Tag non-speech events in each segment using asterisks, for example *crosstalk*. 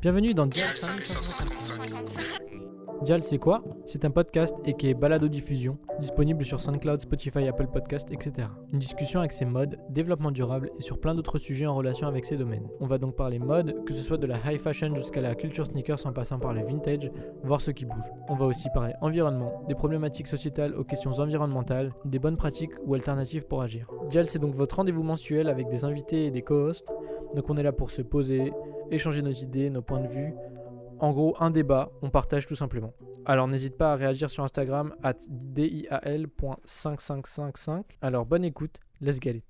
Bienvenue dans Dial 5555. Dial, c'est quoi? C'est un podcast et qui est balado-diffusion, disponible sur SoundCloud, Spotify, Apple Podcast, etc. Une discussion avec ses modes, développement durable et sur plein d'autres sujets en relation avec ces domaines. On va donc parler mode, que ce soit de la high fashion jusqu'à la culture sneakers en passant par le vintage, voir ce qui bouge. On va aussi parler environnement, des problématiques sociétales aux questions environnementales, des bonnes pratiques ou alternatives pour agir. Dial, c'est donc votre rendez-vous mensuel avec des invités et des co-hosts. Donc on est là pour se poser, échanger nos idées, nos points de vue. En gros, un débat, on partage tout simplement. Alors n'hésite pas à réagir sur Instagram at dial.5555. Alors bonne écoute, let's get it.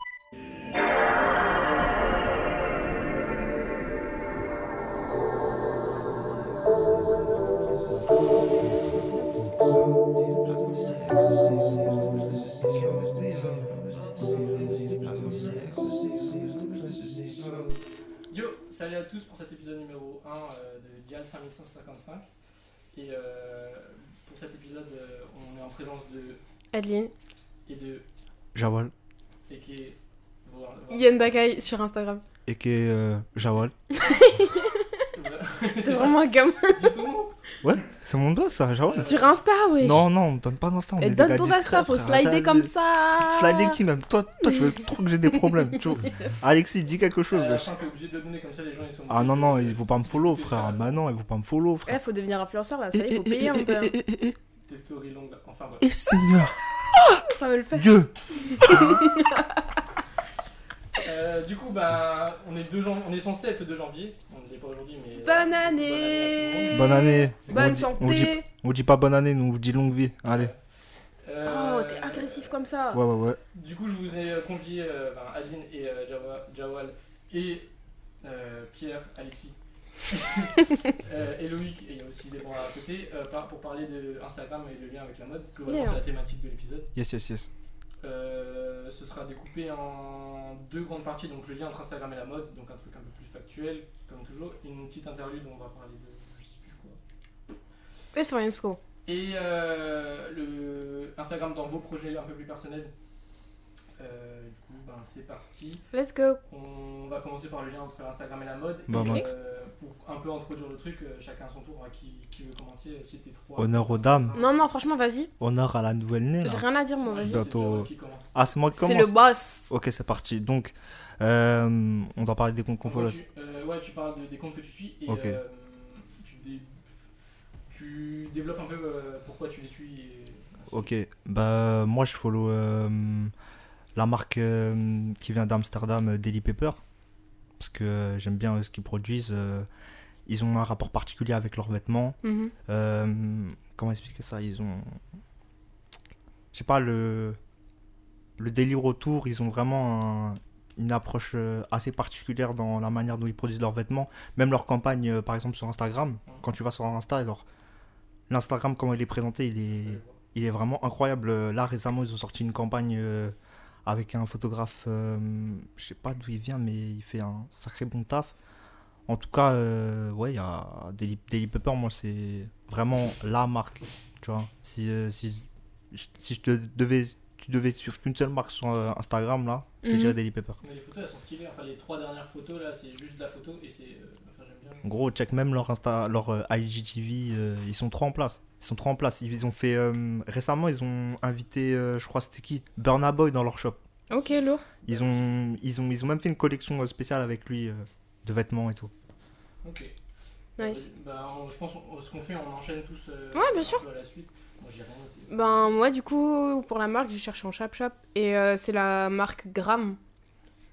Salut à tous pour cet épisode numéro 1 de Dial 5555. Et euh, pour cet épisode, euh, on est en présence de Adeline, et de Jawal. et qui est voilà, Yen Dakai sur Instagram. Et qui est euh, Jawal. *laughs* C'est vraiment un gamin. Ouais, c'est mon dos ça, Jawal. Sur Insta, ouais. Non, non, on me donne pas d'instant. on Et est des donne ton Insta, faut frère. slider Ça, comme ça. Slider qui même Toi, toi tu veux trop que j'ai des problèmes. tu vois. *laughs* Alexis, dis quelque chose. À la wesh. fin, t'es obligé de le donner comme ça, les gens ils sont. Ah non, non, il faut pas me follow, frère. Bah non, il faut pas me follow, Eh, frère. faut devenir influenceur là, ça y est, faut payer un peu. hein. Tes stories longues là. Enfin bref. Et Seigneur, Ça va le faire. Dieu. *laughs* *laughs* Euh, du coup, bah, on est, deux on est censé être le 2 janvier. On ne l'est pas aujourd'hui, mais. Bonne Bonne année. Bonne année. Bonne On dit- on dit- santé. On dit pas bonne année, nous on vous dit longue vie. Allez. Euh, Oh, t'es agressif comme ça. Ouais, ouais, ouais. Du coup, je vous ai euh, convié euh, ben, Adeline et euh, Jawa- Jawal et euh, Pierre, Alexis *laughs* euh, et Loïc, et il y a aussi des bras à côté, euh, pour parler de Instagram et le lien avec la mode. Globalement, Yeah. c'est la thématique de l'épisode. Yes, yes, yes. Euh, ce sera découpé en deux grandes parties, donc le lien entre Instagram et la mode, donc un truc un peu plus factuel, comme toujours, et une petite interlude où on va parler de je sais plus quoi. Et sur Inspo. Et euh, le Instagram dans vos projets un peu plus personnels. Euh, du coup, ben, c'est parti. Let's go. On va commencer par le lien entre Instagram et la mode. Euh, pour un peu introduire le truc, euh, chacun à son tour, hein, qui, qui veut commencer euh, C'était trois. Honneur aux dames. Non, non, franchement, vas-y. Honneur à la nouvelle née. J'ai rien à dire, moi, C'est vas-y. bientôt- qui commence. Ah, c'est moi qui C'est commence. le boss. Ok, c'est parti. Donc, euh, on doit parler des comptes qu'on follow. euh, ouais, tu parles de- des comptes que tu suis et Ok. euh, tu, dé- tu développes un peu euh, pourquoi tu les suis. Et Ok, bah moi je follow euh, la marque euh, qui vient d'Amsterdam, euh, Daily Paper, parce que euh, j'aime bien ce qu'ils produisent. ils ont un rapport particulier avec leurs vêtements. Mhm. Comment expliquer ça? Ils ont, je sais pas le le délire autour. Ils ont vraiment un- une approche assez particulière dans la manière dont ils produisent leurs vêtements. Même leur campagne, par exemple sur Instagram. Quand tu vas sur Insta, alors l'Instagram comment il est présenté, il est il est vraiment incroyable. Là, récemment, ils ont sorti une campagne avec un photographe, euh, je sais pas d'où il vient, mais il fait un sacré bon taf. En tout cas, euh, ouais, il y a Daily, Daily Paper, moi, c'est vraiment la marque. Tu vois, si, euh, si, si je te devais, tu devais suivre qu'une seule marque sur euh, Instagram, là, je te Mhm. dirais Daily Paper. Mais les photos elles sont stylées. Enfin, les trois dernières photos là, c'est juste de la photo et c'est. Gros, check même leur, Insta, leur euh, IGTV, euh, ils sont trop en place. Ils sont trop en place. Ils ont fait. euh, récemment, ils ont invité, euh, je crois, c'était qui? Burna Boy dans leur shop. Ok, lourd. Ils ont, ils ont, ils ont même fait une collection euh, spéciale avec lui euh, de vêtements et tout. Ok. Nice. Bah, on- je pense ce qu'on fait, on enchaîne tous. euh, Ouais, bien sûr. peu à la suite. Moi, j'ai rien noté. Ben, moi, du coup, pour la marque, j'ai cherché en Shop Shop. Et euh, c'est la marque Gram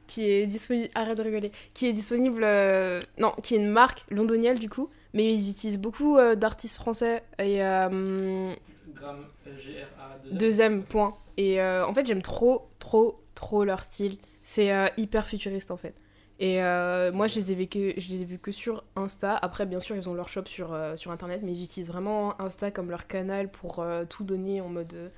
qui est disponible. Arrête de rigoler. Qui est disponible. euh, Non, qui est une marque londonienne, du coup. Mais ils utilisent beaucoup euh, d'artistes français. Et. euh, Gramme euh, GRA 2 Deuxième point. Et en fait, j'aime trop, trop, trop leur style. C'est hyper futuriste en fait. Et moi, je les, ai vécu, je les ai vus que sur Insta. Après, bien sûr, ils ont leur shop sur, sur Internet, mais ils utilisent vraiment Insta comme leur canal pour tout donner en mode.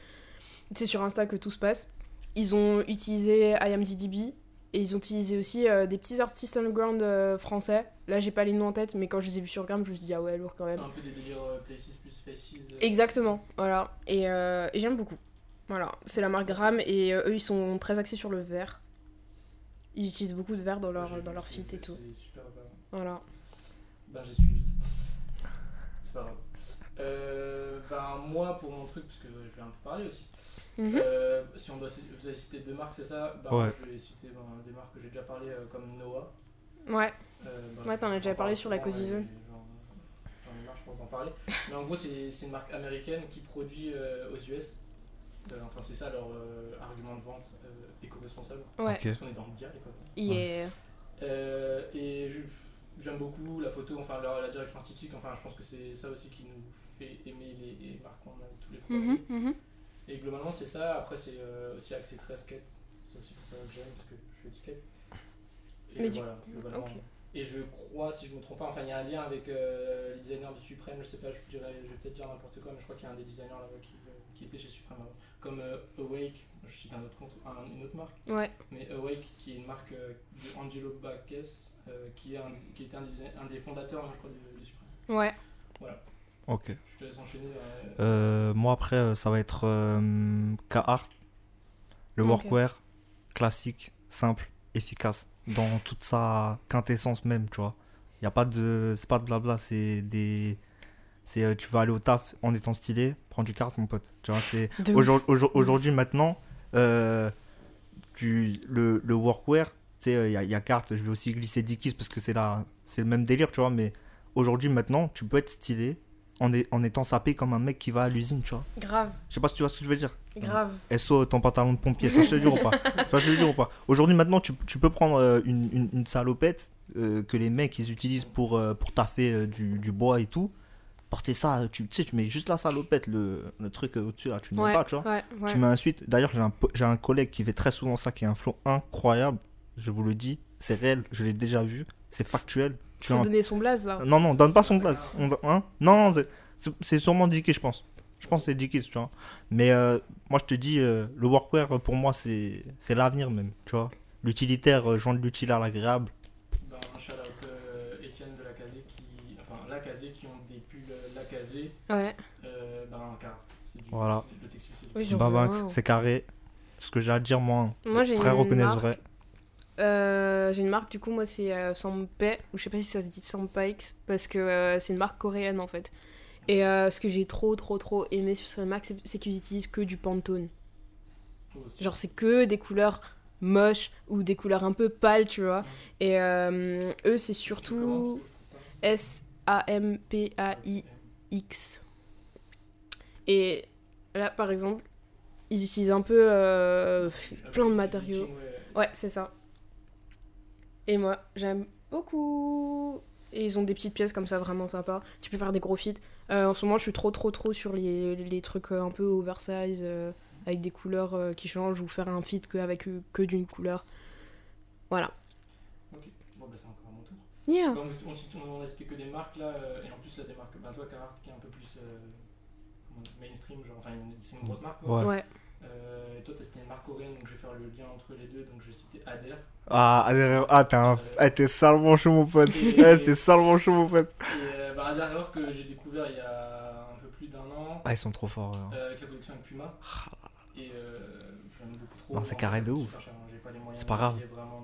C'est sur Insta que tout se passe. Ils ont utilisé IMDDB et ils ont utilisé aussi euh, des petits artistes underground euh, français. Là, j'ai pas les noms en tête, mais quand je les ai vus sur Gram, je me suis dit, ah ouais, lourd quand même. Un peu des délires euh, Places plus Faces. euh. Exactement, voilà. Et, et j'aime beaucoup. Voilà, c'est la marque Gram et eux ils sont très axés sur le vert. Ils utilisent beaucoup de verre dans leur, dans leur fit et tout. C'est super. Voilà. ben, j'ai suivi. C'est pas grave. Ben, moi, pour mon truc, parce que je vais un peu parler aussi. Mhm. Euh, si on doit, vous avez cité deux marques, c'est ça? Ben, Ouais. Je vais citer ben, des marques que j'ai déjà parlé, euh, comme Noah. Ouais. Euh, ben, Ouais, t'en as déjà parlé sur la et Zone. J'en j'en ai marre, je pense, d'en parler. Mais en gros, c'est c'est une marque américaine qui produit euh, aux US. Euh, enfin, c'est ça leur euh, argument de vente euh, éco-responsable. Ouais. Ok. Parce qu'on est dans le dia, les copains. Yeah. Euh, et je- j'aime beaucoup la photo, enfin la, la direction artistique, enfin je pense que c'est ça aussi qui nous fait aimer les, les marques qu'on a tous les produits. Mhm, mhm. Et globalement c'est ça, après c'est euh, aussi axé très skate, c'est aussi pour ça que j'aime parce que je fais du skate. Et Mais du- voilà, globalement. Et je crois, si je me trompe pas, enfin il y a un lien avec euh, les designers de Supreme, je sais pas, je, dirais, je vais peut-être dire n'importe quoi, mais je crois qu'il y a un des designers là-bas qui, euh, qui était chez Supreme avant. Comme euh, Awake, je cite un autre, compte, un- une autre marque. Ouais. Mais Awake, qui est une marque de Angelo euh, qui, est un, qui était un, des fondateurs, je crois, de, de Supreme. Ouais. Ok. Je te laisse enchaîner. euh, Euh, moi, après, euh, ça va être euh, K-Art. Le workwear classique, simple, efficace, dans toute sa quintessence même, tu vois. Il n'y a pas de. C'est pas de blabla, c'est des. C'est euh, tu vas aller au taf en étant stylé, prends du carte, mon pote. Tu vois, c'est. Aujourd- aujourd- Aujourd'hui, maintenant, euh, tu, le, le workwear, tu sais, il y, a- il y a carte, je vais aussi glisser Dickies parce que c'est la- c'est le même délire, tu vois, mais aujourd'hui, maintenant, tu peux être stylé en, est- en étant sapé comme un mec qui va à l'usine, tu vois. Grave. Je sais pas si tu vois ce que je veux dire. Grave. SO, ton pantalon de pompier, tu vois, je te le dis ou pas *laughs* Tu vois, je te le dis ou pas Aujourd'hui, maintenant, tu, tu peux prendre euh, une, une, une salopette euh, que les mecs ils utilisent pour, euh, pour taffer euh, du, du bois et tout. Porter ça, tu sais, tu mets juste la salopette, le, le truc euh, au-dessus, là, tu ne mets Ouais. pas, tu vois. Ouais. Ouais. Tu mets ensuite, d'ailleurs, j'ai un, j'ai un collègue qui fait très souvent ça, qui a un flow incroyable. Je vous le dis, c'est réel, je l'ai déjà vu, c'est factuel. Tu en- donner son blaze là. Non, non, donne pas son blaze. On- hein? Non, c'est- sûrement Dickie, je pense. Je pense que c'est Dickie, tu vois. Mais euh, moi, je te dis, euh, le workwear, pour moi, c'est c'est l'avenir même, tu vois. L'utilitaire, euh, joindre l'utile à l'agréable. ben, un shout out euh, Étienne de Lacazé qui. Enfin, Lacazé qui ont des pulls euh, Lacazé. Ouais. Euh, ben, car. C'est du. Voilà. c'est- Le textile, c'est Oui, Bah, bah, carré. Ce que j'ai à dire, moi, Moi j'ai une marque. Euh, j'ai une marque du coup moi c'est euh, Sampei ou je sais pas si ça se dit Sampeix parce que euh, c'est une marque coréenne en fait. Et euh, ce que j'ai trop trop trop aimé sur cette marque c'est- qu'ils utilisent que du Pantone. Genre c'est que des couleurs moches ou des couleurs un peu pâles tu vois. Et eux c'est surtout parce que je trouve pas. S A M P A I X. Et là par exemple ils utilisent un peu plein de matériaux. Ouais, c'est ça. Et moi, j'aime beaucoup. Et ils ont des petites pièces comme ça vraiment sympa. Tu peux faire des gros fits. Euh, en ce moment, je suis trop, trop, trop sur les, les trucs euh, un peu oversize euh, avec des couleurs euh, qui changent ou faire un fit que avec que d'une couleur. Voilà. Ok, bon, bah, c'est encore mon tour. Yeah. Bon, on, on, on a cité que des marques là, euh, et en plus là des marques, ben toi Carhartt qui est un peu plus euh, mainstream, genre, enfin c'est une grosse marque. Ouais. Euh, et toi t'as cité une marque coréenne, donc je vais faire le lien entre les deux, donc je vais citer Ader. Ah, Adrien- ah t'es un... t'es salement chaud, mon pote. Eh, t'es salement chaud, mon pote. Et euh, bah, Ader alors que j'ai découvert il y a un peu plus d'un an Ah, ils sont trop forts. hein. euh, avec la collection avec Puma. Et euh, j'aime beaucoup trop. Non, c'est carré de c'est ouf. cher, j'ai pas les moyens C'est pas de grave. des,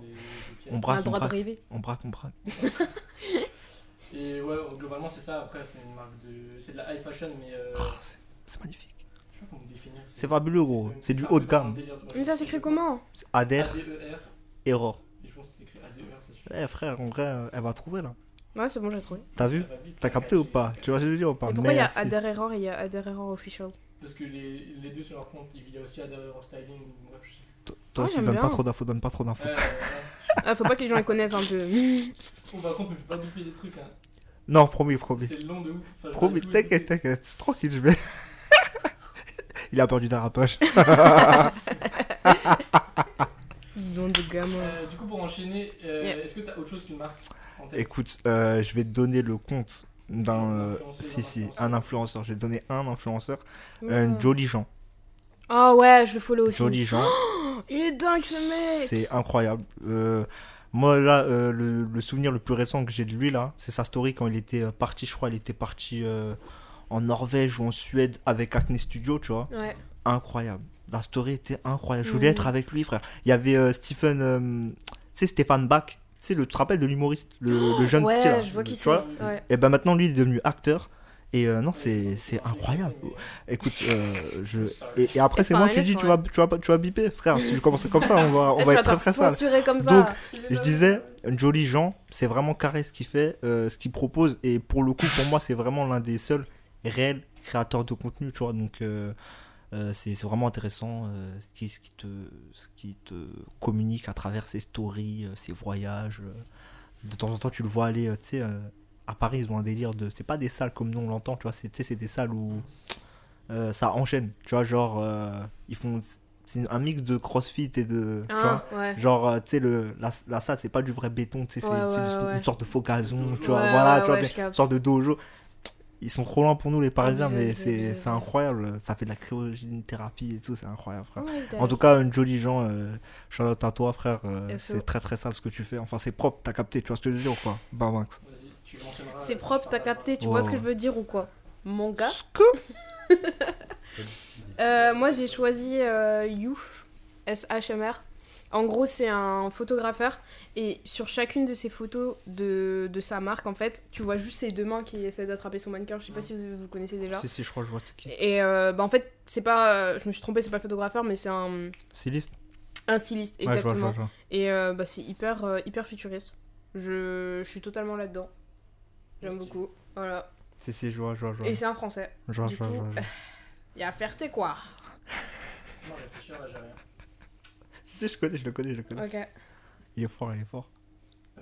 des pièces. On braque, on braque. On braque, on braque. Et ouais, globalement c'est ça. Après, c'est une marque de. C'est de la high fashion, mais. Euh, Oh, c'est c'est magnifique. Je sais pas comment définir. C'est fabuleux, gros. C'est du haut de gamme. Mais ça s'écrit comment C'est Ader, ADER. Error. Et je pense que c'est écrit ADER, ça suffit. Eh, frère, en vrai, euh, elle va trouver, là. Ouais, c'est bon, j'ai trouvé. T'as vu va T'as capté ou pas. Tu vois ce que je veux dire ou pas pourquoi il y a. Ader Error et il y a Ader Error Official Parce que les, les deux sur leur compte, il y a aussi ADER Styling. ou Bref, je sais Toi- Ah, aussi, donne pas trop d'infos, donne pas trop d'infos. Ah, faut pas que les gens les connaissent un peu. *laughs* Bon, par contre, me fais pas douper des trucs. Hein. Non, promis, promis. C'est long de ouf. Promis, t'inquiète, t'inquiète. Tranquille, je vais. *laughs* Il a peur du dérapage. Don *laughs* de gamin. Euh, du coup, pour enchaîner, euh, Yeah. est-ce que t'as autre chose qu'une marque en tête? Écoute, euh, je vais te donner le compte d'un. Un euh, influenceur, si, un si, influenceur. un influenceur. Je vais te donner un influenceur. Euh, Jolly Jean. Ah ouais, je le follow aussi. Jolly Jean. *gasps* Il est dingue ce mec C'est incroyable. Euh, moi, là, euh, le, le souvenir le plus récent que j'ai de lui, là, c'est sa story quand il était euh, parti, je crois, il était parti euh, en Norvège ou en Suède avec Acne Studio, tu vois. Ouais. Incroyable. La story était incroyable. Je voulais Mhm. être avec lui, frère. Il y avait euh, Stephen, euh, tu sais, Stéphane Bach, sais, le, tu te rappelles de l'humoriste, le, le jeune ouais, petit, là, je vois qui tu c'est. Ouais. Et ben maintenant, lui, il est devenu acteur. Et euh, non, c'est c'est incroyable. Écoute, euh, je... et, et après, c'est moi, tu dis, tu vas, tu, vas, tu vas biper, frère. Si je commence comme ça, on va, on va tu être très te très sale. comme ça. Donc, Je disais, Jolly Jean, c'est vraiment carré ce qu'il fait, euh, ce qu'il propose. Et pour le coup, pour moi, c'est vraiment l'un des seuls réels créateurs de contenu, tu vois. Donc, euh, euh, c'est vraiment intéressant euh, ce, qui, ce, qui te, ce qui te communique à travers ses stories, ses voyages. euh. De temps en temps, tu le vois aller, tu sais, à Paris, ils ont un délire de. C'est pas des salles comme nous on l'entend, tu vois. c'est- des salles où ça enchaîne, tu vois. Genre, ils font. C'est un mix de crossfit et de. tu vois, Ah, ouais. Genre, tu sais, le- la, la salle, c'est pas du vrai béton, tu sais, c'est Ouais, c'est ouais, une, sorte de faux gazon, tu vois, voilà, tu vois, une sorte de dojo. Ils sont trop loin pour nous, les Parisiens, Abusé, mais c'est incroyable. Ça fait de la cryogénie-thérapie et tout, c'est incroyable, frère. Oh. En tout cas, une jolie gens, euh, out à toi, frère. euh, c'est très très sale ce que tu fais. Enfin, c'est propre, t'as capté, tu vois ce que je veux dire ou quoi Bah, Max. C'est propre, t'as capté, tu vois ce que je veux dire ou quoi? Mon gars Ce que? *laughs* Euh, moi, j'ai choisi euh, Youth, SHMR. En gros, c'est un photographeur et sur chacune de ses photos de, de sa marque, en fait, tu vois juste ses deux mains qui essaient d'attraper son mannequin. Je sais pas si vous, vous connaissez déjà. Si, si, je crois que je vois c'est qui. Et euh, bah, en fait, c'est pas. euh, je me suis trompée, c'est pas le photographer, mais c'est un, Styliste un styliste, Ouais, je vois, je vois, exactement. je vois. Et euh, bah, c'est hyper, euh, hyper futuriste. Je, je suis totalement là-dedans. J'aime beaucoup. Voilà. Si, si, je vois, je vois, je vois. Et c'est un français. Je vois, du je vois, coup. *laughs* Il y a Ferté, quoi. Laisse-moi réfléchir, là, j'ai rien. Si, si, je connais, je le connais, je le connais. Ok. Il est fort, il est fort. Euh.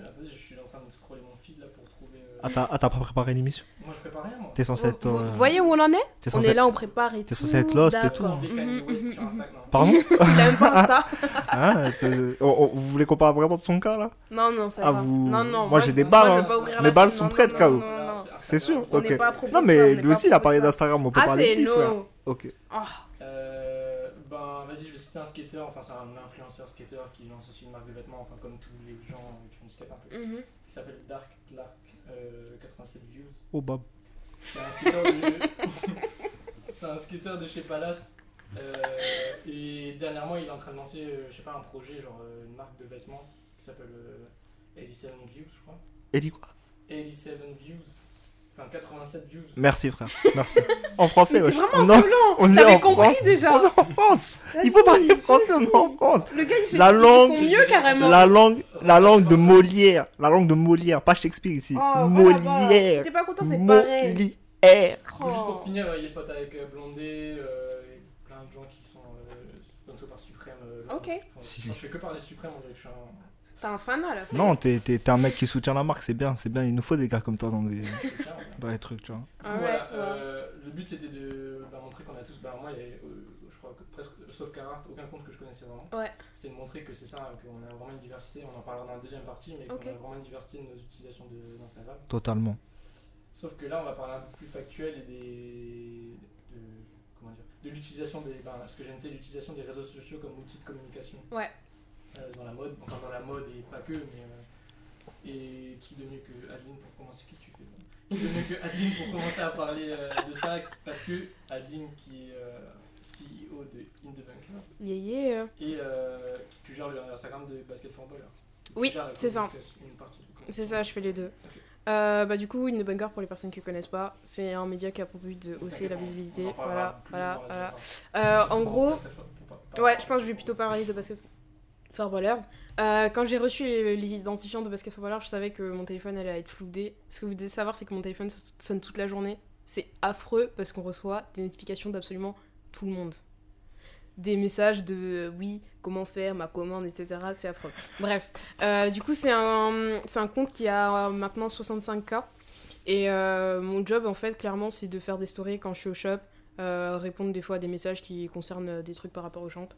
Attendez, je suis en train de scroller mon feed là pour trouver. euh, Ah, t'as ah, t'as pas préparé l'émission Moi, je prépare rien, moi. T'es censé être. vous- euh, voyez où on en est? T'es On censé est là, on prépare et t'es tout. censé être lost et tout. d'accord. Des Kanye Mhm, West sur. Instagram. Pardon? *laughs* Il a même pas Insta. Hein, *laughs* t'es- on- on- Vous voulez qu'on parle vraiment de son cas là? Non, non, ça Ah, va. vous- Non, non. Moi, j'ai je- des balles, je hein. vais pas ouvrir Mes la balles suite. sont Non, prêtes, non, Kao. non, non, non. C'est sûr On Ok. n'est pas à propos Non, de ça, on mais n'est lui pas aussi il a propos parlé de ça. d'Instagram, on peut Ah, parler c'est de lui, frère. no. Ok. Ah, citer un skater, enfin, c'est un influenceur skater qui lance aussi une marque de vêtements, enfin, comme tous les gens qui font du skate un peu. mhm. Qui s'appelle Dark Clark euh, 87 Views. Oh, Bob. C'est un skater de. *laughs* c'est un skater de chez Palace. Euh, et dernièrement, il est en train de lancer, euh, je sais pas, un projet, genre euh, une marque de vêtements qui s'appelle euh, 87 Views, je crois. Dit quoi? 87 Views. Enfin, 87 Views. Merci, frère. Merci. En français, vraiment Non, on est en compris France. déjà On est en France. Il faut parler français, on est en France. Le gars, il fait La ils langue- sont mieux carrément. La langue, la langue de Molière. La langue de Molière, pas Shakespeare ici. Oh, voilà. Molière. Si t'es pas content, c'est pareil. Molière. Oh. Juste pour finir, il est pote avec euh, Blondé euh, et plein de gens qui sont euh, par Suprême. euh, locaux. Ok. Enfin, Si, si. Je fais que parler Suprême, on dirait que je suis un. T'as un fanat là. Non, t'es t'es- t'es un mec qui soutient la marque, c'est bien, c'est bien. Il nous faut des gars comme toi dans des, dans les trucs, tu vois. Ah ouais, voilà, ouais. euh, le but c'était de bah, montrer qu'on a tous, bah, moi, il y avait, euh, je crois que presque, sauf Carhartt, aucun compte que je connaissais vraiment. Ouais. C'était de montrer que c'est ça, qu'on a vraiment une diversité, on en parlera dans la deuxième partie, mais qu'on a vraiment une diversité de nos utilisations de- d'Instagram. Totalement. Sauf que là, on va parler un peu plus factuel et des. de, comment dire De l'utilisation des. Ben, ce que j'ai noté, l'utilisation des réseaux sociaux comme outil de communication. Ouais. Euh, dans la mode, enfin dans la mode et pas que, mais. euh, et qui de mieux que Adeline pour commencer Qu'est-ce que tu fais Qui de mieux que Adeline pour commencer à parler euh, de ça Parce que Adeline, qui est CEO de In The Bunker, Yeah, yeah. et tu gères le Instagram de Basket for Baller. Tu Oui, c'est ça. Une C'est ça, je fais les deux. Euh, bah, du coup, In The Bunker, pour les personnes qui ne connaissent pas, c'est un média qui a pour but de hausser la visibilité. Voilà, voilà, voilà. Euh, en gros, ouais, je pense que je vais plutôt parler de Basket Euh, quand j'ai reçu les, identifiants de Basket for Ballers, je savais que mon téléphone allait être floudé. Ce que vous devez savoir, c'est que mon téléphone sonne toute la journée. C'est affreux parce qu'on reçoit des notifications d'absolument tout le monde. Des messages de euh, oui, comment faire, ma commande, etc. C'est affreux. Bref, euh, du coup, c'est un, compte qui a maintenant 65K. Et mon job, en fait, clairement, c'est de faire des stories quand je suis au shop, répondre des fois à des messages qui concernent des trucs par rapport au shop.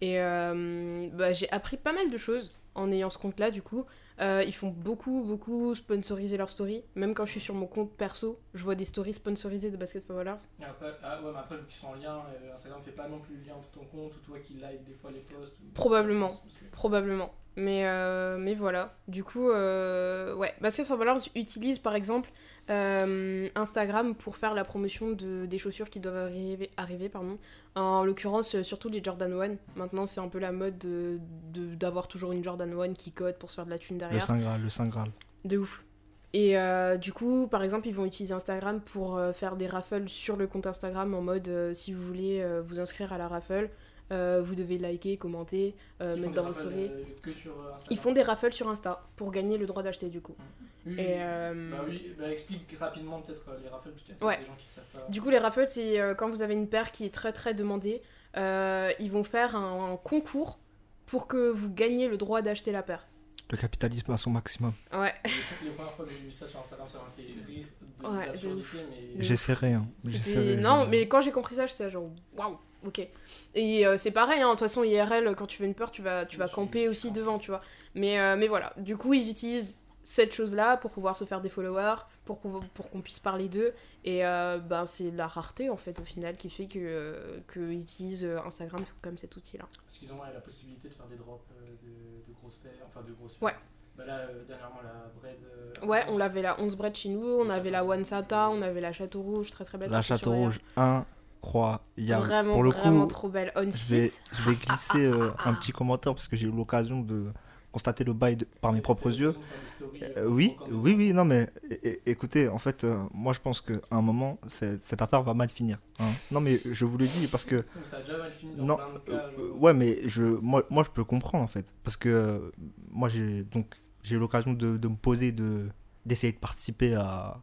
Et euh, bah, j'ai appris pas mal de choses en ayant ce compte-là, du coup. Euh, ils font beaucoup, beaucoup sponsoriser leurs stories. Même quand je suis sur mon compte perso, je vois des stories sponsorisées de Basket for Ballers. Et après, ah ouais, mais après, vu qu'ils sont en lien, euh, Instagram fait pas non plus le lien de ton compte, ou toi qui like des fois les posts. ou- Probablement. Probablement. Mais, euh, mais voilà. Du coup, euh, ouais. Basket for Ballers utilise par exemple euh, Instagram pour faire la promotion de, des chaussures qui doivent arriver. arriver pardon. En l'occurrence, euh, surtout les Jordan 1. Maintenant, c'est un peu la mode de- de- d'avoir toujours une Jordan 1 qui code pour se faire de la thune Le derrière. Saint Graal, le Saint Graal. De ouf. Et euh, du coup, par exemple, ils vont utiliser Instagram pour euh, faire des raffles sur le compte Instagram en mode euh, si vous voulez vous inscrire à la raffle, euh, vous devez liker, commenter, euh, mettre dans vos raffles, stories. euh. Ils font des raffles sur Insta pour gagner le droit d'acheter du coup. Oui, Et, euh, Bah oui, bah explique rapidement peut-être les raffles, parce qu'il y a Ouais. des gens qui savent pas. Du coup, les raffles, c'est quand vous avez une paire qui est très très demandée, euh, ils vont faire un, un concours pour que vous gagniez le droit d'acheter la paire. Le capitalisme à son maximum. Ouais. Les, premières fois que j'ai vu ça sur Instagram, ça m'a fait rire de Ouais, mais. J'essaierai. Hein. Non, mais quand j'ai compris ça, j'étais genre waouh, Ok. Et euh, c'est pareil, hein, de toute façon, IRL, quand tu veux une peur, tu vas, tu vas camper aussi devant, tu vois. Mais, euh, mais voilà, du coup, ils utilisent cette chose-là pour pouvoir se faire des followers, pour, pour, qu'on puisse parler d'eux. Et euh, ben, c'est la rareté, en fait, au final, qui fait qu'ils utilisent Instagram comme cet outil-là. Parce qu'ils ont la possibilité de faire des drops de, de, grosses paires, enfin de grosses paires. Ouais. Bah là, dernièrement, la bread. Ouais, on l'avait la 11 bread chez nous, on avait la One Sata, on avait la Château Rouge, très très belle. La Château Rouge 1, il y a, vraiment, pour le coup, vraiment trop belle. On je, vais, glisser ah, ah, euh, ah, un petit commentaire parce que j'ai eu l'occasion de constater le bail de, par mes propres yeux. Euh, oui, oui, oui, non, mais écoutez, en fait, euh, moi je pense qu'à un moment, cette affaire va mal finir. Hein. Non, mais je vous le dis parce que. Ça a déjà mal fini non. Ouais, mais je, moi, moi je peux comprendre en fait. Parce que moi j'ai donc j'ai eu l'occasion de, me poser, de, d'essayer de participer à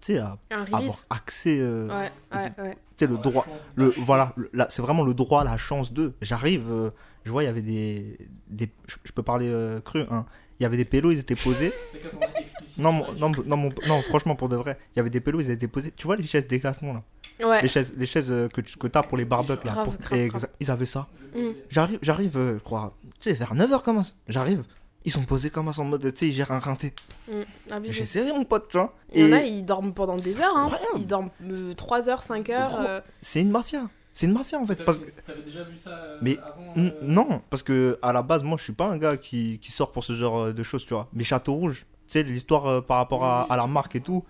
tu sais, à avoir accès. euh, Ouais, ouais, ouais. Tu sais, le droit. chance Le, voilà, c'est vraiment le droit, la chance de. J'arrive, euh, je vois, il y avait des. des je, peux parler euh, cru, hein. Il y avait des pélos, ils étaient posés. *laughs* Non, mon- non, non, mon- non, franchement, pour de vrai. Il y avait des pélos, ils étaient posés. Tu vois les chaises Décathlon, là? Ouais. Les chaises, les chaises que tu que as pour les barbecues, là. Grave, pour- grave, et grave. Ils avaient ça. Mm. J'arrive, j'arrive, euh, je crois, tu sais, vers 9h comme ça. J'arrive, ils sont posés comme ça en mode, tu sais, ils gèrent un rinté. Mm, abusé. J'ai serré mon pote, tu vois. Il y en a, ils dorment pendant des heures. Hein. Ils dorment 3 heures, 5 heures. Euh, c'est une mafia. C'est une mafia en fait. T'avais- Parce que, T'avais déjà vu ça euh, Mais, avant euh, non, parce que à la base, moi, je suis pas un gars qui, qui sort pour ce genre euh, de choses, tu vois. Mais Château Rouge, tu sais, l'histoire euh, par rapport à, à la marque et tout,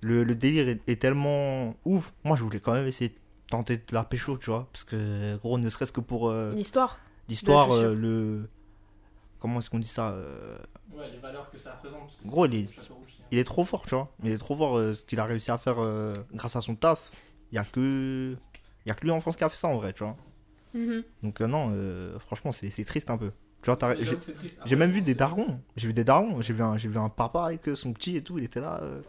le, le délire est, est tellement ouf. Moi, je voulais quand même essayer de tenter de la pécho, tu vois. Parce que, gros, ne serait-ce que pour euh, Une histoire. l'histoire, euh, le. Comment est-ce qu'on dit ça euh, Ouais, les valeurs que ça représente. parce que Gros, il est- un- Il est trop fort, tu vois. Il est trop fort euh, ce qu'il a réussi à faire euh, grâce à son taf. Il y a que. Il y a que lui en France qui a fait ça en vrai, tu vois. Mhm. Donc, euh, non, euh, franchement, c'est c'est triste un peu. Tu vois, t'as- Mais j'ai- j'avoue que c'est triste. J'ai Après, même vu des darons. J'ai vu des darons. J'ai vu un, j'ai vu un papa avec euh, son petit et tout. Il était là. euh,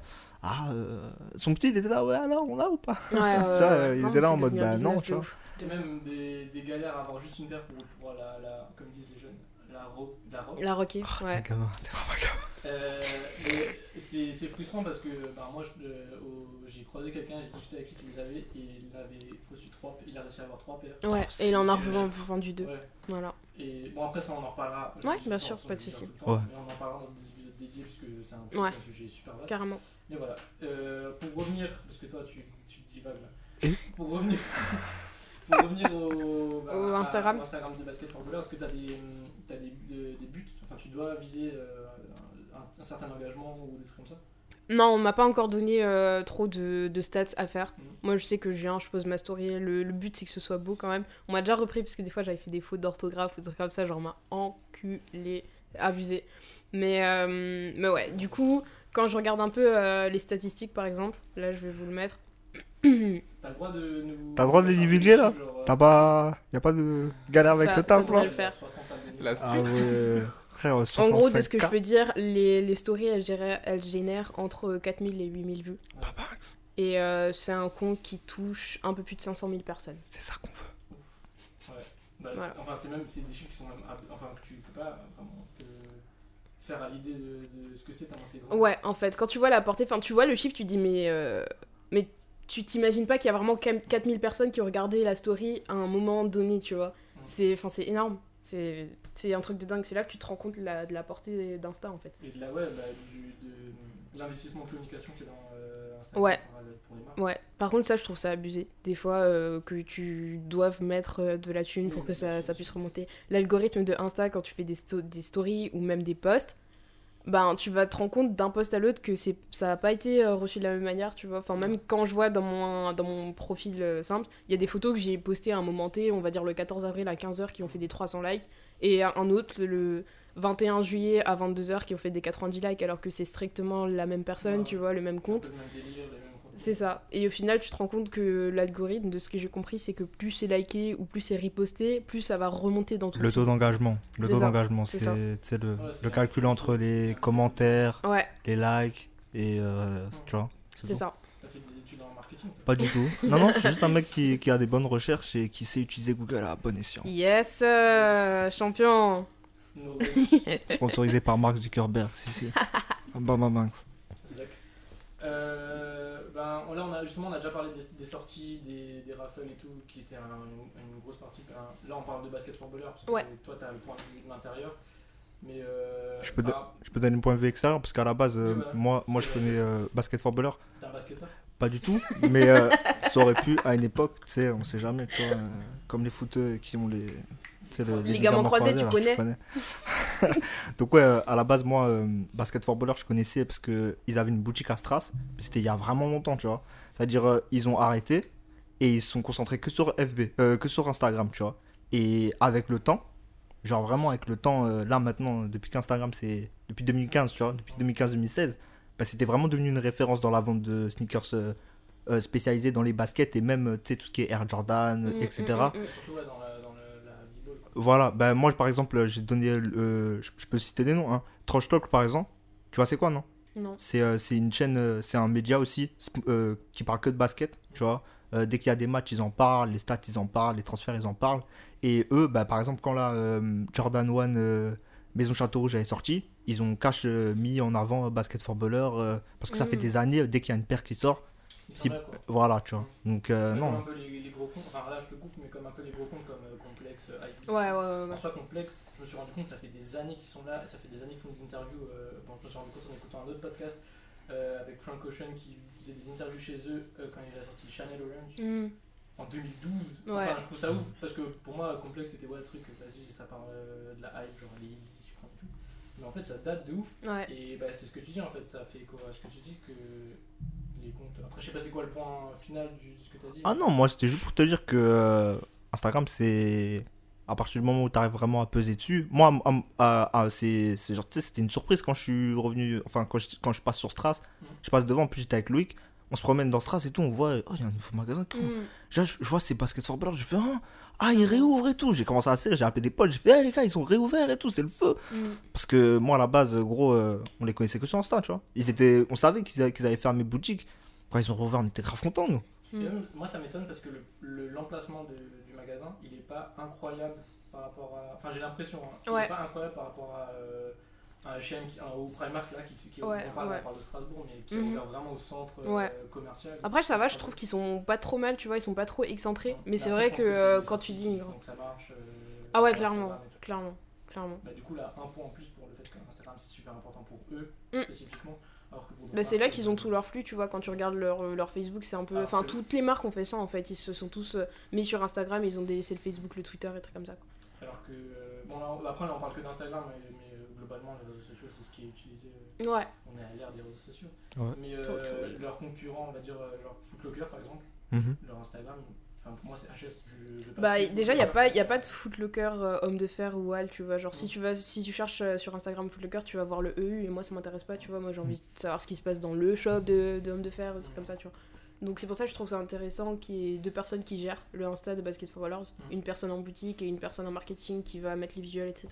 ah, euh, son petit, il était là. Ouais, alors, on l'a ou pas? Ouais, Ça, *laughs* ouais. il Non, était là en mode, bah, non, tu vois. Et même des, des galères à avoir juste une paire pour pouvoir la, la comme disent les jeunes, la ro la robe. La roquée, Oh, ouais. t'es *laughs* vraiment. Euh, c'est c'est frustrant parce que bah, moi je- euh, j'ai croisé quelqu'un, j'ai discuté avec lui qui les avait et il avait reçu trois, il a réussi à avoir trois paires. Ouais, Oh, et il en a vendu deux. Ouais. Voilà. Et bon après ça on en reparlera. Ouais, bien sûr, pas de se dit souci. tout le temps, Ouais. Mais on en parlera dans des épisodes dédiés parce que c'est un, Ouais. un sujet super vaste. Carrément. Mais voilà, Euh, pour revenir, parce que toi tu, tu divagues là. Pour revenir, *laughs* pour revenir au, *laughs* bah, Au à- Instagram. au Instagram de Basket for Ballers, est-ce que tu as des, buts? Enfin, tu dois viser euh, un, un certain engagement ou des trucs comme ça? Non, on m'a pas encore donné euh, trop de, de stats à faire. Mhm. Moi, je sais que je viens, je pose ma story. Le, le but, c'est que ce soit beau quand même. On m'a déjà repris parce que des fois, j'avais fait des fautes d'orthographe ou des trucs comme ça. Genre, m'a enculé, abusé. Mais, euh, mais ouais, du coup, quand je regarde un peu euh, les statistiques, par exemple, là, je vais vous le mettre. T'as le droit de nous. T'as le droit de les divulguer, là genre, euh, T'as pas. Y a pas de galère avec Ça- le ça taf, là le faire. 60 abonnés La sur- Ah ouais, frère, En gros, de ce que je 65K. peux dire, les, les stories, elles, génèrent- elles génèrent entre 4000 et 8000 vues. Pas max. Et euh, c'est un compte qui touche un peu plus de 500 000 personnes. C'est ça qu'on veut. Bah, Voilà. Enfin, c'est même c'est des chiffres qui sont même. Enfin, que tu peux pas vraiment te faire à l'idée de, de ce que c'est. Ouais, en fait, quand tu vois la portée, enfin, tu vois le chiffre, tu dis, mais, euh, mais tu t'imagines pas qu'il y a vraiment quand même 4000 personnes qui ont regardé la story à un moment donné, tu vois. Mm. C'est, énorme. C'est, un truc de dingue. C'est là que tu te rends compte de la, de la portée d'Insta, en fait. Et de la ouais, bah, du, de l'investissement de communication qui est dans, euh, Instagram Ouais. pour, pour les marques. Ouais, par contre, ça, je trouve ça abusé. Des fois, euh, que tu doives mettre euh, de la thune Oui, pour que ça, ça puisse remonter. L'algorithme de Insta, quand tu fais des, sto- des stories ou même des posts, ben, tu vas te rendre compte d'un post à l'autre que c'est ça n'a pas été euh, reçu de la même manière, tu vois. Enfin, même quand je vois dans mon, dans mon profil euh, simple, il y a des photos que j'ai postées à un moment T, on va dire le 14 avril à 15h, qui ont fait des 300 likes, et un autre le 21 juillet à 22h qui ont fait des 90 likes, alors que c'est strictement la même personne, Ouais. tu vois, le même compte. le même délire. C'est ça. Et au final, tu te rends compte que l'algorithme, de ce que j'ai compris, c'est que plus c'est liké ou plus c'est reposté, plus ça va remonter dans ton Le taux d'engagement. Le taux d'engagement, c'est le, Ouais, calcul entre les commentaires, Ouais, les likes et euh, tu vois. c'est tout. ça. T'as fait des études en marketing Pas du tout. Non, non, je suis juste un mec qui, qui a des bonnes recherches et qui sait utiliser Google à bon escient. Yes, euh, champion. *laughs* Sponsorisé par Mark Zuckerberg, si, si. *laughs* Bam, bam, bam. Zach. Euh, ben, là, on a, justement, on a déjà parlé des, des sorties, des, des raffles et tout, qui étaient un- une, grosse partie. un- là, on parle de basket footballeur, parce que Ouais. toi, tu as le point de vue de l'intérieur. Mais. Euh, Je peux par- Je peux donner un point de vue extérieur parce qu'à la base, euh, voilà. moi, moi je C'est- connais euh, basket footballeur. T'es un basketteur? Pas du tout, mais euh, ça aurait pu à une époque, tu sais, on sait jamais, tu vois, euh, comme les footeux qui ont les. Sais, le- Les ligaments croisés, tu là, connais. *laughs* *laughs* Donc, ouais, euh, à la base, moi, euh, basket footballeur, je connaissais parce qu'ils avaient une boutique à Stras. C'était il y a vraiment longtemps, tu vois. C'est-à-dire, euh, ils ont arrêté et ils se sont concentrés que sur FB, euh, que sur Instagram, tu vois. Et avec le temps, genre vraiment avec le temps, euh, là maintenant, depuis qu'Instagram, c'est depuis 2015, tu vois, depuis 2015-2016, bah, c'était vraiment devenu une référence dans la vente de sneakers spécialisés dans les baskets et même, tu sais, tout ce qui est Air Jordan, Mm, etc. Surtout ouais, dans la, dans le- la b-ball. quoi. Voilà, ben moi par exemple, j'ai donné, euh, je peux citer des noms, hein. Trash Talk par exemple, tu vois c'est quoi non? Non. C'est euh, c'est une chaîne, euh, c'est un média aussi euh, qui parle que de basket, tu vois. Euh, dès qu'il y a des matchs, ils en parlent, les stats, ils en parlent, les transferts, ils en parlent. Et eux, bah, par exemple, quand la euh, Jordan 1 euh, Maison Château Rouge est sortie, ils ont cash euh, mis en avant euh, Basket for Baller euh, parce que ça Mm. fait des années, euh, dès qu'il y a une paire qui sort, si- là, voilà, tu vois. Donc, euh, Ouais, Comme non. un peu les, les gros comptes, enfin là je te coupe, mais comme un peu les gros comptes comme euh, Complex, euh, Hype. Ouais, ouais, ouais. ouais. En soi, Complex, je me suis rendu compte, ça fait des années qu'ils sont là, ça fait des années qu'ils font des interviews. euh, bon, je me suis rendu compte en écoutant un autre podcast euh, avec Frank Ocean qui faisait des interviews chez eux euh, quand il a sorti Channel Orange Mm. en 2012. Ouais. Enfin, je trouve ça ouf parce que pour moi, Complex c'était ouais, le truc, vas-y, ça parle de la hype, genre les Easy, et tout. Mais en fait, ça date de ouf. Ouais. Et bah, c'est ce que tu dis en fait, ça fait écho à ce que tu dis que les comptes. Après, je sais pas c'est quoi le point final du ce que tu as dit. Ah non, moi c'était juste pour te dire que Instagram c'est. À partir du moment où tu arrives vraiment à peser dessus, moi à- à- c'est genre, c'était une surprise quand je suis revenu, enfin quand je, quand je passe sur Stras, Mhm. je passe devant, puis j'étais avec Loïc, on se promène dans Stras et tout, on voit, oh il y a un nouveau magasin. Mm. Je, je vois c'est Basket for je fais, ah, ah ils réouvrent et tout, j'ai commencé à serrer, j'ai appelé des potes, j'ai fait, Eh, les gars ils sont réouverts et tout, c'est le feu. Mm. Parce que moi à la base, gros, euh, on les connaissait que sur Insta, tu vois. Ils étaient, on savait qu'ils avaient, qu'ils avaient fermé boutique. Quand ils ont rouvert, on était grave contents nous. Et Mm. même, moi, ça m'étonne parce que l'emplacement le, du magasin, il est pas incroyable par rapport à. Enfin, j'ai l'impression, hein, il Ouais. est pas incroyable par rapport à. euh, un H&M qui, un- au Primark là qui, qui Ouais, on, parle, ouais. on parle de Strasbourg mais qui Mhm. est ouvert vraiment au centre euh, commercial Après, ça va, je trouve qu'ils sont pas trop mal, tu vois, ils sont pas trop excentrés. Mais c'est après, vrai que euh, quand tu dis. donc ça marche euh, Ah ouais, clairement, clairement, clairement. Bah, du coup là un point en plus pour le fait que Instagram c'est super important pour eux Mm. spécifiquement Bah, c'est là qu'ils ont tout leur flux, tu vois, quand tu regardes leur, euh, leur Facebook, c'est un peu... Enfin, toutes les marques ont fait ça, en fait, ils se sont tous euh, mis sur Instagram, ils ont délaissé le Facebook, le Twitter et trucs comme ça. quoi. alors que euh, bon là, on- après là on parle que d'Instagram mais, mais, euh, globalement les réseaux sociaux c'est ce qui est utilisé euh, Ouais, on est à l'ère des réseaux sociaux. Ouais. Mais euh, leurs concurrents, on va dire, genre Footlocker par exemple, leur Instagram, enfin pour moi c'est HS. Je, je bah déjà, il n'y a, Footlocker. pas- y a pas de Footlocker euh, homme de fer ou Al, tu vois. Genre, si tu, vas, si tu cherches euh, sur Instagram Footlocker, tu vas voir le EU, et moi, ça m'intéresse pas, tu vois. Moi, j'ai envie de savoir ce qui se passe dans le shop de, de homme de fer, des trucs comme ça, tu vois. Donc, c'est pour ça que je trouve ça intéressant qu'il y ait deux personnes qui gèrent le Insta de Basket for Ballers, Mm. une personne en boutique et une personne en marketing qui va mettre les visuels, etc.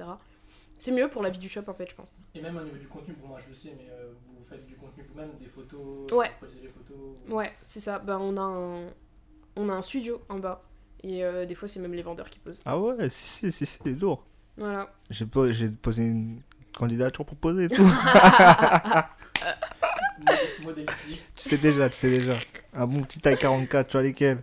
C'est mieux pour la vie du shop, en fait, je pense. Et même au niveau du contenu, pour moi je le sais, mais euh, vous faites du contenu vous-même, des photos, Ouais. vous produisez les photos. ou- Ouais, c'est ça. Bah, on a un, on a un studio en bas. Et euh, des fois, c'est même les vendeurs qui posent. Ah ouais, si, si, si, c'est lourd. Voilà. J'ai po- j'ai posé une candidature pour poser et tout. *laughs* Tu sais déjà, tu sais déjà. Un bon petit taille 44, tu vois lesquels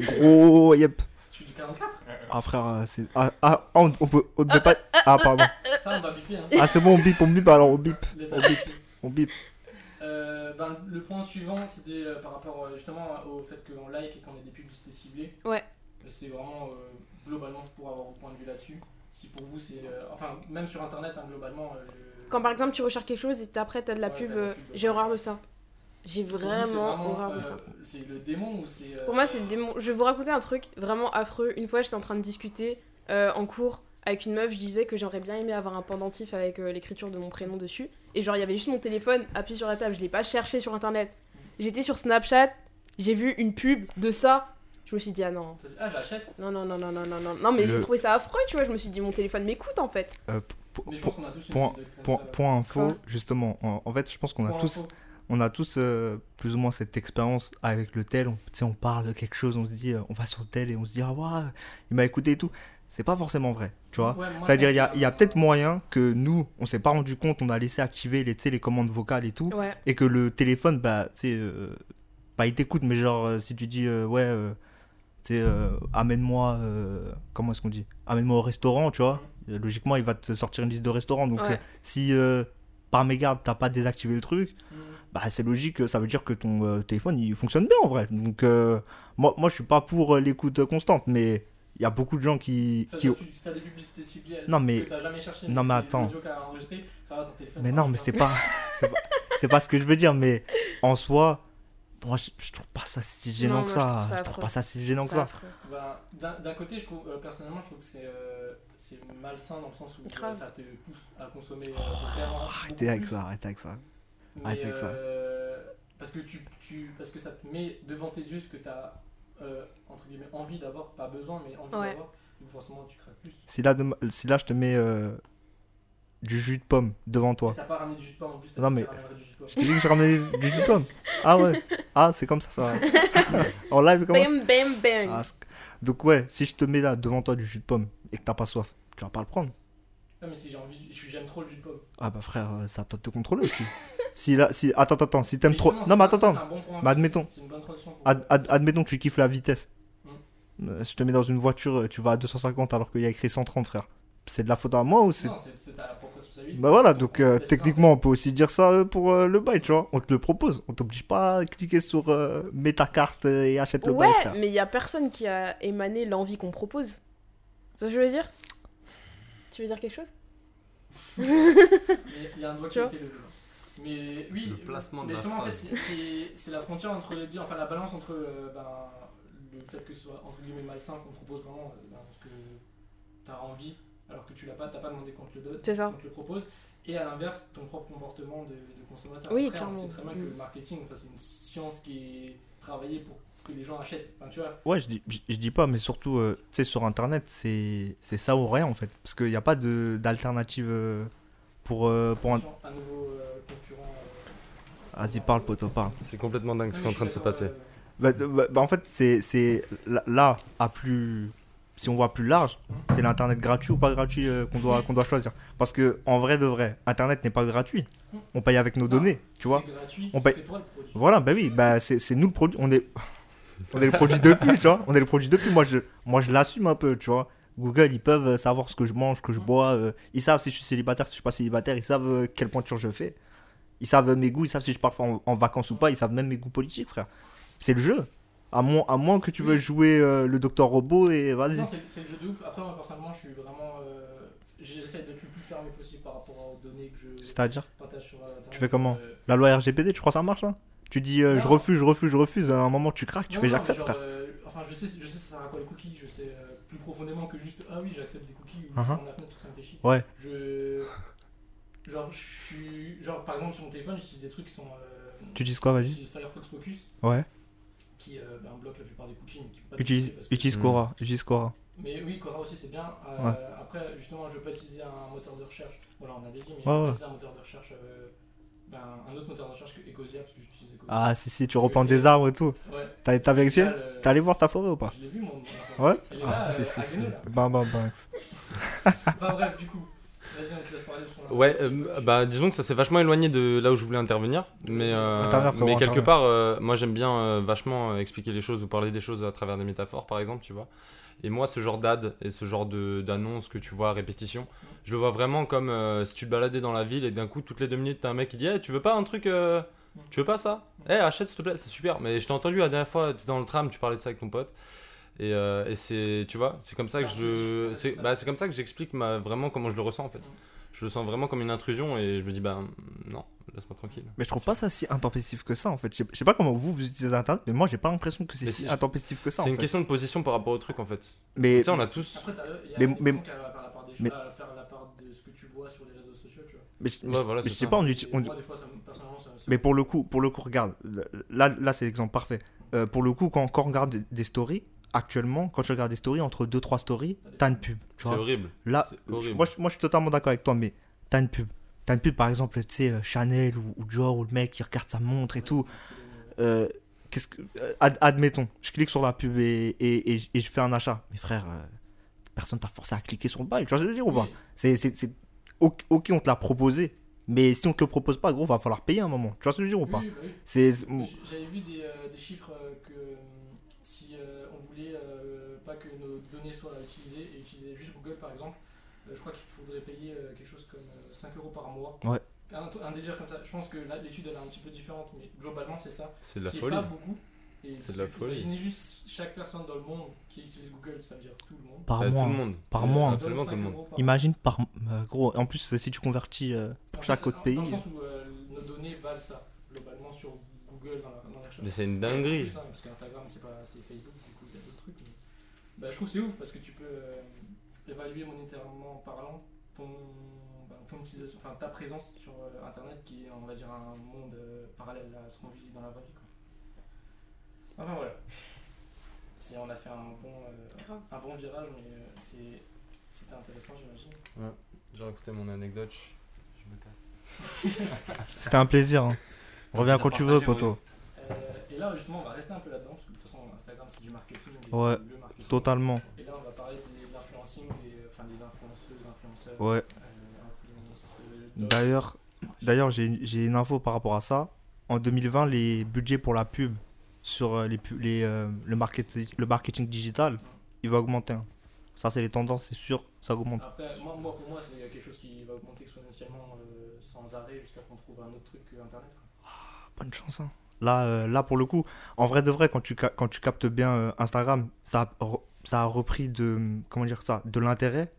Gros, yep. Suis du 44 Ah frère, c'est... Ah, ah, on, on peut... On devait pas... Ah pardon. Ça on va biper hein. Ah c'est bon, on bip, on bip alors, on bip. On bip. On bip. Euh, ben, le point suivant, c'était euh, par rapport euh, justement au fait qu'on like et qu'on ait des publicités ciblées. Ouais. C'est vraiment globalement pour avoir vos points de vue là-dessus. Si pour vous c'est. enfin, même sur internet, hein, globalement. le- Quand par exemple tu recherches quelque chose et après t'as de la Ouais, pub, j'ai horreur de ça. J'ai vraiment horreur de ça. C'est le démon ou c'est. Pour moi, c'est le démon. Je vais vous raconter un truc vraiment affreux. Une fois, j'étais en train de discuter en cours avec une meuf. Je disais que j'aurais bien aimé avoir un pendentif avec euh, l'écriture de mon prénom dessus. Et genre, il y avait juste mon téléphone appuyé sur la table. Je l'ai pas cherché sur internet. J'étais sur Snapchat. J'ai vu une pub de ça. Je me suis dit, ah non, Ah, j'achète. non, non, non, non, non, non, non. Non, mais j'ai trouvé ça affreux, tu vois. Je me suis dit, mon téléphone m'écoute en fait. Euh, pour- Mais je pour- pense qu'on a tous une point- ça, info, Quoi? justement. En, en fait, je pense qu'on a Point tous, info. on a tous euh, plus ou moins cette expérience avec le tel. On, tu sais, on parle de quelque chose, on se dit, euh, on va sur le tel et on se dit, ah ouais, il m'a écouté et tout. C'est pas forcément vrai, tu vois. Ouais, C'est-à-dire, il y a, y a peut-être moyen que nous, on s'est pas rendu compte, on a laissé activer les, les commandes vocales et tout, Ouais. et que le téléphone, bah, tu sais, euh, pas il t'écoute, mais genre, euh, si tu dis, euh, ouais, euh, tu sais, euh, amène-moi, euh, comment est-ce qu'on dit? Amène-moi au restaurant, tu vois. Logiquement, il va te sortir une liste de restaurants. Donc, Ouais. euh, si euh, par mégarde, t'as pas désactivé le truc, Mm. bah, c'est logique, ça veut dire que ton euh, téléphone, il fonctionne bien en vrai. Donc, euh, moi, moi, je suis pas pour euh, l'écoute constante, mais il y a beaucoup de gens qui. Ça, qui... ça, tu- si t'as des publicités ciblées Non, mais- que t'as jamais cherché, non, mais attends. ça va, ton téléphone, Mais non, mais c'est pas, *laughs* c'est pas, c'est pas ce que je veux dire, mais en soi, moi, je, je trouve pas ça si gênant Non, que moi, je ça. trouve ça Je trouve pas ça si gênant que ça. Ben, D'un d'un côté, je trouve, euh, personnellement, je trouve que c'est euh, c'est malsain dans le sens où euh, ça te pousse à consommer euh, Oh, Arrêtez avec plus. ça, arrêtez avec ça. Mais, Arrêtez avec ça. euh, parce, que tu, tu, parce que ça te met devant tes yeux ce que tu as entre guillemets envie d'avoir, pas besoin, mais envie Ouais. d'avoir. Donc forcément, tu craques plus. Si là, de- si là je te mets euh, du jus de pomme devant toi, T'as pas ramené du jus de pomme en plus, t'as Non, dit mais- que tu ramènerais du jus de pomme. je t'ai dit que je ramenais du jus de pomme. *laughs* Ah ouais. Ah, c'est comme ça, ça. *laughs* en live, comment ça Bam, bam, bam. Ah, Donc, ouais, si je te mets là devant toi du jus de pomme et que t'as pas soif, tu vas pas le prendre. Non, mais si j'ai envie, je- j'aime trop le jus de pomme. Ah bah frère, euh, c'est à toi de te contrôler aussi. *laughs* si là, si attends, attends, attends, si t'aimes trop, non mais ça, attends, ça, attends, c'est un bon point. Bah, admettons. C'est une bonne transition pour- Ad- ad- admettons que tu kiffes la vitesse. Mm. Euh, Je te mets dans une voiture, euh, tu vas à 250 alors qu'il y a écrit 130 frère. C'est de la faute à moi ou c'est Non, c'est c'est ta propre responsabilité. Bah voilà, donc euh, Mais techniquement on peut aussi dire ça euh, pour euh, le bail, tu vois. On te le propose, on t'oblige pas à cliquer sur euh, mets ta carte euh, et achète le Ouais, bail, frère. mais il y a personne qui a émané l'envie qu'on propose. C'est ce que je veux dire? Tu veux dire quelque chose *laughs* Mais il y a un doigt qui a été levé. Mais oui, C'est le placement de mais la justement, en fait, c'est- la frontière entre les deux, enfin la balance entre euh, ben, le fait que ce soit entre guillemets malsain qu'on te propose vraiment euh, ben, ce que tu as envie, alors que tu l'as pas, t'as pas demandé qu'on te le donne, C'est ça. qu'on te le propose, et à l'inverse, ton propre comportement de, de consommateur. Oui, Après, on sait très bien que Mm. le marketing, enfin, c'est une science qui est travaillée pour que les gens achètent. Enfin, tu vois, Ouais, je dis, je, je dis pas, mais surtout, euh, tu sais, sur internet, c'est c'est ça ou rien en fait. Parce qu'il n'y a pas de- d'alternative euh, pour, euh, pour un. nouveau euh, concurrent. euh, Vas-y, parle, poteau, parle. C'est complètement dingue ce qui est en train de se passer. euh, Bah, bah, bah, en fait, c'est c'est là, à plus. Si on voit plus large, c'est l'internet gratuit ou pas gratuit euh, qu'on doit, qu'on doit choisir. Parce que en vrai de vrai, internet n'est pas gratuit. On paye avec nos données, tu vois. C'est gratuit, On c'est- paye- toi le produit. Voilà, bah oui, bah c'est c'est nous le produit. On est, on est le produit depuis, tu vois. On est le produit depuis. Moi, je, moi, je l'assume un peu, tu vois. Google, ils peuvent euh, savoir ce que je mange, ce que je bois. euh, ils savent si je suis célibataire, si je suis pas célibataire. Ils savent euh, quelle pointure je fais. Ils savent mes goûts. Ils savent si je pars en, en vacances ou pas. Ils savent même mes goûts politiques, frère. C'est le jeu. À moins, à moins que tu veux jouer euh, le docteur robot et vas-y. Non, c'est le jeu de ouf. Après, moi, personnellement, je suis vraiment. J'essaie d'être le plus fermé possible par rapport aux données que je C'est-à-dire, partage sur. Tu fais comment la loi RGPD, tu crois que ça marche là Tu dis euh, je refuse, je refuse, je refuse. À un moment, tu craques, tu non, fais j'accepte, frère. euh, enfin, je sais, je sais ça sert à quoi les cookies. Je sais euh, plus profondément que juste ah oui, j'accepte des cookies ou je Uh-huh. ferme la fenêtre, tout ça me fait chier. Ouais. Je. Genre, je suis. Genre, par exemple, sur mon téléphone, j'utilise des trucs qui sont. euh, Tu dis quoi, vas-y J'utilise Firefox Focus Ouais. qui euh, ben, bloque la plupart des cookies. Mais, qui peut pas Utilise, bloquer parce que- utilise Hmm. Cora, utilise Cora. Mais oui, Cora aussi c'est bien. Euh, Ouais. Après, justement, je veux pas utiliser un moteur de recherche. Voilà, on avait dit, mais Ouais, je ouais. pas utiliser un moteur de recherche. Euh, ben, un autre moteur de recherche que Ecosia, parce que j'utilise Ecosia. Ah, si, si, tu replantes des arbres et tout. Ouais. T'as t'as vérifié T'es allé voir ta forêt ou pas Je l'ai vu, mon. Ouais Elle est là, Ah, euh, si, si, à si. Là. Ben, ben, ben. Enfin bref, du coup, vas-y, on te laisse parler. parce qu'on a- Ouais, euh, bah disons que ça s'est vachement éloigné de là où je voulais intervenir. Mais, euh, mais quelque part, euh, moi j'aime bien euh, vachement euh, expliquer les choses ou parler des choses à travers des métaphores, par exemple, tu vois. Et moi, ce genre d'ad et ce genre d'annonce que tu vois à répétition, je le vois vraiment comme euh, si tu te baladais dans la ville et d'un coup, toutes les deux minutes, t'as un mec qui dit Eh, Tu veux pas un truc euh, Tu veux pas ça? Eh, achète s'il te plaît, c'est super. Mais je t'ai entendu la dernière fois, t'étais dans le tram, tu parlais de ça avec ton pote. Et, euh, et c'est, tu vois, c'est comme ça que je, c'est, bah, c'est comme ça que j'explique vraiment comment je le ressens en fait. Je le sens vraiment comme une intrusion et je me dis bah non, laisse-moi tranquille. Mais je trouve pas ça si intempestif que ça en fait. Je sais- pas comment vous vous utilisez internet, mais moi j'ai pas l'impression que c'est si intempestif que ça. C'est une fait. question de position par rapport au truc en fait. Mais Tu sais, on a tous. Après, y a Mais- mais- gens qui arrivent à faire la part des choses, mais- à faire la part de ce que tu vois sur les réseaux sociaux, tu vois. mais, je- Ouais, voilà, mais je c'est sais ça. pas, on, Et uti- on- Moi, des fois, ça me- personnellement, ça me. ça mais pour le coup, pour le coup, regarde, là, là c'est l'exemple parfait. Euh, pour le coup, quand, quand on regarde des, stories, actuellement, quand tu regardes des stories, entre 2-3 stories, t'as une pub. Tu C'est vois. horrible. Là, horrible. moi, je, moi je suis totalement d'accord avec toi, mais t'as une pub. T'as une pub, par exemple, tu sais, euh, Chanel ou, ou Dior, ou le mec qui regarde sa montre et tout. Euh, qu'est-ce que, euh, ad- admettons, je clique sur la pub et, et, et, et je fais un achat. Mais frère, euh, personne t'a forcé à cliquer sur le bail, tu vois ce que je veux dire ou pas? C'est, c'est, c'est- ok, on te l'a proposé, mais si on te le propose pas, gros, va falloir payer un moment. Tu vois ce que je veux dire ou pas? Oui, oui. c'est, c'est- J- J'avais vu des, euh, des chiffres euh, que euh, si on voulait pas que nos données soient utilisées et utiliser juste Google par exemple, je crois qu'il faudrait payer euh, quelque chose comme euh, 5 euros par mois. Ouais. Un, un délire comme ça. Je pense que l'étude elle est un petit peu différente, mais globalement c'est ça. C'est de la qui folie. est pas beaucoup. C'est de la si- folie. Imaginez juste chaque personne dans le monde qui utilise Google, ça veut dire tout le monde. par Euh, mois. Tout le monde. Par Euh, mois. Absolument Donne tout le 5 monde. par Imagine par. euh, gros, en plus, si tu convertis euh, pour En chaque fait, autre pays. Dans le sens où euh, nos données valent ça, globalement sur Google dans, la, dans les recherches. Mais c'est une dinguerie. ça, Parce qu'Instagram, c'est Facebook, du coup, il y a d'autres trucs. mais- Bah, je trouve que c'est ouf parce que tu peux euh, évaluer monétairement parlant ton, bah, ton utilisation, enfin ta présence sur euh, Internet qui est, on va dire, un monde euh, parallèle à ce qu'on vit dans la vraie vie. Quoi. Enfin voilà. C'est- On a fait un bon, euh, un bon virage, mais euh, c'est- c'était intéressant, j'imagine. J'ai raconté mon anecdote. Je je me casse. *laughs* C'était un plaisir. hein. Reviens quand tu veux, poto. Euh, et là, justement, on va rester un peu là-dedans, parce que de toute façon, Instagram, c'est du marketing. et Ouais, c'est le marketing. Totalement. Et là, on va parler Ouais. euh, D'ailleurs, d'ailleurs j'ai une info par rapport à ça. En 2020, les budgets pour la pub sur euh, les, les, euh, le, marketing, le marketing digital, il va augmenter. hein. Ça, c'est les tendances, c'est sûr, ça augmente. Après, moi, moi, pour moi, c'est quelque chose qui va augmenter exponentiellement euh, sans arrêt jusqu'à qu'on trouve un autre truc que Internet. quoi. Bonne chance. hein. Là, euh, là, pour le coup, en vrai de vrai, quand tu, quand tu captes bien euh, Instagram, ça ça a repris de, comment dire ça, de l'intérêt.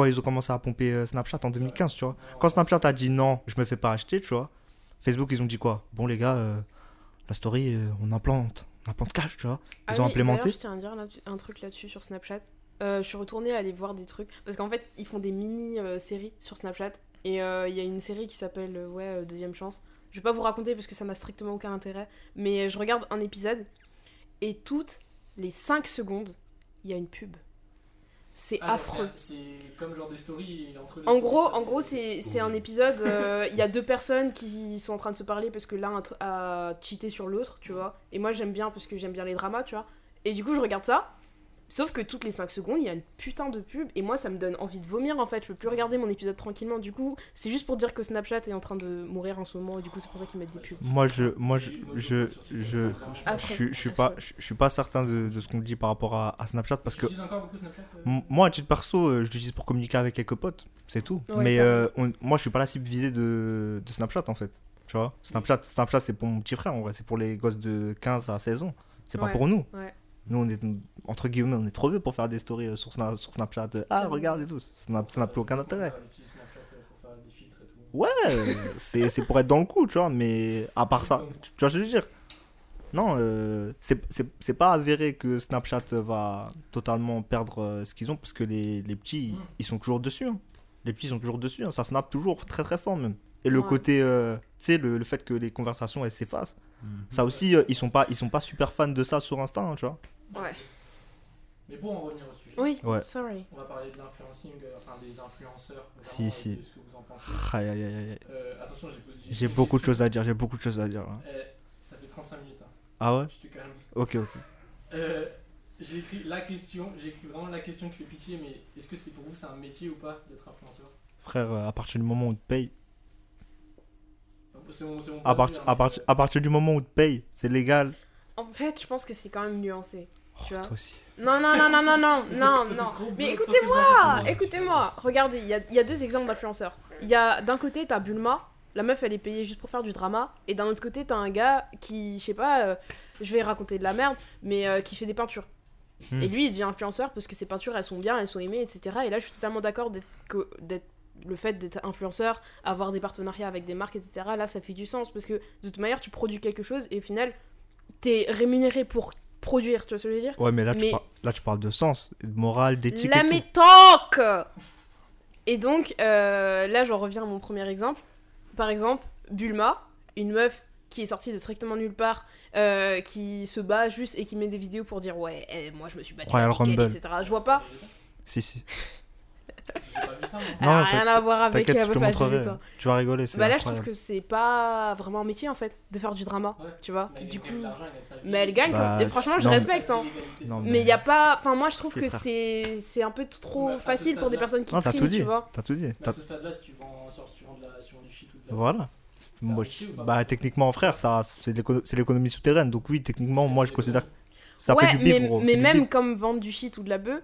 Quand ils ont commencé à pomper euh, Snapchat en 2015, tu vois. Quand Snapchat a dit non, je me fais pas acheter, tu vois. Facebook, ils ont dit quoi? Bon, les gars, euh, la story, euh, on implante, on implante cash, tu vois. Ils Ah ont oui, implémenté. Je tiens à dire là- un truc là-dessus sur Snapchat. Euh, je suis retournée aller voir des trucs. Parce qu'en fait, ils font des mini-séries sur Snapchat. Et il y a une série qui s'appelle ouais, Deuxième Chance. Je vais pas vous raconter parce que ça n'a strictement aucun intérêt. Mais je regarde un épisode. Et toutes les 5 secondes, il y a une pub. C'est Ah, affreux. c'est- comme genre des stories entre les En gros, en gros, c'est c'est un épisode. euh, *laughs* Il y a deux personnes qui sont en train de se parler parce que l'un a, a cheaté sur l'autre, tu vois. Et moi, j'aime bien parce que j'aime bien les dramas, tu vois. Et du coup, je regarde ça. Sauf que toutes les 5 secondes, il y a une putain de pub. Et moi, ça me donne envie de vomir en fait. Je peux plus regarder mon épisode tranquillement. Du coup, c'est juste pour dire que Snapchat est en train de mourir en ce moment. Et du coup, c'est pour ça qu'ils mettent des pubs. Moi, je, moi, je, je, je, suis- je suis pas, je, je suis pas certain de, de ce qu'on dit par rapport à, à Snapchat parce Tu que utilises encore beaucoup Snapchat euh moi, à titre perso, euh, je l'utilise pour communiquer avec quelques potes, c'est tout. Ouais, Mais euh, on- moi, je suis pas la cible visée de, de Snapchat en fait. Tu vois, Snapchat, Snapchat, c'est pour mon petit frère en vrai, c'est pour les gosses de 15 à 16 ans. C'est pas Ouais, pour nous. ouais. Nous, on est entre guillemets, on est trop vieux pour faire des stories euh, sur, Sna- sur Snapchat. ah, regarde et tout. Ça n'a- plus aucun intérêt. Euh. Ouais, c'est c'est pour être dans le coup, tu vois, mais à part ça, tu vois ce que je veux dire? Non, euh, c'est- c'est c'est pas avéré que Snapchat va totalement perdre euh, ce qu'ils ont, parce que les, les petits, Mm. ils sont toujours dessus. hein. Les petits sont toujours dessus, hein. ça snap toujours très très fort même. Et le Ouais. côté, euh, tu sais, le, le fait que les conversations elles s'effacent, ça aussi, euh, ils sont pas ils sont pas super fans de ça sur Insta, hein, tu vois. Ouais. Mais pour en revenir au sujet, Oui, Ouais. sorry. on va parler de l'influencing, euh, enfin des influenceurs. Si, si. de ce que vous en pensez. Aïe, aïe, aïe, aïe. Euh, attention, j'ai beaucoup de choses à dire, j'ai beaucoup de choses à dire. hein. Eh, ça fait 35 minutes, hein. Ah ouais? Je te calme. Ok, ok. Euh, j'ai écrit la question, j'ai écrit vraiment la question qui fait pitié, mais est-ce que c'est pour vous c'est un métier ou pas d'être influenceur? Frère, à partir du moment où on te paye, mon, mon à, part- hein, à, euh, à partir du moment où on te paye, c'est légal. En fait, je pense que c'est quand même nuancé. Tu vois Toi aussi. Non, non, non, non, non, non, *laughs* non, non. Mais écoutez-moi, écoutez-moi. Regardez, il y a, y a deux exemples d'influenceurs. Il y a d'un côté, t'as Bulma, la meuf elle est payée juste pour faire du drama, et d'un autre côté t'as un gars qui, je sais pas, euh, je vais raconter de la merde, mais euh, qui fait des peintures. Hmm. Et lui il devient influenceur parce que ses peintures elles sont bien, elles sont aimées, etc. Et là je suis totalement d'accord d'être le fait d'être influenceur, avoir des partenariats avec des marques, etc. Là ça fait du sens parce que de toute manière tu produis quelque chose et au final t'es rémunéré pour produire, tu vois ce que je veux dire Ouais, mais là, Mais- Tu, par- là tu parles de sens, de morale, d'éthique. La et donc, euh, là, j'en reviens à mon premier exemple. Par exemple, Bulma, une meuf qui est sortie de strictement nulle part, euh, qui se bat juste et qui met des vidéos pour dire Ouais, eh, moi je me suis battue Royal avec elle, Rumble. etc. Je vois pas. Si, si. Non, rien à voir avec T'inquiète, la je te montrerai. 18 ans. Tu vas rigoler. Bah là, je trouve incroyable. que c'est pas vraiment un métier en fait, de faire du drama, Ouais. tu vois. Mais elle Du gagne coup. Mais elle gagne, Bah. Et franchement, je non, mais- respecte, hein. Non, Mais il y a pas. Enfin, moi, je trouve que c'est c'est un peu trop Mais ce facile pour des personnes qui Non, t'as triment, tout dit. tu vois. T'as tout dit. Mais T'as- à ce stade-là, si tu vends, tu vends de la- si tu vends du shit ou de la. Voilà. Moi, je- Bah, techniquement, frère, ça, c'est l'économie souterraine. Donc, oui, techniquement, moi, je considère que ça ouais, fait du bif, mais, gros. mais même bif. comme vendre du shit ou de la bœuf,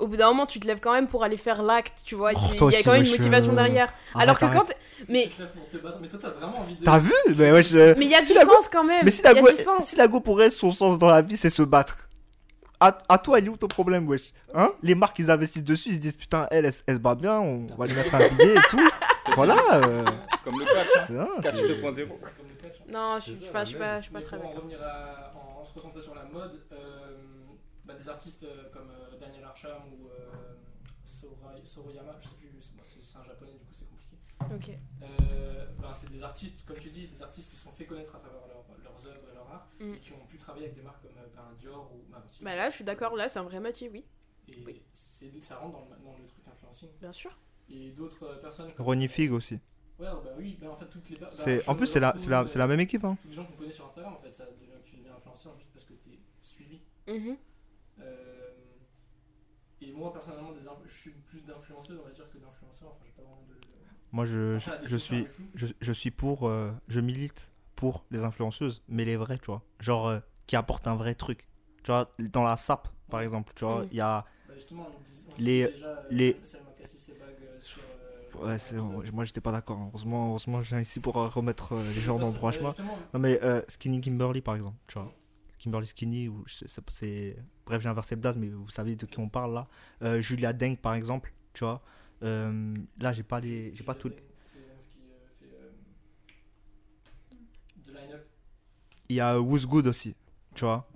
au bout d'un moment, tu te lèves quand même pour aller faire l'acte, tu vois. Oh, Il y a aussi, quand même une motivation euh, derrière. Arrête, Alors que arrête. quand. Mais Tu te lèves pour te battre. Mais toi, t'as vraiment envie de. T'as vu Mais euh, mais il y a Si du go- sens quand même. Mais si la, go, si la go pour elle, son sens dans la vie, c'est se battre. À, à toi, elle est où ton problème, wesh? Hein? Les marques, ils investissent dessus, ils se disent putain, elle, elle, elle se bat bien, on va lui mettre un billet et tout. *laughs* voilà. euh, C'est comme le catch, hein. c'est un, Catch c'est- 2.0. C'est comme le catch, hein. Non, je suis je pas, je suis pas très pour en d'accord. revenir à, en, en se concentrer sur la mode, euh, bah, des artistes euh, comme euh, Daniel Arsham ou euh, Soroyama, je sais plus, c'est un japonais du coup c'est compliqué. Ok. Euh, ben, c'est des artistes, comme tu dis, des artistes qui se sont fait connaître à travers leur- leurs œuvres et leur art Mm. et qui ont pu travailler avec des marques comme ben, Dior ou bah, aussi- Bah là, je suis d'accord, là, c'est un vrai métier, oui, Et oui. c'est- ça rentre dans le, dans le truc influencing. bien sûr. Et d'autres personnes. Ronnie Fig aussi. Ouais, bah oui, bah en fait, toutes les bah, en plus, c'est la, la, c'est la même équipe. Hein. Tous les gens qu'on connaît sur Instagram, en fait, ça devient, tu deviens influenceur juste parce que t'es suivi. Mhm. Euh, et moi, personnellement, des je suis plus d'influenceuse, on va dire, que d'influenceur. Enfin, j'ai pas vraiment de. Moi, je, je, je suis, je, je suis pour, euh, je milite pour les influenceuses, mais les vraies, tu vois. Genre, euh, qui apportent un vrai truc. Tu vois, dans la SAP, par exemple, tu vois, Mhm. il y a. Bah, justement, on Les- déjà, euh, les- euh, euh, Ouais, moi, j'étais pas d'accord. Heureusement, heureusement, je viens ici pour euh, remettre euh, les gens dans le droit chemin. Non, mais euh, Skinny Kimberly, par exemple, tu vois. Kimberly Skinny, ou c'est- c'est. Bref, j'ai inversé le blaze, mais vous savez de qui on parle là. Euh, Julia Deng, par exemple, tu vois. Euh, là, j'ai pas les. J'ai pas tout. Il y a Who's Good aussi, tu vois.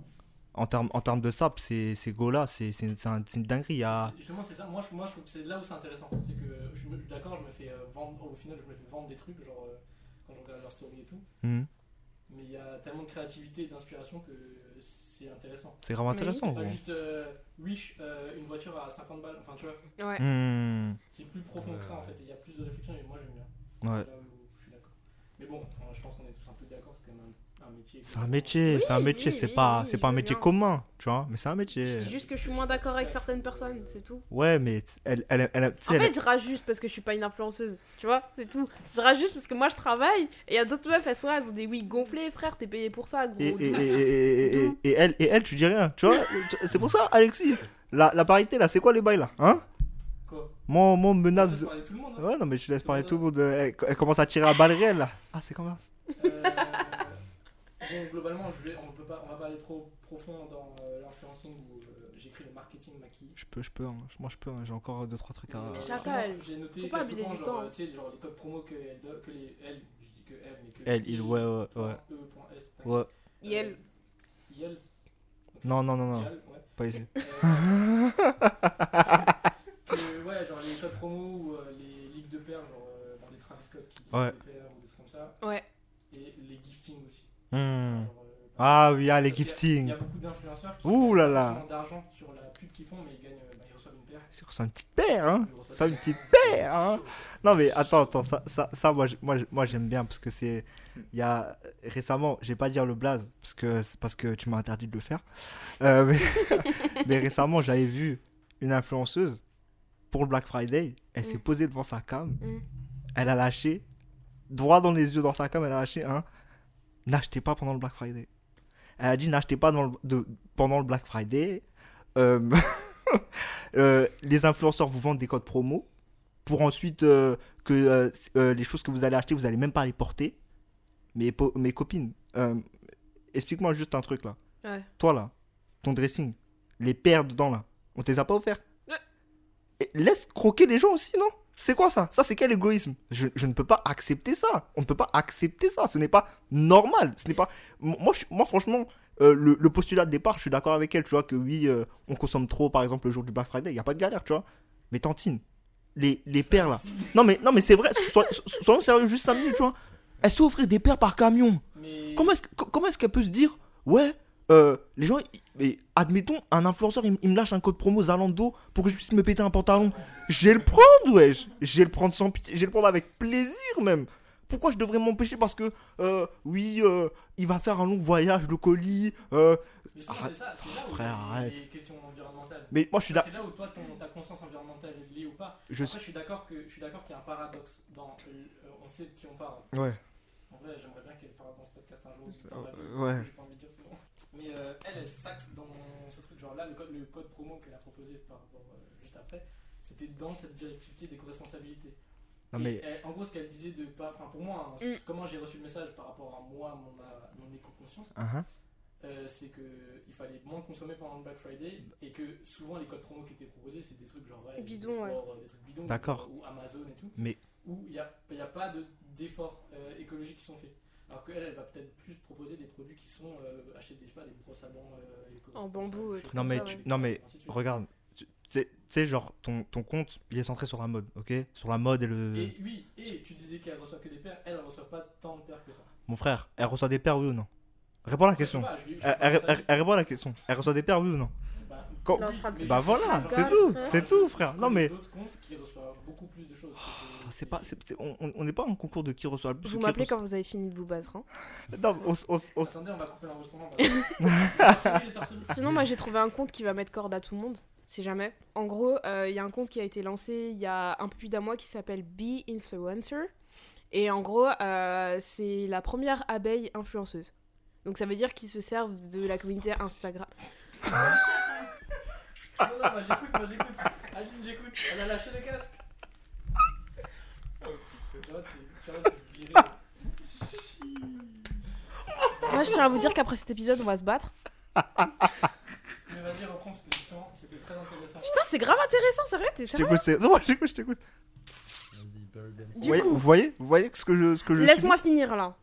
En termes en termes de sap, ces, ces go-là, c'est une, c'est un- c'est une dinguerie. Il y a. Justement, c'est ça. Moi, je, moi, je trouve que c'est là où c'est intéressant. C'est que je me- d'accord, je me fais euh, vendre. Au final, je me fais vendre des trucs, genre euh, quand je regarde leur story et tout. Mhm. Mais il y a tellement de créativité et d'inspiration que c'est intéressant. C'est vraiment Mais oui, intéressant, C'est pas juste, euh, oui, euh, une voiture à 50 balles. Enfin, tu vois, Ouais. Mhm. c'est plus profond que ça en fait. Et Il y a plus de réflexion et moi j'aime bien. Ouais. C'est là où je suis d'accord. Mais bon, je pense qu'on est tous un peu d'accord. C'est quand même. C'est un métier, c'est un métier, oui, c'est oui, pas, oui, c'est pas un métier bien. commun, tu vois, mais c'est un métier. C'est juste que je suis moins d'accord avec certaines personnes, c'est tout. Ouais, mais elle, elle, elle, sais, En elle- fait, je rajuste parce que je suis pas une influenceuse, tu vois, c'est tout. Je rajuste parce que moi je travaille et il y a d'autres meufs, elles sont là, elles ont des wigs gonflés, frère, t'es payé pour ça, gros. et, et, *laughs* et, et, et, et- et elle, et elle, tu dis rien, tu vois. c'est pour ça, Alexis, la, la parité là, c'est quoi les bails là, hein? Quoi? Moi, moi, on me menace. Parler tout le monde. hein. Ouais, non, mais je laisse parler tout le monde. Elle, elle commence à tirer à balles réelles là. Ah, c'est comment ça Euh, bon, globalement, je vais, on peut pas, on va pas aller trop profond dans euh, l'influencing où euh, j'écris le marketing maquis. Je peux, je peux, hein. moi je peux, hein. j'ai encore 2-3 trucs à. Mais Chacal, J'ai noté faut pas abuser points, du genre, temps. euh, tu sais, genre les codes promo que, elle, do- que les, elle, je dis que elle, mais que Elle, il, ouais, ouais, ouais. E.S. Ouais, Yel. Yel. non, non, non, non, Dial, ouais. pas ici. Euh, *laughs* que, ouais, genre les codes promo ou euh, les ligues de paires, genre euh, dans les Travis Scott qui Ouais. des paires ou des trucs comme ça. Ouais. Et les giftings aussi. Hmm. Ah oui, ah, les a- Il giftings. y a beaucoup d'influenceurs qui Ouh gagnent là là. d'argent sur la pub qu'ils font, mais ils gagnent, euh, bah, ils reçoivent une paire. C'est une petite paire, hein. ils reçoivent une petite paire, hein. Non mais attends, attends, ça, ça, ça moi, moi, j'aime bien parce que c'est, il y a récemment, je vais pas dire le blaze parce que c'est parce que tu m'as interdit de le faire, Euh, *laughs* mais, mais récemment j'avais vu une influenceuse pour le Black Friday, elle s'est Mm. posée devant sa cam, Mm. elle a lâché droit dans les yeux dans sa cam, elle a lâché un, n'achetez pas pendant le Black Friday. Elle a dit n'achetez pas dans le- de- pendant le Black Friday. Euh, *laughs* euh, les influenceurs vous vendent des codes promo pour ensuite euh, que les choses que vous allez acheter, vous allez même pas les porter. Mais po- mes copines, explique-moi juste un truc là. Ouais. Toi là, ton dressing, les paires dedans là, on te les a pas offerts Ouais. Et Laisse croquer les gens aussi, non? C'est quoi ça? Ça, c'est quel égoïsme? Je, je ne peux pas accepter ça. On ne peut pas accepter ça. Ce n'est pas normal. Ce n'est pas. Moi, je- moi franchement, euh, le, le postulat de départ, je suis d'accord avec elle, tu vois, que oui, euh, on consomme trop, par exemple, le jour du Black Friday, il n'y a pas de galère, tu vois. Mais Tantine, les, les paires là. Non, mais, non, mais c'est vrai, so- so- so- soyons sérieux juste 5 minutes, tu vois. Elle se fait offrir des paires par camion? Mais Comment est-ce que- co- comment est-ce qu'elle peut se dire, ouais, euh, les gens, mais admettons, un influenceur, il, il me lâche un code promo Zalando pour que je puisse me péter un pantalon. Je vais le prendre, wesh. Je vais le prendre sans pitié. Je vais le prendre avec plaisir, même. Pourquoi je devrais m'empêcher parce que, euh, oui, euh, il va faire un long voyage de colis. euh, mais je pense Arrête. c'est ça, là où Frère, y arrête. des questions environnementales. mais moi, je suis là. C'est là où toi, ton- ta conscience environnementale est liée ou pas. Je Après, je suis d'accord que je suis d'accord qu'il y a un paradoxe dans. euh, on sait de qui on parle. Ouais. En vrai, j'aimerais bien qu'elle parle dans ce podcast un jour. Ouais. J'ai pas envie de dire bon. Mais euh, elle, elle s'axe dans ce truc. Genre là, le code, le code promo qu'elle a proposé par rapport, euh, juste après, c'était dans cette directivité d'éco-responsabilité. Non, Et mais. elle- en gros, ce qu'elle disait de pas. Enfin, pour moi, hein, Mm. comment j'ai reçu le message par rapport à moi, mon, mon éco-conscience, Hein, euh, c'est qu'il fallait moins consommer pendant le Black Friday et que souvent les codes promo qui étaient proposés, c'est des trucs genre ouais, Bidons, des ouais. sports, euh, des trucs bidons, D'accord. ou Amazon et tout, Mais- où il n'y a, y a pas de- d'efforts euh, écologiques qui sont faits. Alors qu'elle, elle va peut-être plus proposer des produits qui sont euh, acheter des, je sais pas, des brosses à dents euh, En bambou, euh, Non, comme mais, ça, tu- ouais. non, mais regarde. Tu sais, genre, ton, ton compte, il est centré sur la mode, ok? Sur la mode et le. Et oui, et tu disais qu'elle reçoit que des paires, elle, elle reçoit pas tant de paires que ça. Mon frère, elle reçoit des paires, oui ou non? Réponds à la question. Pas, je je Elle, elle- ça, elle- elle répond à la question. Elle reçoit des paires, oui ou non? Quand- Bah voilà, c'est tout, c'est tout, frère. Non mais. Ah, c'est pas, c'est- on n'est pas en concours de qui reçoit le plus. Vous m'appelez reçoit- quand vous avez fini de vous battre. hein. *laughs* Non, on, on on Attendez, on va couper l'enregistrement. *laughs* Sinon, moi j'ai trouvé un compte qui va mettre corde à tout le monde, si jamais. En gros, euh, il y a un compte qui a été lancé il y a un peu plus d'un mois qui s'appelle Be Influencer. Et en gros, euh, c'est la première abeille influenceuse. Donc ça veut dire qu'ils se servent de la communauté Instagram. *laughs* Non, non, moi j'écoute, moi j'écoute. Aline, j'écoute. Elle a lâché le casque. Viré. Moi je tiens à vous dire qu'après cet épisode, on va se battre. Mais vas-y, reprends parce que justement, c'était très intéressant. Putain, c'est grave intéressant, sérieux, t'es je sérieux t'écoute, c'est- c'est moi, je t'écoute, je t'écoute. Du Vous voyez, coup- vous voyez, vous voyez ce que je, ce que je Laisse-moi finir là.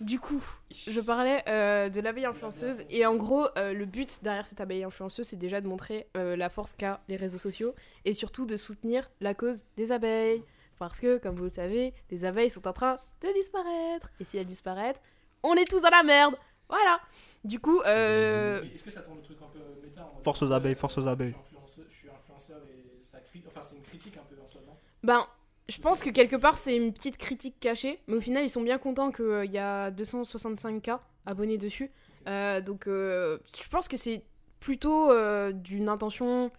Du coup, je parlais euh, de l'abeille influenceuse et en gros, euh, le but derrière cette abeille influenceuse, c'est déjà de montrer euh, la force qu'a les réseaux sociaux et surtout de soutenir la cause des abeilles. Parce que, comme vous le savez, les abeilles sont en train de disparaître. Et si elles disparaissent, on est tous dans la merde. Voilà. Du coup, euh, Est-ce que ça tourne le truc un peu méta en mode, Force aux abeilles, force aux abeilles. Je suis influenceur, je suis influenceur et ça crie. Enfin, c'est une critique un peu en soi, non? Ben, je pense que quelque part, c'est une petite critique cachée. Mais au final, ils sont bien contents qu'il y a 265K abonnés dessus. Euh, donc, euh, je pense que c'est plutôt euh, d'une intention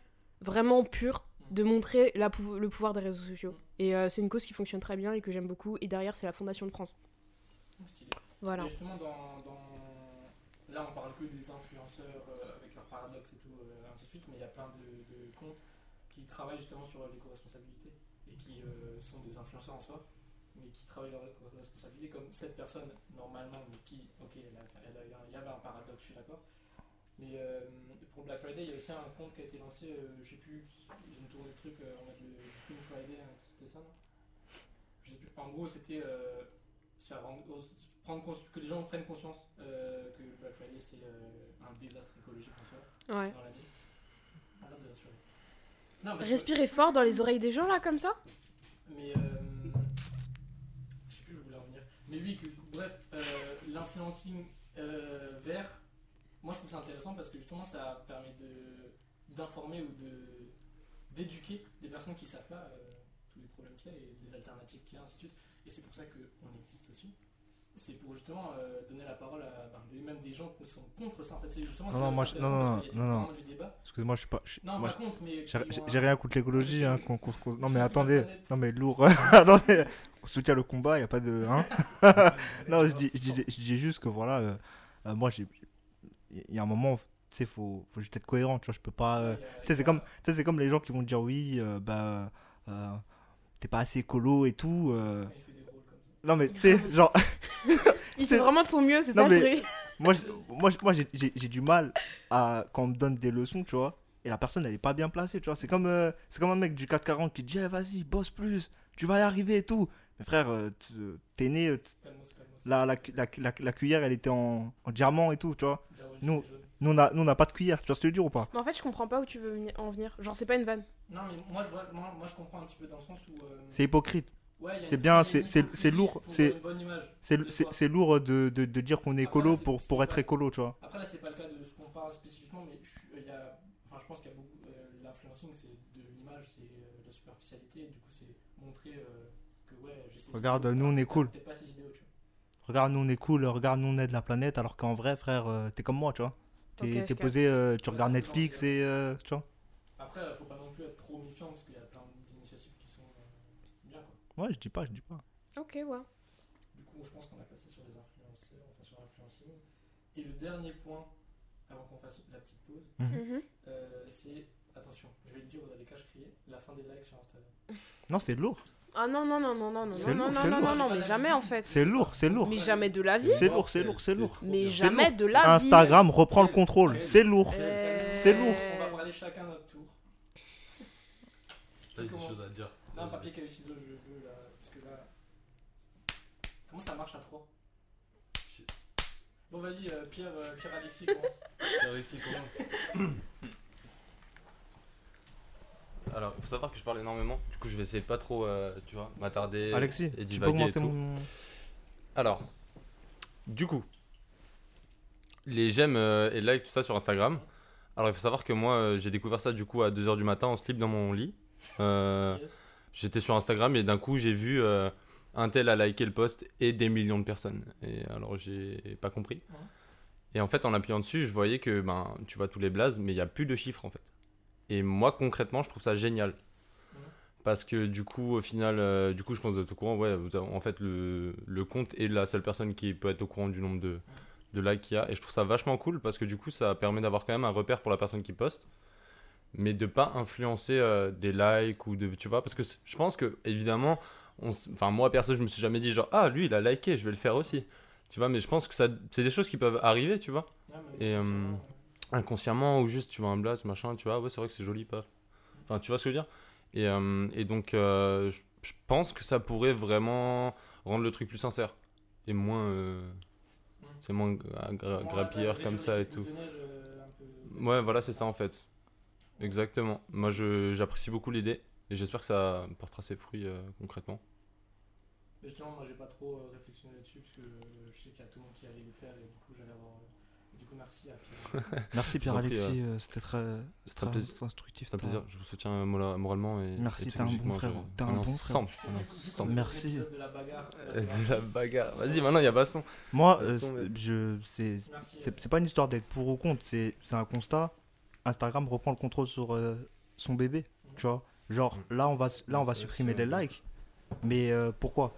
vraiment pure de montrer la pou- le pouvoir des réseaux sociaux. Et euh, c'est une cause qui fonctionne très bien et que j'aime beaucoup. Et derrière, c'est la Fondation de France. Stylé. Voilà. Et justement, dans, dans- là, on parle que des influenceurs avec leurs paradoxes et tout, ainsi de suite, mais il y a plein de, de comptes qui travaillent justement sur l'éco-responsabilité et sont des influenceurs en soi, mais qui travaillent leur éco-responsabilité comme cette personne, normalement, mais qui, ok, elle a- elle a eu un- il y avait un paradoxe, je suis d'accord. Mais euh, pour Black Friday, il y a aussi un compte qui a été lancé, euh, je sais plus, ils ont tourné le truc euh, en mode le Green Friday, hein, c'était ça, non? Je sais plus. En gros, c'était euh, prendre que les gens prennent conscience euh, que Black Friday c'est euh, un désastre écologique en soi Ouais. dans l'année. Mais Respirez fort dans les oreilles des gens, là, comme ça? Mais euh, je sais plus où je voulais en venir. Mais oui, que, bref, euh, l'influencing euh, vert, moi je trouve ça intéressant parce que justement ça permet de d'informer ou de d'éduquer des personnes qui savent pas tous les problèmes qu'il y a et des alternatives qu'il y a, ainsi de suite. Et c'est pour ça qu'on existe aussi. C'est pour justement euh, donner la parole à ben, des- même des gens qui sont contre ça. En fait, c'est justement Non, non, moi, je- non, non, non, non. Excusez-moi, je suis pas. je Non, moi, pas contre, mais. j'ai- rien contre l'écologie, hein, Non mais *laughs* attendez, non mais lourd. *laughs* attendez, on soutient le combat, y a pas de. Hein *laughs* non, je dis, je, dis, je dis juste que voilà, euh, euh, moi j'ai. Il y a un moment, tu sais, faut, faut juste être cohérent, tu vois, je peux pas. euh, il Tu sais, c'est comme, comme les gens qui vont dire oui, euh, bah, euh, t'es pas assez écolo et tout. Non, mais tu sais, genre, Il fait vraiment de son mieux, c'est ça le truc. moi, je- moi, moi j'ai- du mal à, quand on me donne des leçons, tu vois, et la personne, elle est pas bien placée, tu vois. C'est comme, euh, c'est comme un mec du 440 qui te dit, Eh, vas-y, bosse plus, tu vas y arriver et tout. Mais frère, euh, t- t'es né, euh, t- Calmos, calmos. la, la, la, la- la cuillère, elle était en, en diamant et tout, tu vois. Nous-. Nous, on a, nous, on n'a pas de cuillère, tu vois ce que je veux dire ou pas? Mais en fait, je comprends pas où tu veux en venir. Genre, c'est pas une vanne. Non, mais moi je, vois, moi, moi, je comprends un petit peu dans le sens où. euh, C'est hypocrite. Ouais, c'est bien, c'est- lourd, c'est- lourd de, de, de dire qu'on est là, écolo pour, pour pas- être écolo, tu vois. Après là c'est pas le cas de ce qu'on parle spécifiquement, mais je, suis- il y a, enfin, je pense qu'il y a beaucoup. euh, L'influencing c'est de l'image, c'est euh, de la superficialité, du coup c'est montrer euh, que ouais, Regarde, nous, on est cool. peut-être pas ces idéaux, tu vois. Regarde, nous, on est cool, regarde, nous, on aide la planète, alors qu'en vrai, frère, euh, t'es comme moi, tu vois. T'es Ok, je t'es capte. posé, euh, tu regardes Netflix et. euh, tu vois. Après, euh, faut pas non plus être trop méfiant parce qu'il y a plein d'initiatives qui sont euh, bien quoi. Ouais, je dis pas, je dis pas. Ok, ouais. Du coup, je pense qu'on a passé sur les influenceurs, enfin sur l'influencing. Et le dernier point, avant qu'on fasse la petite pause, Mhm. euh, c'est attention, je vais le dire, vous allez cache crier, la fin des likes sur Instagram. *laughs* Non, c'est lourd. Ah non, non, non, non, non, non, non, lourd, non, non, non, non, mais jamais en fait. C'est lourd, c'est lourd. Mais jamais de la vie. C'est lourd, c'est lourd, c'est lourd. Mais jamais lourd. de la vie. Instagram reprend le contrôle. C'est lourd. Euh, C'est lourd. On va parler chacun à notre tour. T'as des choses à dire. Non, papier, cahier, ciseaux, je veux là. Parce que là. Comment ça marche à 3 Bon, vas-y, euh, Pierre, euh, Pierre Alexis *laughs* commence. Alexis, commence. Alors, il faut savoir que je parle énormément. Du coup, je vais essayer de pas trop, euh, tu vois, m'attarder Alexis, et tu peux divaguer et augmenter tout. mon. Alors, du coup, les j'aime euh, et likes, tout ça sur Instagram. Alors, il faut savoir que moi, euh, j'ai découvert ça du coup à 2h du matin en slip dans mon lit. Euh, Yes. J'étais sur Instagram et d'un coup, j'ai vu euh, un tel a liké le post et des millions de personnes. Et alors, j'ai pas compris. Ouais. Et en fait, en appuyant dessus, je voyais que ben, tu vois tous les blazes, mais il n'y a plus de chiffres en fait. Et moi, concrètement, je trouve ça génial. Parce que du coup, au final, euh, du coup, je pense que vous êtes au courant. Ouais, en fait, le, le compte est la seule personne qui peut être au courant du nombre de, de likes qu'il y a. Et je trouve ça vachement cool parce que du coup, ça permet d'avoir quand même un repère pour la personne qui poste. Mais de pas influencer euh, des likes ou de. Tu vois, parce que je pense que, évidemment, enfin, moi perso, je me suis jamais dit genre, ah, lui, il a liké, je vais le faire aussi. Tu vois, mais je pense que ça, c'est des choses qui peuvent arriver, tu vois. Même Et, euh, inconsciemment. ou juste tu vois un blaze machin tu vois ah ouais c'est vrai que c'est joli paf. Enfin tu vois ce que je veux dire? Et, euh, et donc euh, je pense que ça pourrait vraiment rendre le truc plus sincère et moins euh, Mm. c'est moins gra- gra- Moi, grappilleur comme ça et tout. neige, peu- ouais voilà c'est ça en fait. Exactement. Moi j'apprécie beaucoup l'idée et j'espère que ça portera ses fruits euh, concrètement Mais justement, moi j'ai pas trop euh, réflexionné là-dessus parce que euh, je sais qu'il y a tout le monde qui allait le faire et du coup j'allais avoir. euh, Du coup, merci à *laughs* Pierre. Merci Pierre-Alexis, euh, c'était très, instructif. c'est un plaisir je vous soutiens moralement et Merci, t'es un bon frère, t'es un bon frère. ensemble on est ensemble Merci. De la bagarre. de la bagarre vas-y maintenant il y a baston Moi, euh, je, c'est, pas une histoire d'être pour ou contre, c'est, c'est un constat. Instagram reprend le contrôle sur euh, son bébé, tu vois. Genre, là, on va, là, on va supprimer les likes. Mais euh, pourquoi?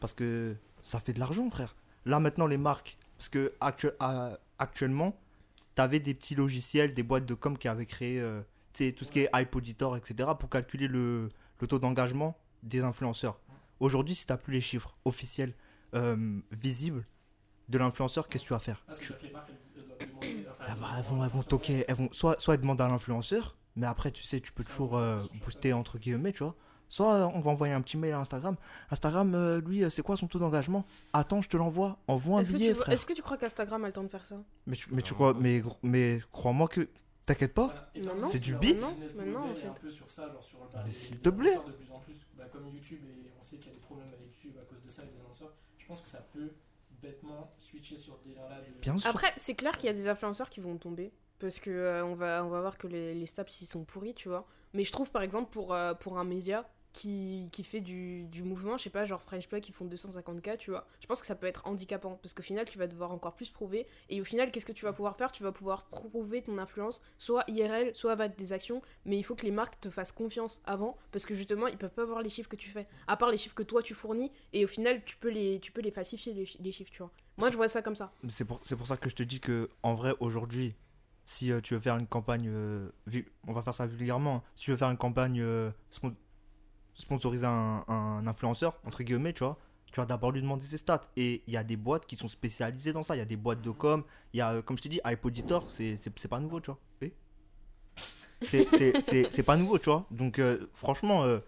Parce que ça fait de l'argent, frère. Là, maintenant, les marques. Parce que actu- à- actuellement, t'avais des petits logiciels, des boîtes de com qui avaient créé euh, tu sais, tout ce qui est Hype Auditor, etc., pour calculer le, le taux d'engagement des influenceurs. Aujourd'hui, si t'as plus les chiffres officiels, euh, visibles de l'influenceur, qu'est-ce que tu vas faire? Ah, c'est Tu- les marques elles, elles doivent demander. enfin, elles, elles vont- doivent elles vont, elles vont demander toquer, elles vont soit, soit elles demandent à l'influenceur, mais après, tu sais, tu peux toujours euh, booster entre guillemets, tu vois. Soit on va envoyer un petit mail à Instagram. Instagram, euh, lui, euh, c'est quoi son taux d'engagement? Attends, je te l'envoie. Envoie un que, billet, tu, frère. est-ce que tu crois qu'Instagram a le temps de faire ça? Mais, tu- mais tu Non. crois, mais, mais crois-moi que. T'inquiète pas. Voilà. C'est du bif. non, en est fait. un peu sur ça, genre sur Mais les- s'il les te plaît. de plus en plus, bah, comme YouTube et on sait qu'il y a des problèmes avec YouTube à cause de ça et des annonceurs. Je pense que ça peut bêtement switcher sur ce délire-là. De... Bien sûr. Après, c'est clair qu'il y a des influenceurs qui vont tomber. Parce que euh, on, va, on va voir que les, les stats ils sont pourris, tu vois. Mais je trouve par exemple pour, euh, pour un média qui, qui fait du, du mouvement, je sais pas, genre French Plug qui font 250k, tu vois. Je pense que ça peut être handicapant. Parce qu'au final, tu vas devoir encore plus prouver. Et au final, qu'est-ce que tu vas pouvoir faire? Tu vas pouvoir prouver ton influence, soit IRL, soit avec des actions. Mais il faut que les marques te fassent confiance avant. Parce que justement, ils peuvent pas voir les chiffres que tu fais. À part les chiffres que toi tu fournis. Et au final, tu peux les, tu peux les falsifier, les, chi- les chiffres, tu vois. Moi, je vois ça comme ça. C'est pour, pour ça que je te dis que, en vrai, aujourd'hui, si euh, tu veux faire une campagne. euh, on va faire ça vulgairement. hein. Si tu veux faire une campagne euh, sponsoriser un, un influenceur, entre guillemets, tu vois, tu vas d'abord lui demander ses stats. Et il y a des boîtes qui sont spécialisées dans ça. Il y a des boîtes de com. Il y a, euh, comme je t'ai dit, iPoditor, c'est pas nouveau, tu vois. Eh *laughs* C'est- c'est- c'est c'est pas nouveau, tu vois. Donc, euh, franchement, euh,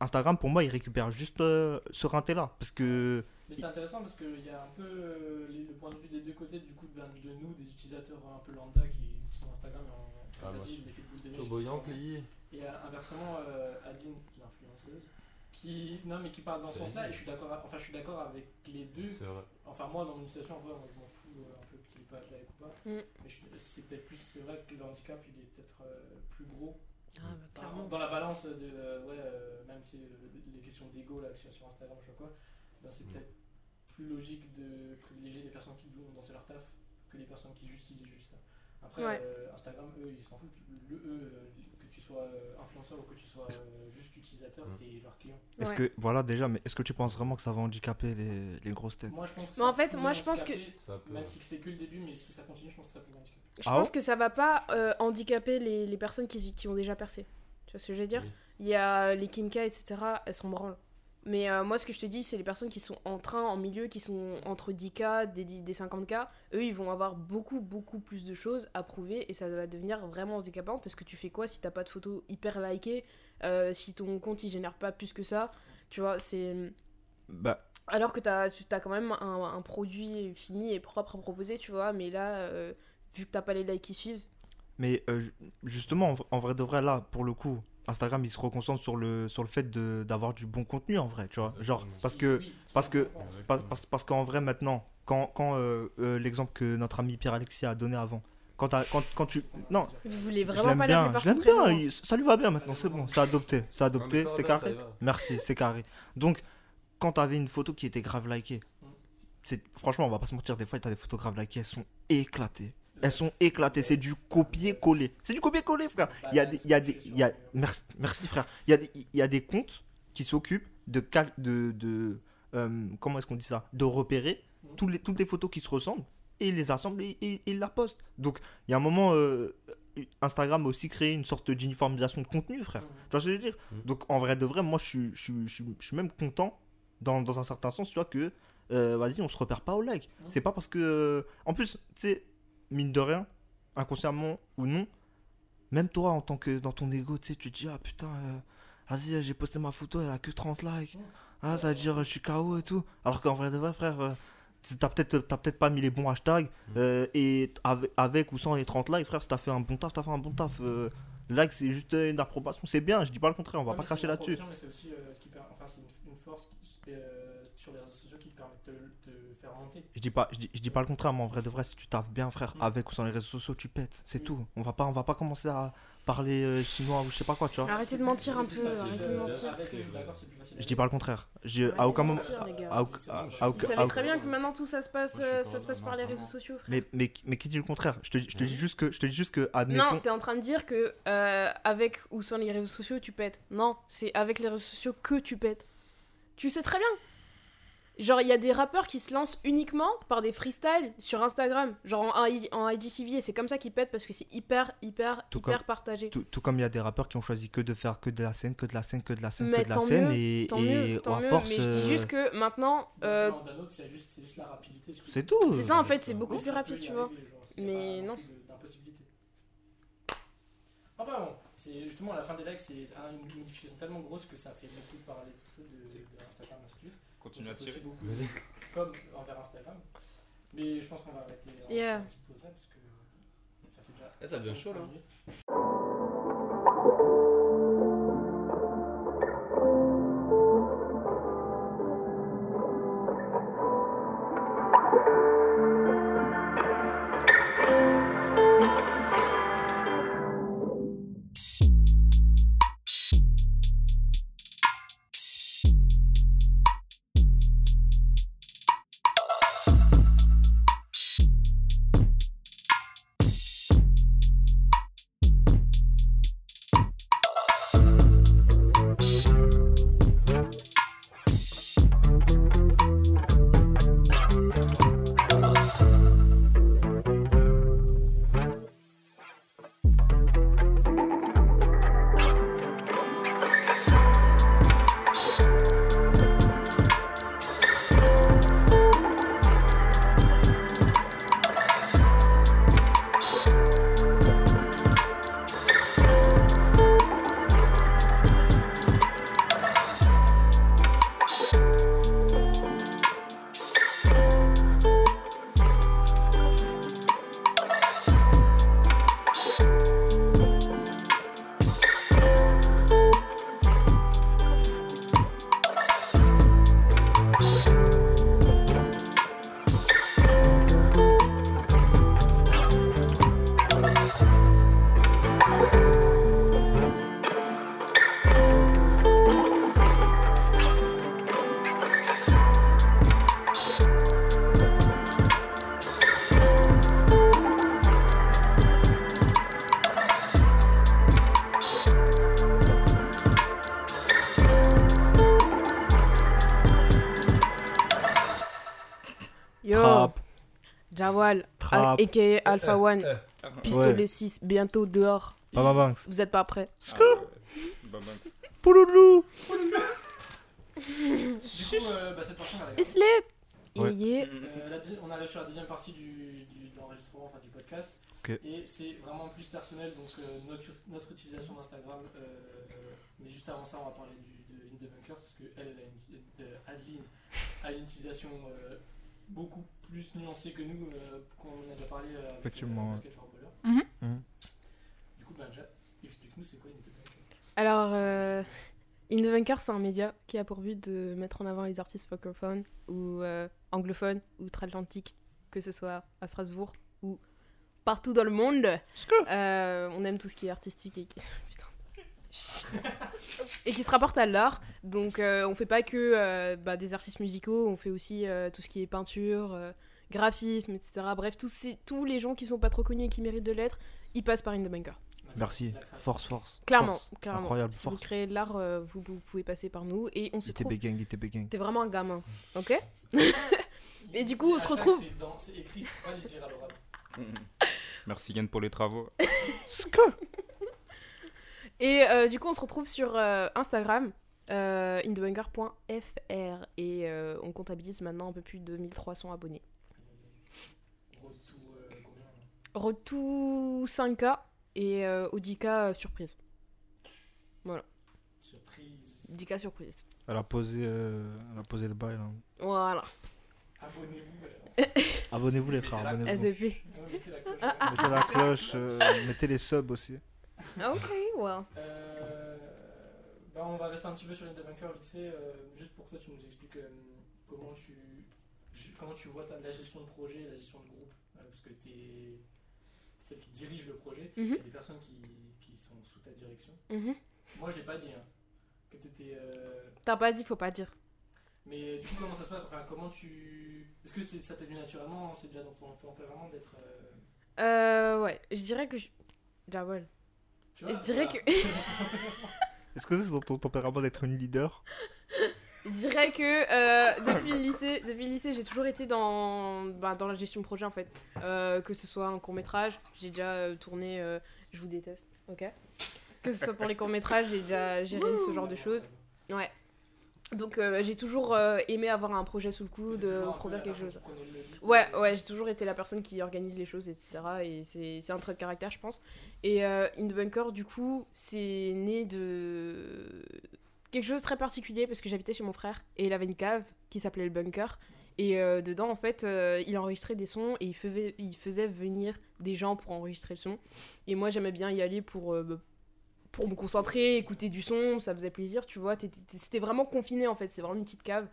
Instagram, pour moi, il récupère juste euh, ce rinté-là. Parce que. Mais c'est intéressant parce qu'il y a un peu euh, les- le point de vue des deux côtés, du coup, ben, de nous, des utilisateurs un peu lambda qui utilisent Instagram et Ah, comme moi, t'as dit, l'effet boule de Et euh, inversement, euh, Adeline, l'influenceuse, qui, non, mais qui parle dans ce sens-là, et je suis d'accord enfin, je suis d'accord avec les deux. C'est vrai. Enfin, moi, dans mon situation, en vrai, moi, je m'en fous euh, un peu qu'il ait pas de like ou pas. Mm. Mais c'est peut-être plus, c'est vrai que le handicap, il est peut-être euh, plus gros Ah, bah, Enfin, clairement. dans la balance de euh, ouais, euh, même si euh, les questions d'ego là a sur Instagram je sais pas quoi ben, c'est Mm. peut-être plus logique de privilégier les personnes qui vont danser leur taf que les personnes qui juste disent juste après Ouais. euh, Instagram eux ils s'en foutent le, eux euh, que tu sois euh, influenceur ou que tu sois euh, juste utilisateur Mm. t'es leur client Est-ce Ouais. que. Voilà, déjà, mais est-ce que tu penses vraiment que ça va handicaper les, les grosses têtes? Moi je pense que Mais en fait, moi, je pense que- handicaper, Ça peut. même si c'est que le début mais si ça continue je pense que ça peut handicaper Je Ah pense que ça va pas euh, handicaper les, les personnes qui, qui ont déjà percé. Tu vois ce que je veux dire? Oui. Il y a les Kimka, etc. Elles s'en branlent. Mais euh, moi, ce que je te dis, c'est les personnes qui sont en train, en milieu, qui sont entre 10K, des, 10 des 50K. Eux, ils vont avoir beaucoup, beaucoup plus de choses à prouver et ça va devenir vraiment handicapant parce que tu fais quoi si t'as pas de photos hyper likées, euh, si ton compte il génère pas plus que ça. Tu vois, c'est. Bah, Alors que t'as as quand même un, un produit fini et propre à proposer, tu vois. Mais là, euh, vu que t'as pas les likes qui suivent, Mais ju- justement, en vrai de vrai, là, pour le coup, Instagram, il se reconcentre sur le, sur le fait de- d'avoir du bon contenu, en vrai, tu vois. Genre, parce que, parce que- je parce, parce, parce qu'en vrai, maintenant, quand, quand euh, euh, l'exemple que notre ami Pierre-Alexis a donné avant, quand, quand, quand tu... Non, vous voulez je vraiment l'aime pas bien, je l'aime bien, il- ça lui va bien maintenant, c'est bon, c'est adopté, c'est adopté, c'est carré. Merci, c'est carré. Donc, quand t'avais une photo qui était grave likée, c'est franchement, on va pas se mentir, des fois, t'as des photos grave likées, elles sont éclatées. Elles sont éclatées, c'est du copier-coller. C'est du copier-coller, frère. Il y a des, il y a des, il y a, merci, merci frère. Il y a des, il y a des comptes qui s'occupent de, cal- de, de euh, comment est-ce qu'on dit ça, de repérer Mhm. les, toutes les photos qui se ressemblent et ils les assemblent et, et- et ils la postent. Donc il y a un moment, euh, Instagram a aussi créé une sorte d'uniformisation de contenu, frère. Mhm. Tu vois ce que je veux dire? Mhm. Donc en vrai de vrai, moi je suis, je suis, je suis, je suis même content dans, dans un certain sens, tu vois, que euh, vas-y, on se repère pas au like. C'est pas parce que. en plus, tu sais, mine de rien, inconsciemment ou non, même toi en tant que dans ton ego, tu sais, tu te dis, ah putain, euh, vas-y, j'ai posté ma photo, elle a que 30 likes. Ah, ça veut dire, euh, je suis KO et tout. Alors qu'en vrai de vrai, frère. euh, T'as peut-être t'as peut-être pas mis les bons hashtags euh, et avec, avec ou sans les 30 likes frère si t'as fait un bon taf t'as fait un bon taf euh, like c'est juste une approbation c'est bien je dis pas le contraire on va Ouais, pas cracher là-dessus c'est aussi euh, ce qui per- enfin, c'est une, une force qui- euh, sur les réseaux sociaux qui te permet de faire monter. Je dis pas, je dis, je dis pas le contraire, mais en vrai de vrai, si tu taffes bien, frère, Mm. avec ou sans les réseaux sociaux, tu pètes. C'est Mm. tout. On va pas, on va pas commencer à parler euh, chinois ou je sais pas quoi, tu vois. Arrêtez de mentir un peu, arrêtez de mentir. je dis pas le contraire. Je, à aucun moment, Vous savez très bien que maintenant tout ça se passe, euh, ça se passe par les réseaux sociaux, frère. mais, mais, mais qui dit le contraire? Je te, dis- je te dis juste que, je te dis juste que, admettons. Non, t'es en train de dire que euh, avec ou sans les réseaux sociaux, tu pètes. Non, c'est avec les réseaux sociaux que tu pètes. Tu sais très bien. Genre, il y a des rappeurs qui se lancent uniquement par des freestyles sur Instagram, genre en, en IGTV, et c'est comme ça qu'ils pètent parce que c'est hyper, hyper, Tout hyper comme- partagé. Tout, tout comme il y a des rappeurs qui ont choisi que de faire que de la scène, que de la scène, que de la scène, Mais que de la scène, mieux, et, Tant et mieux, tant à mieux, force. mais je dis euh, juste que maintenant, euh, c'est juste, c'est juste la rapidité. ce que- C'est tout. c'est ça en fait, c'est beaucoup Oui, plus rapide, tu vois. Mais non. Enfin bon, c'est justement à la fin des likes, c'est un- une modification tellement grosse que ça fait beaucoup parler de, ça, de, de Instagram et ainsi de suite. Continue à tirer. beaucoup, comme envers Instagram. Mais je pense qu'on va arrêter va Yeah. faire une petite pause là parce que ça fait déjà. Eh, ça devient chaud, 25 là. Aka Alpha One, Euh, Pistolet Ouais. 6, bientôt dehors. Baba Banks. Vous êtes pas prêts ah, ouais. Babanks. Pouloulou. Du coup, euh, bah, cette partie, on va la Islet Ouais. Yeah. Euh, la deuxi- on arrive sur la deuxième partie du, du- de l'enregistrement, enfin du podcast. Ok. Et c'est vraiment plus personnel, donc euh, notre, notre utilisation d'Instagram. euh, mais juste avant ça, on va parler du, de In the Bunker, parce que elle, elle a une, euh, Adeline a une utilisation euh, beaucoup plus nuancée que nous, euh, qu'on a déjà parlé euh, avec Effectivement, euh. Basket for Baller. Mhm. Mhm. Du coup, ben, déjà, explique-nous c'est quoi In the Bunker Alors, euh, In the Bunker, c'est un média qui a pour but de mettre en avant les artistes francophones ou euh, anglophones, outre-Atlantique, que ce soit à Strasbourg ou partout dans le monde. Euh, on aime tout ce qui est artistique et qui... Putain. *laughs* et qui se rapporte à l'art. Donc, euh, on fait pas que euh, bah, des artistes musicaux, on fait aussi euh, tout ce qui est peinture, euh, graphisme, etc. Bref, tous, ces, tous les gens qui sont pas trop connus et qui méritent de l'être, ils passent par In the Bunker. Merci. Force, force. Clairement, Force. clairement. Incroyable, Si vous force. créez de l'art, euh, vous, vous pouvez passer par nous et on se Il était trouve. bégang, il était bégang. T'es vraiment un gamin, ok? *laughs* Et du coup, on se retrouve-. *laughs* Merci Yann pour les travaux. Et euh, du coup, on se retrouve sur euh, Instagram, euh, indebunker.fr et euh, on comptabilise maintenant un peu plus de 1300 abonnés. Euh, Retour 5K et euh, au 10K euh, surprise. Surprise. 10K surprise. Elle a posé, euh, elle a posé le bail. là. Voilà. Abonnez-vous. Abonnez-vous les frères, abonnez-vous. Euh, mettez la cloche. Mettez la cloche, mettez les subs aussi. Ok, well. Euh, bah, on va rester un petit peu sur Bunker vite fait, euh, juste pour que toi tu nous expliques euh, comment tu comment tu vois ta- la gestion de projet, la gestion de groupe, parce que tu es celle qui dirige le projet, il y Mhm, a des personnes qui, qui sont sous ta direction. mhm. Moi j'ai pas dit hein, que tu étais... T'as pas dit, faut pas dire. Mais du coup comment ça se passe? Enfin comment tu... Est-ce que c'est- ça t'est venu naturellement? C'est déjà dans ton tempérament d'être... euh, Euh, ouais, je dirais que je. Jawel. Tu vois, Je dirais voilà. que. *laughs* Est-ce que c'est dans ton tempérament d'être une leader Je dirais que euh, depuis le lycée, depuis le lycée, j'ai toujours été dans, bah, dans la gestion de projet en fait. Euh, que ce soit un court métrage, j'ai déjà euh, tourné. euh, je vous déteste, ok? Que ce soit pour les courts métrages, j'ai déjà géré ce genre de choses. Ouais. Donc euh, j'ai toujours euh, aimé avoir un projet sous le coude, euh, produire quelque chose. Ouais, ouais, j'ai toujours été la personne qui organise les choses, etc. Et c'est un trait de caractère, je pense. Et euh, In the Bunker, du coup, c'est né de quelque chose de très particulier parce que j'habitais chez mon frère et il avait une cave qui s'appelait le Bunker. Et euh, dedans, en fait, euh, il enregistrait des sons et il faisait, il faisait venir des gens pour enregistrer le son. Et moi, j'aimais bien y aller pour, euh, bah, pour me concentrer, écouter du son, ça faisait plaisir, tu vois. C'était vraiment confiné, en fait, c'est vraiment une petite cave.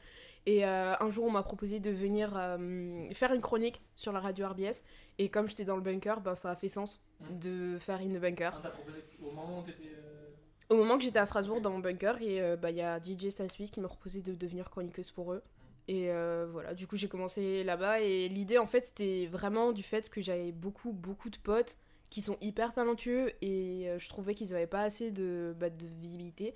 Et euh, un jour, on m'a proposé de venir euh, faire une chronique sur la radio RBS. Et comme j'étais dans le bunker, ben, ça a fait sens Mhm. de faire In the Bunker. T'a proposé au moment où t'étais... euh, Au moment que j'étais à Strasbourg dans mon bunker, et bah, il y a DJ Stan Smith qui m'a proposé de devenir chroniqueuse pour eux. Et euh, voilà, du coup j'ai commencé là-bas. Et l'idée en fait c'était vraiment du fait que j'avais beaucoup, beaucoup de potes qui sont hyper talentueux et euh, je trouvais qu'ils n'avaient pas assez de, bah, de visibilité.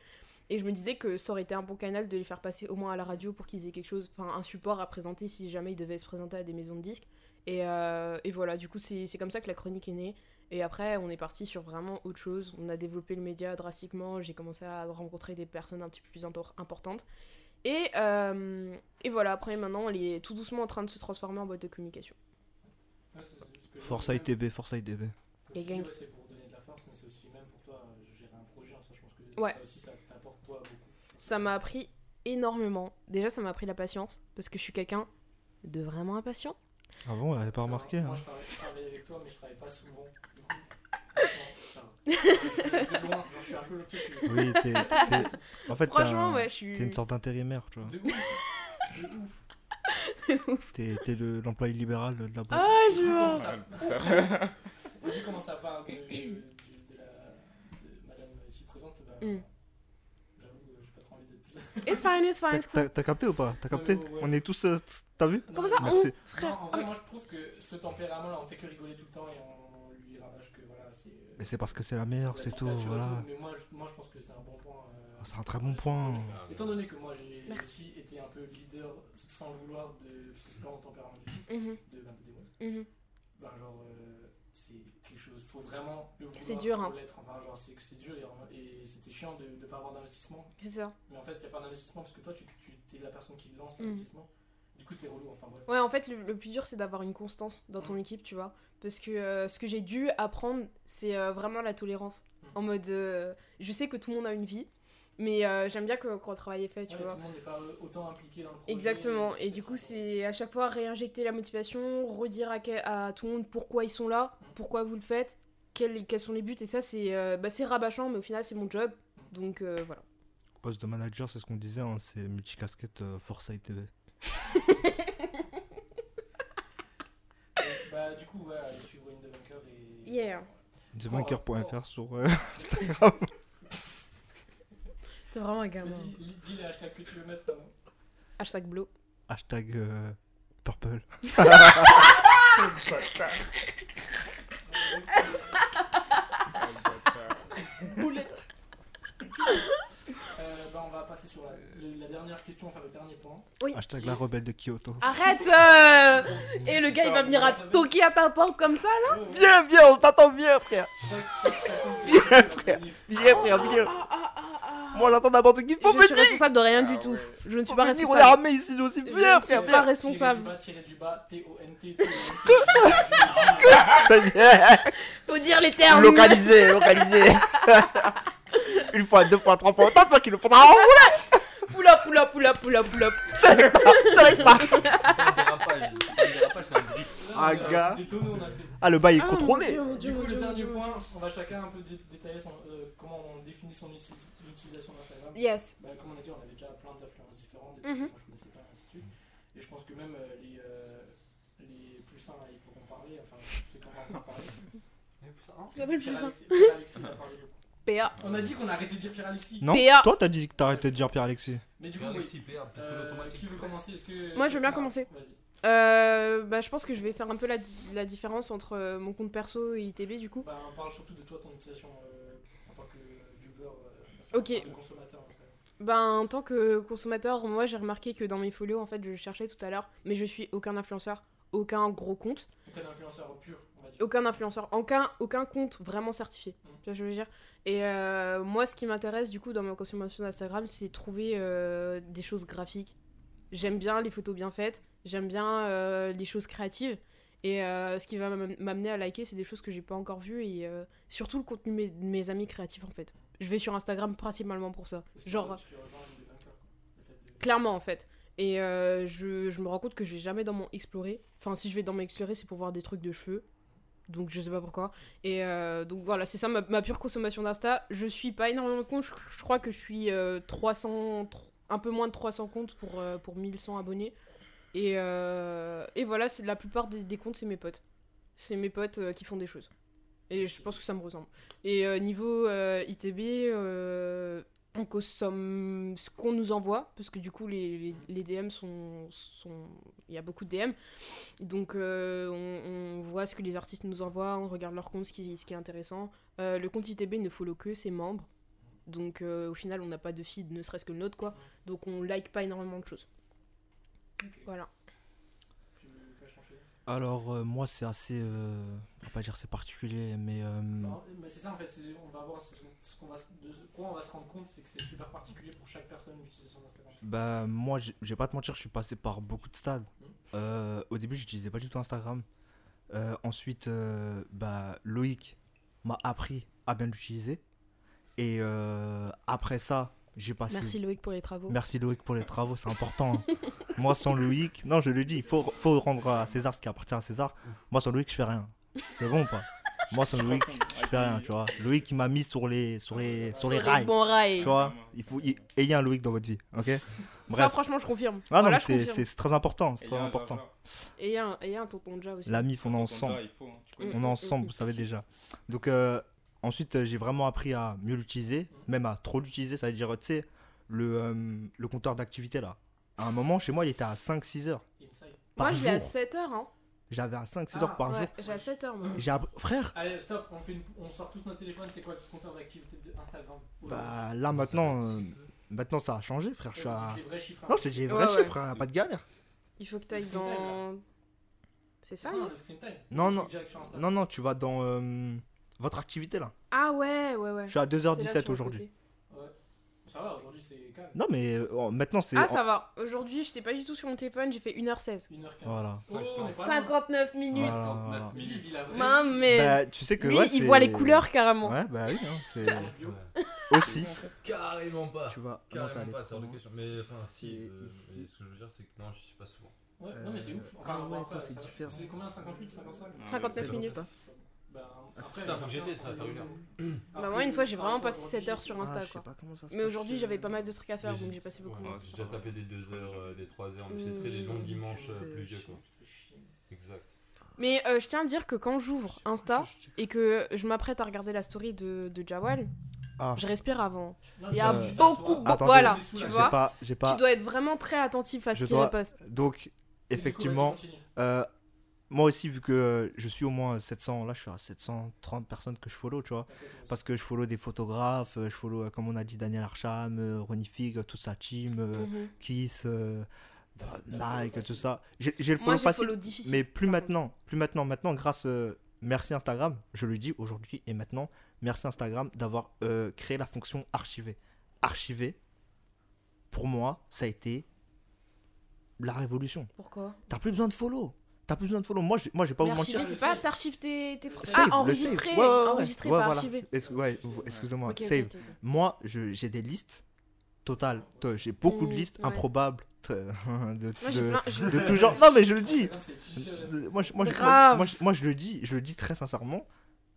Et je me disais que ça aurait été un bon canal de les faire passer au moins à la radio pour qu'ils aient quelque chose, enfin un support à présenter si jamais ils devaient se présenter à des maisons de disques. Et, euh, voilà, du coup c'est comme ça que la chronique est née. Et après, on est parti sur vraiment autre chose. On a développé le média drastiquement. J'ai commencé à rencontrer des personnes un petit peu plus importantes. Et, euh, et voilà, après, maintenant, elle est tout doucement en train de se transformer en boîte de communication. Force ITB, Force ITB. Ouais, c'est pour donner de la force, mais c'est aussi même pour toi euh, gérer un projet. En soi, je pense que Ouais. ça aussi, ça t'apporte toi beaucoup. Ça m'a appris énormément. Déjà, ça m'a appris la patience, parce que je suis quelqu'un de vraiment impatient. Ah bon, elle avait pas remarqué. Moi, hein. je travaille, je travaille avec toi, mais je travaille pas souvent. Du coup, franchement, ça va. Je suis de loin, genre, je suis un peu le truc. je- Oui, t'es. En fait, t'es Franchement, un- ouais, je suis. t'es une sorte d'intérimaire, tu vois. De ouf. De ouf. *laughs* T'es t'es le- l'employé libéral de la boîte. Ah, je vois. Ça- vu comment ça parle de, de, de- de la de madame ici présente, bah, Mm. j'avoue, euh, j'ai pas trop envie d'être plus. It's fine, it's fine, T'as-. T'as capté ou pas? T'as capté? Ouais, ouais. On est tous. euh, T'as vu? Comment ça, Merci. on, frère Non, en vrai, moi je trouve que ce tempérament-là, on fait que rigoler tout le temps et on lui rabâche que voilà, c'est. euh, Mais c'est parce que c'est la meilleure, c'est tout, voilà. Mais moi je, moi, je pense que c'est un bon point. euh, C'est un très bon point. Étant donné que moi j'ai Merci. aussi été un peu leader sans le vouloir, de, parce que c'est pas mon tempérament du tout, Mhm, de, ben, de Demos, mhm. ben, genre, euh, faut vraiment le vouloir. C'est dur, hein. Enfin, genre, c'est, c'est dur et, et c'était chiant de ne pas avoir d'investissement. C'est ça. Mais en fait, il n'y a pas d'investissement parce que toi, tu, tu es la personne qui lance Mhm. l'investissement. Du coup, c'était relou, enfin bref. Ouais, en fait, le, le plus dur, c'est d'avoir une constance dans ton équipe, tu vois. Parce que euh, ce que j'ai dû apprendre, c'est euh, vraiment la tolérance. En mode, euh, je sais que tout le monde a une vie, mais euh, j'aime bien que, quand le travail est fait, tu Ouais, vois. Tout le monde n'est pas euh, autant impliqué dans le projet. Exactement. Et du coup, c'est à chaque fois réinjecter la motivation, redire à, à tout le monde pourquoi ils sont là, pourquoi vous le faites, quels, quels sont les buts. Et ça, c'est euh, bah, c'est rabâchant, mais au final, c'est mon job. Donc euh, voilà. Poste de manager, c'est ce qu'on disait, hein, c'est multicasquette euh, Foresight *laughs* TV. Bah, du coup, ouais, allez suivre Win the Bunker et. Yeah. TheVanker.fr sur euh, *laughs* Instagram. T'es vraiment un gamin. Dis les hashtags que tu veux mettre. vraiment. Hashtag blow. Hashtag euh, Purple. *laughs* Euh, bah, on va passer sur la, le- la dernière question, enfin le dernier point. Hashtag la rebelle de Kyoto. Arrête euh Et le gars, il va venir à toquer à ta porte comme ça, là. Viens, viens, on t'attend, viens, frère. Viens, frère. Viens, frère, viens. Moi, j'attends n'importe qui. Faut Je suis venir. responsable de rien du Ah tout. Je ne suis pas venir, on est responsable. armé ici, nous aussi. Je Viens, ne frère, suis viens. pas responsable. Tirer du bas, T-O-N-T. Ça y est. Faut dire les termes. Localisé, localisé. Une fois, deux fois, trois fois. Autant toi qui le faudra. Poula, poula, poula, poula, poula. Ça n'arrive pas. Ça n'arrive pas. C'est pas un dérapage, c'est pas un dérapage, c'est un drift. Ah, gars. Des tonneaux, on a fait. Ah, le bail est Ah, contrôlé. Du coup, le dernier point, on va chacun un peu dé- détailler son, euh, comment on définit son uti- utilisation d'Instagram. Yes. Bah, comme on a dit, on avait déjà plein d'influences différentes, des trucs que moi je connaissais pas, et ainsi de suite. Et je pense que même euh, les, euh, les plus sains, ils pourront parler, enfin, ceux qui ont pas encore parlé. *laughs* Ça s'appelle plus Pierre sain. Alexis- Pierre Alexis a parlé beaucoup. PA. On a dit qu'on a arrêté de dire Pierre Alexis. Non, PA. toi, t'as dit que t'arrêtais de dire Pierre-Alexis. Mais du coup, Pierre. Alexis, PA, Euh, automatique. qui veut commencer? Est-ce que... Moi, je veux bien Ah, commencer. Euh, bah, je pense que je vais faire un peu la, la différence entre mon compte perso et ITB du coup. Bah, on parle surtout de toi, ton utilisation euh, en tant que viewer, euh, Ok. consommateur. en fait. Ben, en tant que consommateur, moi j'ai remarqué que dans mes folios, en fait, je cherchais tout à l'heure, mais je suis aucun influenceur, aucun gros compte, Donc, un influenceur pur, on va dire. aucun influenceur, aucun, aucun compte vraiment certifié. Mm. Tu vois ce que je veux dire? Et euh, moi, ce qui m'intéresse du coup dans ma consommation d'Instagram, c'est trouver euh, des choses graphiques. J'aime bien les photos bien faites, j'aime bien euh, les choses créatives. Et euh, ce qui va m'am- m'amener à liker, c'est des choses que j'ai pas encore vues et euh, surtout le contenu de mes, amis créatifs en fait. Je vais sur Instagram principalement pour ça. Genre, fait de- clairement en fait. Et euh, je, je me rends compte que je vais jamais dans mon explorer. Enfin, si je vais dans mon explorer, c'est pour voir des trucs de cheveux. Donc je sais pas pourquoi. Et donc voilà, c'est ça ma, ma pure consommation d'Insta. Je suis pas énormément de comptes. Je, je crois que je suis euh, 300, tr- un peu moins de 300 comptes pour, pour 1100 abonnés. Et, euh, et voilà, c'est la plupart des, des comptes, c'est mes potes. C'est mes potes euh, qui font des choses. Et je pense que ça me ressemble. Et euh, niveau ITB, on consomme ce qu'on nous envoie, parce que du coup, les, les, DM sont, sont. Il y a beaucoup de DM. Donc, on, voit ce que les artistes nous envoient, on regarde leur compte, ce qui, ce qui est intéressant. Le compte ITB ne follow que ses membres. Donc, au final, on n'a pas de feed, ne serait-ce que le nôtre, quoi. Donc, on like pas énormément de choses. Voilà. Alors, euh, moi, c'est assez. euh, on va pas dire c'est particulier, mais. euh, Non, mais c'est ça en fait, c'est- on va voir ce qu'on- ce qu'on va, de quoi on va se rendre compte, c'est que c'est super particulier pour chaque personne l'utilisation d'Instagram. Bah, moi, j'ai- je vais pas te mentir, je suis passé par beaucoup de stades. Mhm. Euh, au début, j'utilisais pas du tout Instagram. Euh, ensuite, euh, bah, Loïc m'a appris à bien l'utiliser. Et euh, après ça, j'ai passé. Merci Loïc pour les travaux. Merci Loïc pour les travaux, c'est important. hein. *laughs* Moi, sans Loïc, non, je le dis, il faut, faut rendre à César ce qui appartient à César. Moi, sans Loïc, je fais rien. C'est bon ou pas? Moi, sans Loïc, je fais rien, tu vois. Loïc, il m'a mis sur les, sur les, sur les rails. Bon rails. Tu vois, il faut y- ayez un Loïc dans votre vie, ok? Ça, Bref. franchement, je confirme. Ah non, voilà, c'est très important, c'est très important. Et un- et un tonton Ja aussi. La mif, on est ensemble. Hein. On est ensemble, vous savez déjà. Donc, euh, ensuite, euh, j'ai vraiment appris à mieux l'utiliser, même à trop l'utiliser. Ça veut dire, tu sais, le, euh, le compteur d'activité là. À un moment, chez moi, il était à 5-6 heures. Moi, je l'ai à jour. 7 heures. Hein. J'avais à 5-6 Ah, heures par Ouais, jour. j'ai à 7 heures, moi. J'ai Frère, Allez, stop, on, fait une- on sort tous nos téléphones, c'est quoi le compteur d'activité d'Instagram bah là maintenant, euh, maintenant ça a changé, frère. Je suis à. Les vrais chiffres. hein. Non, je te dis les vrais Ouais, ouais. chiffres, hein, pas de galère. Il faut que tu ailles dans. C'est ça, C'est non le screen time. Non, non. Non, non, tu vas dans euh, votre activité là. Ah ouais, ouais, ouais. Je suis à C'est là 2h17 sur le aujourd'hui. Ouais. Ça va, aujourd'hui c'est. Non, mais euh, maintenant c'est. Ah, ça va. Aujourd'hui, j'étais pas du tout sur mon téléphone, j'ai fait 1h16. 1h15. Voilà. Oh, on est pas loin. 59 minutes. Voilà. 69 Lui, il minutes. vie. mais. Bah, tu sais que. Lui, ouais, il voit les couleurs carrément. Ouais, bah oui, hein, c'est. *laughs* Aussi. Carrément pas. Tu vas. Carrément pas, c'est hors de question. Mais enfin, si, euh, ici. ce que je veux dire, c'est que non, je suis pas souvent. Ouais, non, mais c'est ouf. Ah Enfin, ouais, toi, c'est différent. C'est combien 58, 55 59 c'est minutes. Bah, après, Putain, faut que j'étais, ça va faire une heure. Bah, moi, une fois, j'ai vraiment passé 7 heures sur Insta, Ah, je sais quoi. pas comment ça se Mais passe, aujourd'hui, euh, j'avais pas mal de trucs à faire, Mais donc j'ai- j'ai passé beaucoup Ouais, moins. J'ai déjà tapé des 2 heures, euh, des 3 heures, mais c'est tu sais, les longs dimanches euh, pluvieux quoi. Exact. Mais euh, je tiens à dire que quand j'ouvre Insta et que je m'apprête à regarder la story de, de Jawal, Ah. je respire avant. Non, Il y a Euh, beaucoup, beaucoup. Attendez. Voilà, tu J'ai vois. pas. J'ai pas. Tu dois être vraiment très attentif à ce Je qu'il dois- reposte. Donc, effectivement. Euh, moi aussi, vu que je suis au moins 700, là je suis à 730 personnes que je follow, tu vois. Parce que je follow des photographes, euh, je follow, euh, comme on a dit, Daniel Archam, euh, Ronnie Fig, toute sa team, euh, Mhm. Keith, euh, Nike, tout ça. J'ai le Moi, follow j'ai facile, follow difficile. mais plus maintenant. Plus maintenant. Maintenant, grâce, euh, merci Instagram, je le dis aujourd'hui et maintenant, merci Instagram d'avoir euh, créé la fonction archiver. Archiver, pour moi, ça a été la révolution. Pourquoi? T'as plus besoin de follow. T'as plus besoin de follow. Moi, j'ai- moi, j'ai pas Mais vous mentir. c'est pas t'archives tes, tes Ah, enregistrer. Ouais, ouais, ouais. enregistrer, Ouais, pas voilà. archiver. Est-ce- ouais, vous- excusez-moi. Save. ok, ok. Moi, je- j'ai des listes totales. J'ai beaucoup de Mm, listes ouais. improbables. de, *laughs* de, Moi, de tout genre. Non, mais je le dis. Moi, je, moi, je- moi, je- moi, je le dis. Je le dis très sincèrement.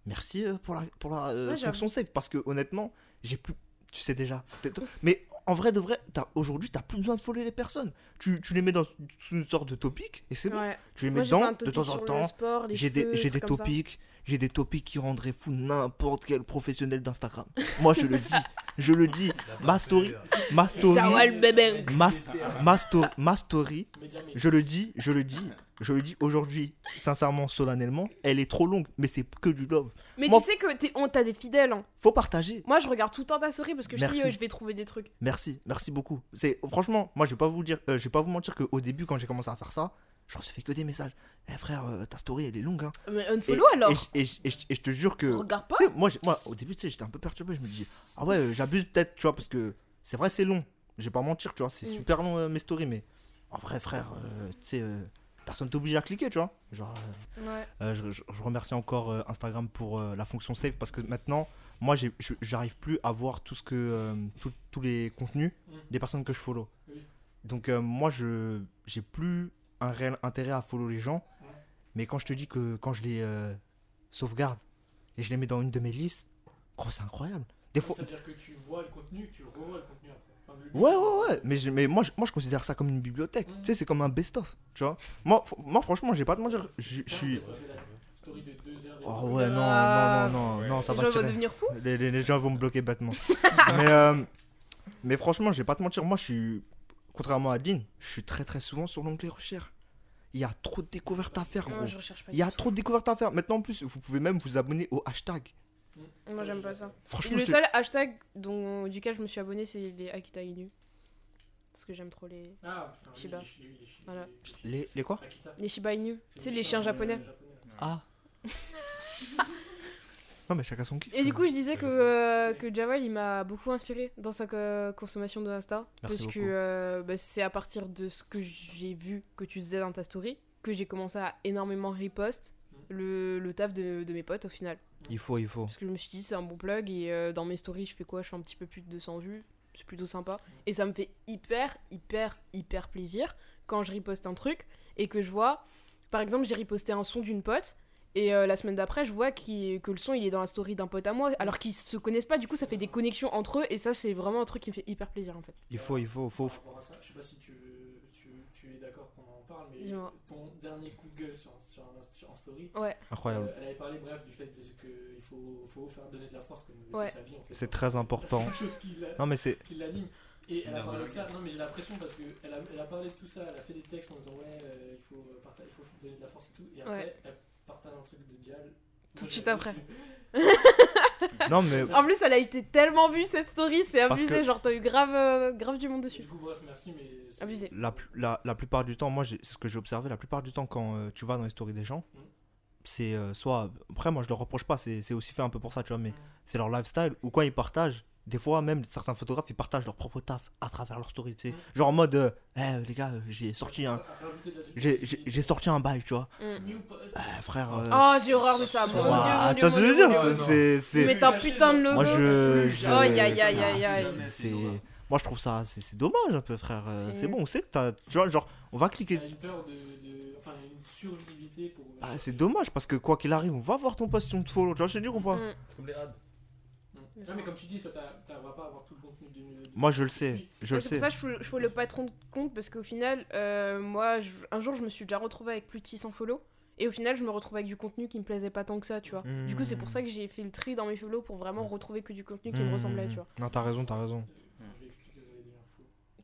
Merci euh, pour la, pour la euh, fonction save. Parce que honnêtement, j'ai plus. Tu sais déjà. Mais en vrai, de vrai, t'as- aujourd'hui, t'as plus besoin de follow les personnes. Tu, tu les mets dans une sorte de topic et c'est bon. Ouais. Tu les Moi, mets j'ai fait dedans de temps en temps. sport, les J'ai des, j'ai topics, j'ai des topics qui rendraient fou n'importe quel professionnel d'Instagram. Moi je le dis, je le dis. Ma story, ma story, Jawal bébé. ma, ma, sto- ma story, je le dis, je le dis, je le dis aujourd'hui, sincèrement, solennellement, elle est trop longue, mais c'est que du love. Mais Moi- tu sais que t'es- on t'as des fidèles. hein. Faut partager. Moi, je regarde tout le temps ta story parce que je Merci. sais, euh, je vais trouver des trucs. Merci, merci beaucoup. C'est franchement, moi je vais pas vous dire, euh, je vais pas vous mentir que au début quand j'ai commencé à faire ça, je recevais que des messages. Eh frère, euh, ta story elle est longue. Hein. Mais unfollow alors et, je- et je- et je- et je te jure que Regarde pas moi, moi, au début, tu sais, j'étais un peu perturbé. Je me dis, ah ouais, euh, j'abuse peut-être, tu vois, parce que c'est vrai, c'est long. Je vais pas mentir, tu vois, c'est Mm. super long euh, mes stories, mais en vrai, frère, tu sais, euh, personne t'oblige à cliquer, tu vois. Genre, euh, Ouais. euh, je, je- je remercie encore euh, Instagram pour euh, la fonction save parce que maintenant, moi, j'ai- je- j'arrive plus à voir tout ce que, euh, tout- tous les contenus Mm. des personnes que je follow. Oui. Donc, euh, moi, je j'ai plus un réel intérêt à follow les gens, mais quand je te dis que quand je les euh, sauvegarde et je les mets dans une de mes listes, gros, c'est incroyable. Des fois, C'est-à-dire que tu vois le contenu, tu le revois le contenu après. Ouais, ouais, ouais. Mais, je- mais moi, je, moi, je considère ça comme une bibliothèque. Mhm. Tu sais, c'est comme un best-of. Tu vois. Moi, moi, franchement, j'ai pas de mentir. Je je suis. Oh ouais, non, Ah. non, non, non, non, ça Les va gens vont devenir fous Les, les- les gens vont me bloquer bêtement. *laughs* mais, euh, mais franchement, je vais pas te mentir. Moi, je suis. Contrairement à Dean, je suis très très souvent sur l'onglet recherche. Il y a trop de découvertes à faire, gros. Non, je recherche pas. Il y a trop de découvertes à faire. Maintenant, en plus, vous pouvez même vous abonner au hashtag. Moi, j'aime pas ça. Franchement, Le seul hashtag dont, duquel je me suis abonné, c'est les Akita Inu. Parce que j'aime trop les, Ah, putain, Shiba. les les chi- Voilà. les- les, les quoi? Akita. les Shiba Inu. C'est Tu sais, les chiens japonais. Ah. non, mais chacun son kiff. Et du coup, je disais que, euh, que Jawal, il m'a beaucoup inspiré dans sa co- consommation de Insta. Merci parce que euh, bah, c'est à partir de ce que j'ai vu que tu faisais dans ta story que j'ai commencé à énormément repost le, le taf de, de mes potes au final. Il faut, il faut. Parce que je me suis dit, c'est un bon plug et euh, dans mes stories, je fais quoi? Je fais un petit peu plus de 200 vues. C'est plutôt sympa. Et ça me fait hyper, hyper, hyper plaisir quand je reposte un truc et que je vois. Par exemple, j'ai reposté un son d'une pote. Et euh, la semaine d'après, je vois que le son il est dans la story d'un pote à moi, alors qu'ils se connaissent pas, du coup ça fait des connexions entre eux, et ça c'est vraiment un truc qui me fait hyper plaisir en fait. Il faut, il faut, faut. Par rapport à ça, je sais pas si tu, tu, tu es d'accord qu'on en parle, mais ton dernier coup de gueule sur- en story, Ouais, Incroyable. euh, elle avait parlé bref du fait qu'il faut, faut faire donner de la force comme Ouais. c'est sa vie. en fait. C'est très important. quelque *laughs* chose qui l'a- Non, mais c'est. qui l'anime. Et elle a parlé de ça, non mais j'ai l'impression parce qu'elle a, elle a parlé de tout ça, elle a fait des textes en disant ouais, euh, il, faut, euh, il faut donner de la force et tout. Et après, Ouais. elle partage un truc de Dial. Tout de suite après. *laughs* Non, mais En plus, elle a été tellement vue cette story, c'est abusé. que- Genre, t'as eu grave, euh, grave du monde dessus. Du coup, bref, merci, mais. c'est- Abusé. la, plu- la, la plupart du temps, moi, c'est ce que j'ai observé, la plupart du temps, quand euh, tu vas dans les stories des gens, Mhm. c'est euh, soit. Après, moi, je leur reproche pas, c'est c'est aussi fait un peu pour ça, tu vois, mais Mhm. c'est leur lifestyle, ou quand ils partagent, des fois, même certains photographes, ils partagent leur propre taf à travers leur story, tu sais. Mhm. Genre en mode, euh, Eh, les gars, euh, j'ai sorti un. J'ai sorti un bail, tu vois. Mm. Eh, frère. euh, Oh, j'ai horreur de ça. Mon dieu, tu mon vois dieu, ce que je veux mon dire. C'est- c'est- Mais t'as putain de logo. Moi, je. je- Oh, aïe, aïe, aïe, aïe, aïe. c'est-. Moi, je trouve ça. C'est c'est dommage un peu, frère. C'est- C'est bon, on sait que t'as. Tu vois, genre, on va cliquer. a une peur de. de- Enfin, il y a une survisibilité pour. Ah, c'est dommage parce que quoi qu'il arrive, on va voir ton post si on te follow. Tu vois, je te dis ou pas? Non, mais comme tu dis, toi, t'as- t'as- vas pas avoir tout le contenu de. de- Moi, je le sais. Je le C'est pour sais. ça que je fous le patron de compte parce qu'au final, euh, moi, je- un jour, je me suis déjà retrouvée avec plus de 600 follow. Et au final, je me retrouve avec du contenu qui me plaisait pas tant que ça, tu vois. Du coup, c'est pour ça que j'ai fait le tri dans mes follow pour vraiment retrouver que du contenu qui me Mmh. ressemblait, tu vois. Non, t'as raison, t'as raison.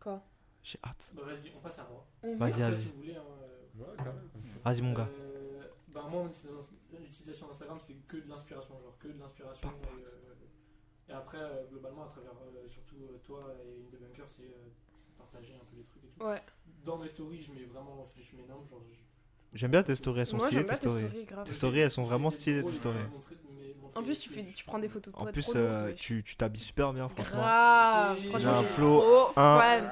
Quoi? J'ai hâte. Bah, vas-y, on passe à moi. Vas-y, vas-y. Si vous voulez, hein, euh, Ouais. Vas-y, mon gars. Euh, bah moi, mon utilisation, l'utilisation d'Instagram, c'est que de l'inspiration, genre que de l'inspiration. Euh, et après, euh, globalement, à travers euh, surtout euh, toi et une debunker, c'est euh, partager un peu les trucs et tout. Ouais. Dans mes stories, je mets vraiment, je mets énorme, genre. je- J'aime bien tes stories, elles sont Moi, stylées j'aime tes bien tes stories. stories, grave. Tes stories, elles sont vraiment c'est stylées tes stories. En plus, tu, fais, tu prends des photos de En toi plus, trop euh, wesh. tu tu t'habilles super bien, franchement. Grave. J'ai un flow trop fan.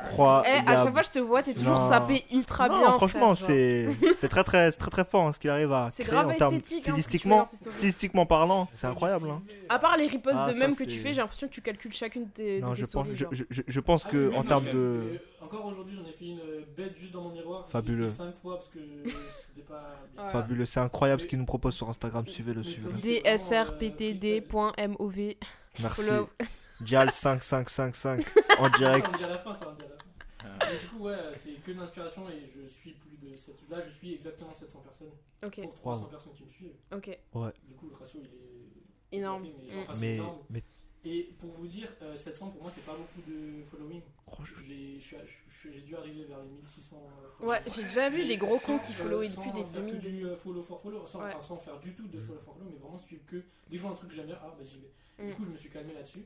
Eh, à chaque fois, je te vois, t'es toujours Non. sapé ultra non, bien. franchement, frère, genre. c'est c'est très très c'est très très fort hein, ce qu'il arrive à C'est créer grave en termes esthétique, hein, tu stylistiquement, stories. stylistiquement parlant, c'est incroyable. Hein. À part les reposts Ah, de ça, même que tu c'est- fais, j'ai l'impression que tu calcules chacune de tes, de Non, tes je pense, stories. je, genre. je, je- je pense Ah que en termes de euh, Encore aujourd'hui, j'en ai fait une euh, bête juste dans mon miroir. Fabuleux. 5 fois parce que *laughs* c'était pas. Ouais. fabuleux, c'est incroyable ce qu'il nous propose sur Instagram. Suivez-le, suivez-le. stories, dsrptd.mov. Merci. Follow. *laughs* Dial 5555 *laughs* en direct. Ça, on dit à la fin, ça, on dit à la fin. Mais du coup, ouais, c'est que de l'inspiration et je suis plus de 7... Là, je suis exactement 700 personnes Ok, pour 300 Wow. personnes qui me suivent. ok. Du coup, le ratio, il est Énorme. mais, Mm. enfin, c'est Mais, énorme. mais Et pour vous dire, euh, 700 pour moi, c'est pas beaucoup de following. J'ai je suis je suis- dû arriver vers les 1600 euh, Ouais, j'ai déjà vu des gros comptes qui followaient euh, depuis des faire 2000. que du euh, follow for follow, sans, Ouais. enfin, sans faire du tout de follow for follow, mais vraiment suivre que je vois un truc que j'aime bien, ah bah j'y vais. Mm. Du coup, je me suis calmé là-dessus.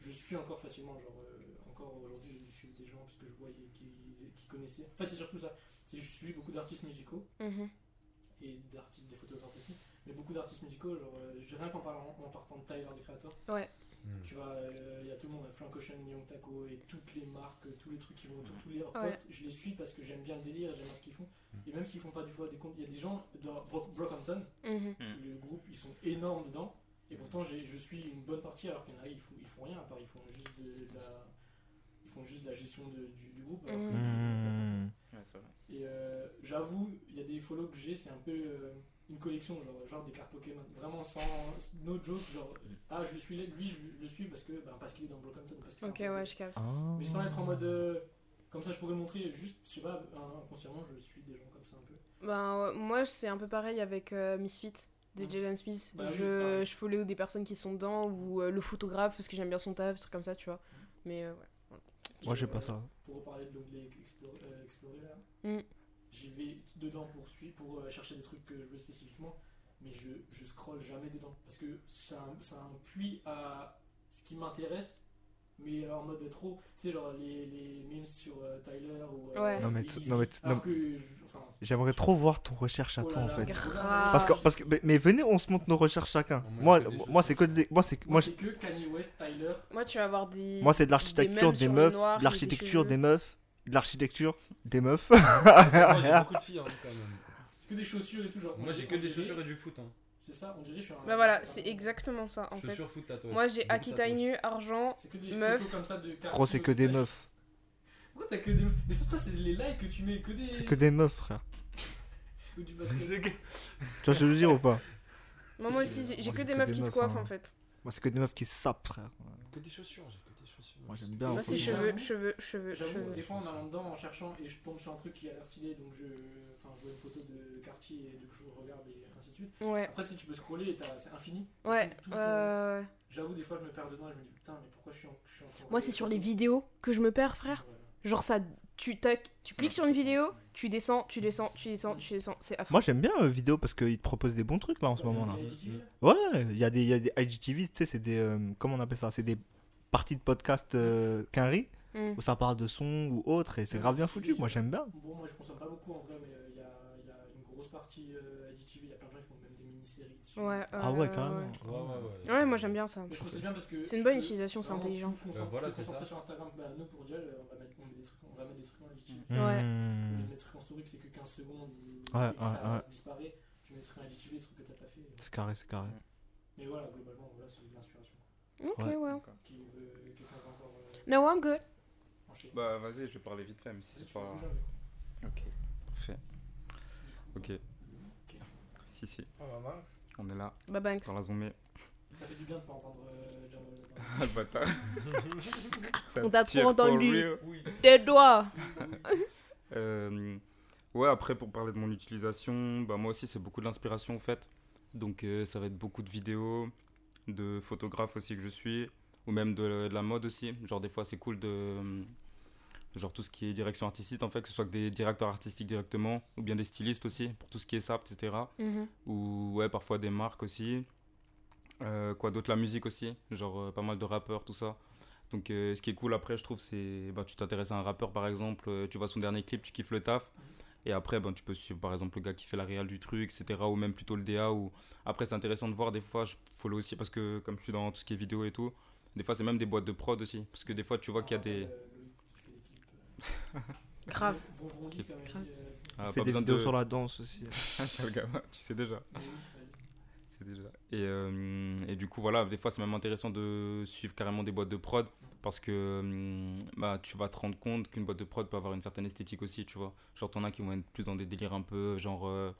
Je suis encore facilement, genre, euh, encore aujourd'hui, j'ai dû suivre des gens parce que je voyais qui, qui connaissaient. En fait, c'est surtout ça. C'est je suis beaucoup d'artistes musicaux Mhm. et d'artistes, des photographes aussi, mais beaucoup d'artistes musicaux, genre, euh, je- rien qu'en parlant, en partant de Tyler, du créateur. Ouais. Tu vois, euh, il y a tout le monde, Frank Ocean, Young Taco et toutes les marques, tous les trucs qui vont autour, tous les Ouais. potes, je les suis parce que j'aime bien le délire, j'aime bien ce qu'ils font. Et même s'ils font pas du fois des comptes, il y a des gens dans Bro- Brockhampton, Mhm. le groupe, ils sont énormes dedans. Et pourtant, je suis une bonne partie, alors qu'il y en a, ils font, ils font rien, à part ils font juste de, de la, ils font juste de la gestion de- du, du groupe. que- hmm, Ouais, vrai. Et euh, j'avoue, il y a des follow que j'ai, c'est un peu euh, une collection, genre, genre des cartes Pokémon. Vraiment sans no joke, genre, ah, je le suis, lui, je, je le suis parce que bah, parce qu'il est dans Brockhampton. Parce que Ok, peu- ouais, je capte. ah. Mais sans être en mode. euh, comme ça, je pourrais montrer, juste, je sais pas, inconsciemment, je suis des gens comme ça un peu. Ben, moi, c'est un peu pareil avec euh, Misfit de Mhm. Jalen Smith. Bah oui, je, pareil. je follow des personnes qui sont dedans ou euh, le photographe parce que j'aime bien son taf, trucs comme ça, tu vois. Mais euh, ouais. Moi, j'ai Euh, pas ça. Pour reparler de l'onglet explorer, euh, explorer, là, Mm. J'y vais dedans pour, pour euh, chercher des trucs que je veux spécifiquement, mais je, je scrolle jamais dedans parce que c'est un, c'est un puits à ce qui m'intéresse. Mais en mode trop, tu sais, genre les, les memes sur euh, Tyler ou. euh, Ouais. Non, mais non, mais non. que enfin, J'aimerais trop voir ton recherche à oh toi là en fait. Grave. Parce que, parce que, mais, mais venez, on se montre nos recherches chacun. Moi, Moi, c'est que des, moi, c'est, Moi, moi, que Kanye West, Tyler. Moi, tu vas avoir des. moi, c'est de l'architecture des meufs, de l'architecture des meufs, de l'architecture des meufs. Moi, j'ai beaucoup de *laughs* filles hein, quand même. C'est que des chaussures et tout. Genre, Moi, j'ai que des chaussures et du foot. Hein. C'est ça, on dirait que je suis un. Bah voilà, c'est exactement ça en fait. Chaussures, foot, tatouage. Moi, j'ai Akita. Inu, argent. C'est que des Meuf. comme ça de Gros, c'est que des de- meufs. Pourquoi t'as que des meufs? Mais surtout, c'est les likes que tu mets, que des. C'est que des meufs, frère. *laughs* Ou du basket. C'est que- Tu vois ce que je veux dire ou pas? Moi, moi aussi, j'ai que des meufs qui se coiffent hein. en fait. Moi, c'est que des meufs qui sapent, frère. Que des chaussures, j'ai que des chaussures. Moi, j'aime bien. Moi, c'est cheveux, cheveux, cheveux, J'avoue, cheveux. des fois en allant dedans, en cherchant, et je tombe sur un truc qui a l'air stylé, donc je. Enfin, je vois une photo de quartier et du coup je regarde et ainsi de suite. Ouais, Après, si tu peux scroller, et t'as- c'est infini. ouais. Euh, J'avoue, des fois je me perds dedans et je me dis putain, mais pourquoi je suis en, je suis en Moi, c'est sur les vidéos que je me perds, frère. Ouais. Genre, ça tu, tac, tu cliques sur une vidéo, tu descends, tu descends, tu descends, tu descends. C'est. Moi, j'aime bien euh, vidéo parce qu'ils te proposent des bons trucs là en ce moment là. Ouais, il y a des, il y a des IGTV, tu sais, c'est des. euh, comment on appelle ça? C'est des parties de podcast euh, quinri Mm. où ça parle de son ou autre et c'est grave bien foutu. Moi, j'aime bien. Bon, moi je consomme pas beaucoup en vrai, mais euh, il y, a, il y a une grosse partie euh, IGTV, il y a plein de gens qui font même des mini-séries dessus. Ouais, Ah ouais, carrément. ouais. Ouais, ouais, ouais. Ouais, moi j'aime bien ça. Mais je trouve que c'est bien parce que. C'est une bonne utilisation, c'est intelligent. tout concentrer- Euh, voilà, te c'est concentrer ça. sur Instagram, bah, nous pour Dial, euh, on va mettre, on met des trucs, on va mettre des trucs en IGTV. Ouais. Les mettre en story que c'est que 15 secondes, ou- Ouais, et que ouais, ça ouais. disparaît. Tu mettrais un IGTV, des trucs que t'as pas fait. C'est carré, c'est carré. Mais voilà, globalement, voilà, c'est. Ok, Ouais. ouais. Euh, No, I'm good. Bah vas-y, je vais parler vite fait, même si c'est pas. Ok, parfait. Ok. Si, si, Oh, on est là, Bah, Banks. dans la zombie. Ça fait du bien de pas entendre euh, Jamal. *laughs* Ah, le bâtard. *laughs* On t'a trop entendu. Tes doigts *laughs* Euh, ouais, après, pour parler de mon utilisation, bah, moi aussi, c'est beaucoup de l'inspiration en fait. Donc, euh, ça va être beaucoup de vidéos, de photographes aussi que je suis, ou même de, de la mode aussi. Genre, des fois, c'est cool de. Genre, tout ce qui est direction artistique en fait, que ce soit que des directeurs artistiques directement, ou bien des stylistes aussi, pour tout ce qui est SAP, etc. Mhm. Ou ouais, parfois des marques aussi. Euh, quoi d'autre? La musique aussi, genre euh, pas mal de rappeurs, tout ça. Donc euh, ce qui est cool après, je trouve, c'est bah, tu t'intéresses à un rappeur par exemple, tu vois son dernier clip, tu kiffes le taf. Et après, ben, tu peux suivre par exemple le gars qui fait la réal du truc, etc. Ou même plutôt le DA. Ou... Après, c'est intéressant de voir des fois, je follow aussi parce que comme je suis dans tout ce qui est vidéo et tout, des fois c'est même des boîtes de prod aussi. Parce que des fois tu vois qu'il y a des. *laughs* Grave. Euh, Ah, C'est des vidéos de- sur la danse aussi. *laughs* Sale gamin, tu sais déjà. C'est déjà. Et, euh, et du coup, voilà, des fois, c'est même intéressant de suivre carrément des boîtes de prod parce que euh, bah, tu vas te rendre compte qu'une boîte de prod peut avoir une certaine esthétique aussi, tu vois. Genre, t'en as qui vont être plus dans des délires un peu genre euh,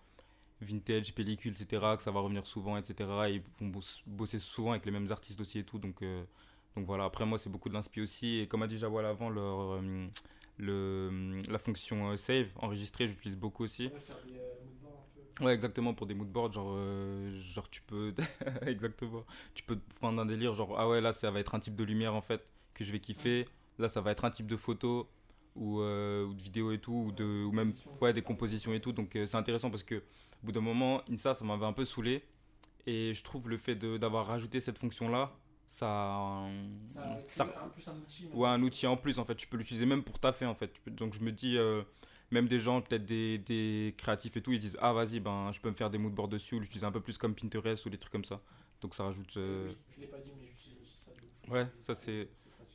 vintage, pellicule, etc., que ça va revenir souvent, etc. Et ils vont boss- bosser souvent avec les mêmes artistes aussi et tout. Donc, euh, donc voilà, après, moi, c'est beaucoup de l'inspi aussi. Et comme a dit Jawal avant, leur, euh, le, la fonction euh, save, enregistrer, j'utilise beaucoup aussi. Ouais, exactement, pour des moodboards, genre, euh, genre tu peux. *laughs* exactement. Tu peux te prendre un délire, genre, ah ouais, là, ça va être un type de lumière en fait que je vais kiffer. Là, ça va être un type de photo ou, euh, ou de vidéo et tout, ou, de, ou même ouais, des compositions et tout. Donc, euh, c'est intéressant parce que, au bout d'un moment, Insta, ça m'avait un peu saoulé. Et je trouve le fait d'avoir rajouté cette fonction-là, ça. Ça, ça- c'est un plus un outil. même. Ouais, un outil en plus, en fait. Tu peux l'utiliser même pour taffer, en fait. Donc, je me dis, euh, même des gens, peut-être des, des créatifs et tout, ils disent, ah, vas-y, ben, je peux me faire des moodboards dessus ou l'utiliser un peu plus comme Pinterest ou des trucs comme ça. Donc, ça rajoute. euh, Oui, je l'ai pas dit, mais j'utilise aussi ça. Ouais, ça, c'est-.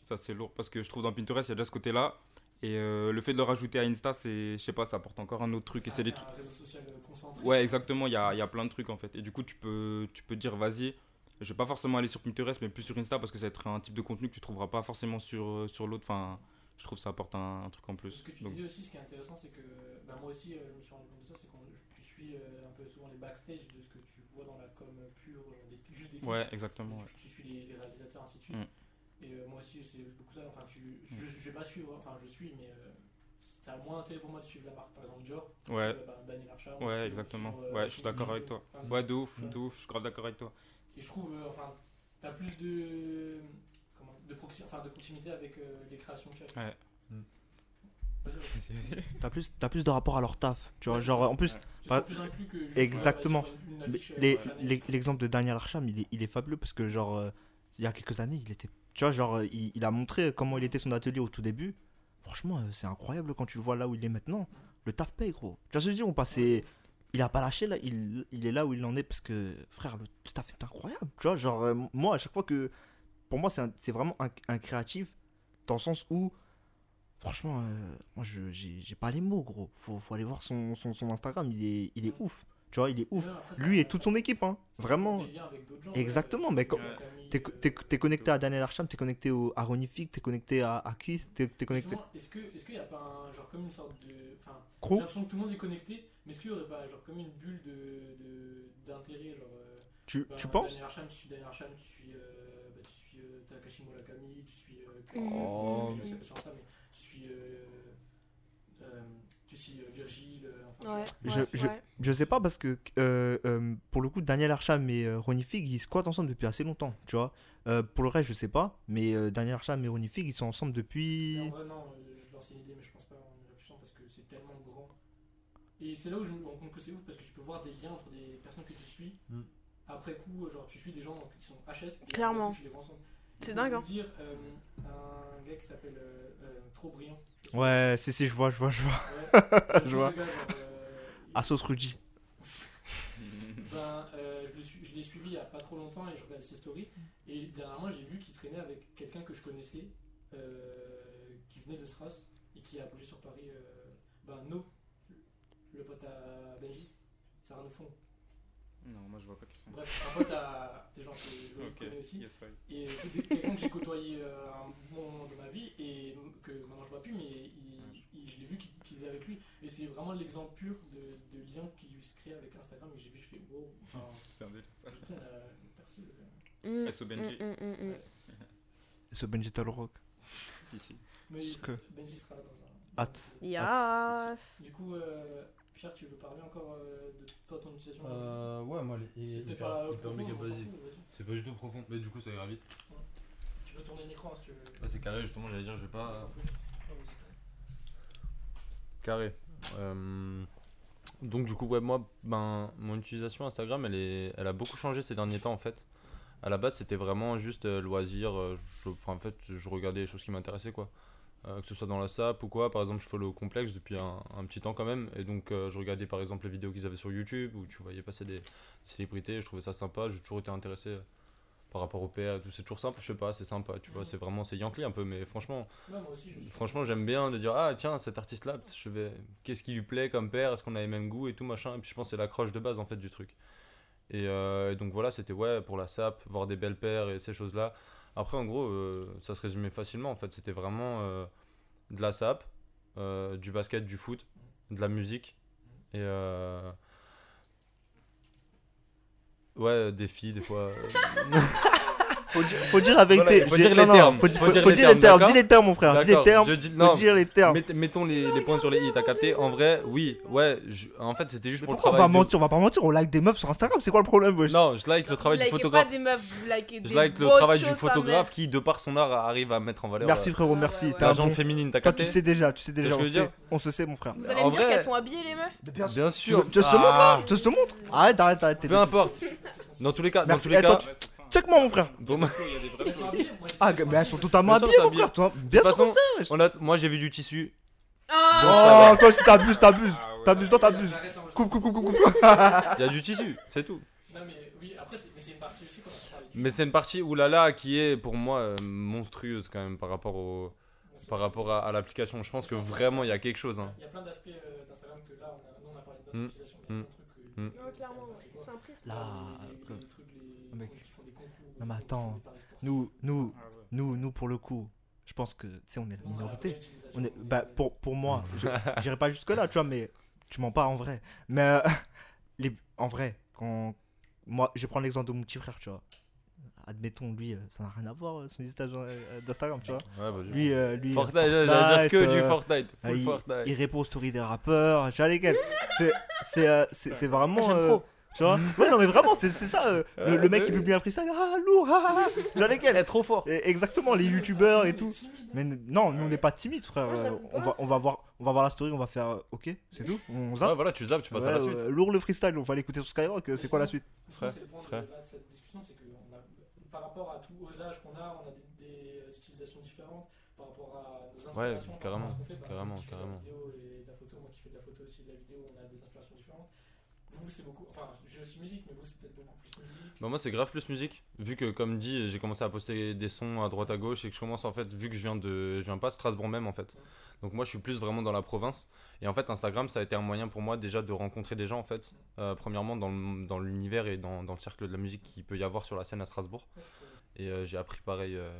Ça, c'est lourd parce que je trouve dans Pinterest, il y a déjà ce côté-là. Et euh, le fait de le rajouter à Insta, c'est, je sais pas, ça apporte encore un autre truc. Et c'est des trucs. euh. Ouais, exactement, il y a, il y a plein de trucs en fait. Et du coup, tu peux, tu peux dire, vas-y, je vais pas forcément aller sur Pinterest, mais plus sur Insta parce que ça va être un type de contenu que tu trouveras pas forcément sur, euh, sur l'autre. Enfin, je trouve que ça apporte un, un truc en plus. Ce que tu Donc, disais aussi, ce qui est intéressant, c'est que bah, moi aussi, je me suis rendu compte de ça, c'est que tu suis un peu souvent les backstage de ce que tu vois dans la com pure, genre des, juste des ouais, exactement. tu, ouais. tu suis les, les réalisateurs, ainsi de suite. Mm. Et euh, moi aussi, c'est beaucoup ça. Enfin, tu, je, je vais pas suivre, enfin, je suis, mais euh, ça a moins intérêt pour moi de suivre la marque, par exemple, Dior. Ouais. suivre, bah, Daniel Arsham, Ouais, exactement. euh, Ouais, je suis d'accord avec toi. Enfin, Ouais, de ouf, Ouais. de ouf, je suis grave d'accord avec toi. Et je trouve, euh, enfin, t'as plus de, comment, de, proxi- enfin, de proximité avec euh, les créations qu'il y a. Ouais. Mm. *laughs* T'as plus, t'as plus de rapport à leur taf. Tu vois, genre, en plus, Ouais. Tu Pas- plus que Exactement. euh, L'exemple de Daniel Arsham, il est, il est fabuleux parce que, genre, euh, il y a quelques années, il était. Tu vois, genre, il, a montré comment il était son atelier au tout début. Franchement, euh, c'est incroyable quand tu le vois là où il est maintenant. Le taf paye, gros. Tu vois je dire On passait. Il a pas lâché, là. Il, est là où il en est parce que, frère, le, taf est incroyable. Tu vois, genre, euh, moi, à chaque fois que. Pour moi, c'est vraiment un, créatif dans le sens où. Franchement, euh, moi, je j'ai pas les mots, gros. Faut, faut aller voir son, Instagram. Il est ouf. Tu vois, il est ouf. Ouais, après, Lui et toute son équipe, hein. Vraiment. gens, Exactement, mais quand- T'es connecté à Daniel Arsham, t'es connecté au, à Ronifique, t'es connecté à, à Keith, t'es connecté. Est-ce que est-ce qu'il n'y a pas un genre comme une sorte de enfin j'ai l'impression que tout le monde est connecté mais est-ce qu'il n'y aurait pas genre comme une bulle de de- d'intérêt genre euh, Tu, ben, tu penses Daniel Arsham, tu suis Daniel Arsham, tu suis euh, bah, tu suis euh, Takashi Murakami, tu suis euh, Mhm. Oh. je sais pas sur Insta, mais tu suis euh, euh, euh, euh, tu sais, Virgile. Enfin, ouais. Je, ouais, je, ouais. je, sais pas parce que euh, euh, pour le coup, Daniel Arsham et euh, Ronnie Fig ils squattent ensemble depuis assez longtemps, tu vois. Euh, pour le reste, je sais pas, mais Daniel Arsham et Ronnie Fig ils sont ensemble depuis. En vrai, non, je lance une idée, mais je pense pas en réfléchissant parce que c'est tellement grand. Et c'est là où je me rends compte que c'est ouf parce que tu peux voir des liens entre des personnes que tu suis. Mm. Après coup, genre tu suis des gens qui sont HS. Et Clairement. Tu les vois ensemble. C'est dingue, hein. dire, euh, un gars qui s'appelle euh, euh, Trop Brillant. Ouais, si, si, je vois, je vois, je vois. pas. *laughs* je vois. Euh, Assos Rudy. *laughs* Ben, euh, je, l'ai suivi il y a pas trop longtemps et je regardais ses stories. Et dernièrement, j'ai vu qu'il traînait avec quelqu'un que je connaissais, euh, qui venait de Stras et qui a bougé sur Paris. Euh, ben, No, le pote à Benji, Sarah Fond. Non, moi je vois pas qui c'est. Bref, un pote à des gens que Ok, connaît aussi. yes. Et que- quelqu'un que j'ai côtoyé euh, à un bon moment de ma vie et que maintenant je vois plus, mais il- il- je l'ai vu qu'il est avec lui. Et c'est vraiment l'exemple pur de, de lien qui se crée avec Instagram. Et j'ai vu, je fais wow. Enfin, C'est un délire ça. putain, euh, merci. le gars. Mm, SO Benji. mm, mm, mm, Benji Rock. Si, si. Mais Benji sera là dans un. Hâte. Yes. Du coup, euh, Pierre, tu veux parler encore euh, de toi, ton utilisation Euh, ouais, moi, les C'était pas hyper profond, méga basique. C'est pas du tout profond, mais du coup, ça ira vite. Tu peux tourner l'écran si tu veux. Bah, c'est carré, justement, j'allais dire, je vais pas. Carré. Euh, donc du coup, ouais, moi, ben, mon utilisation Instagram, elle, est, elle a beaucoup changé ces derniers temps en fait. À la base, c'était vraiment juste euh, loisir. euh, je- en fait, je regardais les choses qui m'intéressaient quoi. Euh, que ce soit dans la SAP ou quoi. Par exemple, je follow Complexe depuis un, un petit temps quand même. Et donc, euh, je regardais par exemple les vidéos qu'ils avaient sur YouTube où tu voyais passer des célébrités. Je trouvais ça sympa. J'ai toujours été intéressé par rapport au PR et tout. C'est toujours simple, je sais pas, c'est sympa. Tu vois, c'est vraiment, c'est Yankee un peu. Mais franchement, Ouais, moi aussi, je suis. Franchement, j'aime bien de dire ah tiens cet artiste là, je vais qu'est-ce qui lui plaît comme père, est-ce qu'on a les mêmes goûts et tout machin. Et puis je pense que c'est l'accroche de base en fait du truc. Et, euh, et donc voilà, c'était ouais pour la sap, voir des belles paires et ces choses là. Après en gros, euh, ça se résumait facilement en fait. C'était vraiment euh, de la sap, euh, du basket, du foot, de la musique et ouais des filles des fois. *laughs* Faut dire, faut dire la vérité. Voilà, faut dire les non, non, termes. Faut, Faut faut- dire faut les dire les termes, Dis les termes, mon frère. Dis les termes. je dis- Faut non. dire les termes. Mett- mettons les, les points sur les i, t'as capté? En vrai, oui, ouais, je- en fait c'était juste Mais pour le pourquoi on travail. va de- mentir? On va pas mentir. On like des meufs sur Instagram. C'est quoi le problème, wesh? Non, je like le travail Vous du photographe. pas des meufs, vous likez des Je like le travail du photographe qui, de par son art, arrive à mettre en valeur Merci euh, frérot, merci. la un féminine, t'as Toi, tu capté sais déjà. Tu sais déjà. On se sait, mon frère. Vous allez me dire qu'elles sont habillées, les meufs? Bien sûr. Je te montre Ah, je te montre? Arrête, arrête, arrête. t'es Peu importe. Dans tous les cas, dans Merci. tous les Eh, toi, cas. Tu- Check-moi, mon frère. bon, moi, Ah, mais elles sont totalement habillées, mon frère. Toi, bien De sûr on a, moi j'ai vu du tissu. Ah Oh, toi aussi t'abuses, t'abuses. Ah ouais. T'abuses, toi t'abuses. Coupe, coupe, coupe, coupe, coupe. Il y a du tissu, c'est tout. Non, mais oui, après, c'est mais c'est une partie aussi qu'on a Mais c'est une partie oulala qui est pour moi euh, monstrueuse quand même par rapport au, par rapport à, à l'application. Je pense que vraiment il y a quelque chose. Hein. Il y a plein d'aspects euh, d'Instagram que là, on a, nous, on a parlé de Mm. notre utilisation, mais il y a plein de trucs que. Ouais, clairement, c'est- un prisme. Là, les, les, que- les trucs, les, mec. qui font des concours. Non, mais attends. Nous, nous, nous, nous, pour le coup, je pense que, tu sais, on est la minorité. On est, bah, pour, pour moi, je- *laughs* j'irai pas jusque là, tu vois, mais tu mens pas en vrai. Mais euh, *laughs* les, en vrai, quand moi, je prends l'exemple de mon petit frère, tu vois. Admettons, lui, euh, ça n'a rien à voir, euh, son usage d'Instagram, tu vois. Ouais, vas-y. Lui, euh, lui, Fortnite, j'allais dire que du Fortnite. Full il, Fortnite. il répond aux stories des rappeurs, tu vois lesquels. C'est, c'est, c'est, c'est vraiment. Tu vois Ouais, non, mais vraiment, c'est, c'est ça. euh, le, le mec qui ouais. publie un freestyle, ah, lourd, ah, ah, ah. Tu vois *laughs* lesquels Elle est trop fort. Et Exactement, les youtubeurs et tout. Mais non, nous on n'est pas timides, frère. Euh, on, va, on, va voir, on va voir la story, on va faire euh, ok, c'est tout. On zappe. Ouais, voilà, tu zappes, tu passes à la Ouais, suite. euh, lourd le freestyle, on va l'écouter sur Skyrock. C'est quoi la suite? Frère, c'est le point de- frère. cette discussion, c'est que on a- par rapport à tous aux âges qu'on a, on a des, des utilisations différentes par rapport à nos inspirations. par carrément, rapport à ce qu'on fait. Carrément, carrément. la vidéo et de la photo, moi qui fais de la photo aussi, de la vidéo, on a des inspirations différentes. Vous, c'est beaucoup. Enfin, j'ai aussi musique, mais vous, c'est peut-être beaucoup plus musique. Bah moi c'est grave plus musique vu que comme dit j'ai commencé à poster des sons à droite à gauche et que je commence en fait vu que je viens de je viens pas de Strasbourg même en fait donc moi je suis plus vraiment dans la province et en fait Instagram ça a été un moyen pour moi déjà de rencontrer des gens en fait Euh, premièrement dans l'univers et dans, dans le cercle de la musique qu'il peut y avoir sur la scène à Strasbourg et euh, j'ai appris pareil euh,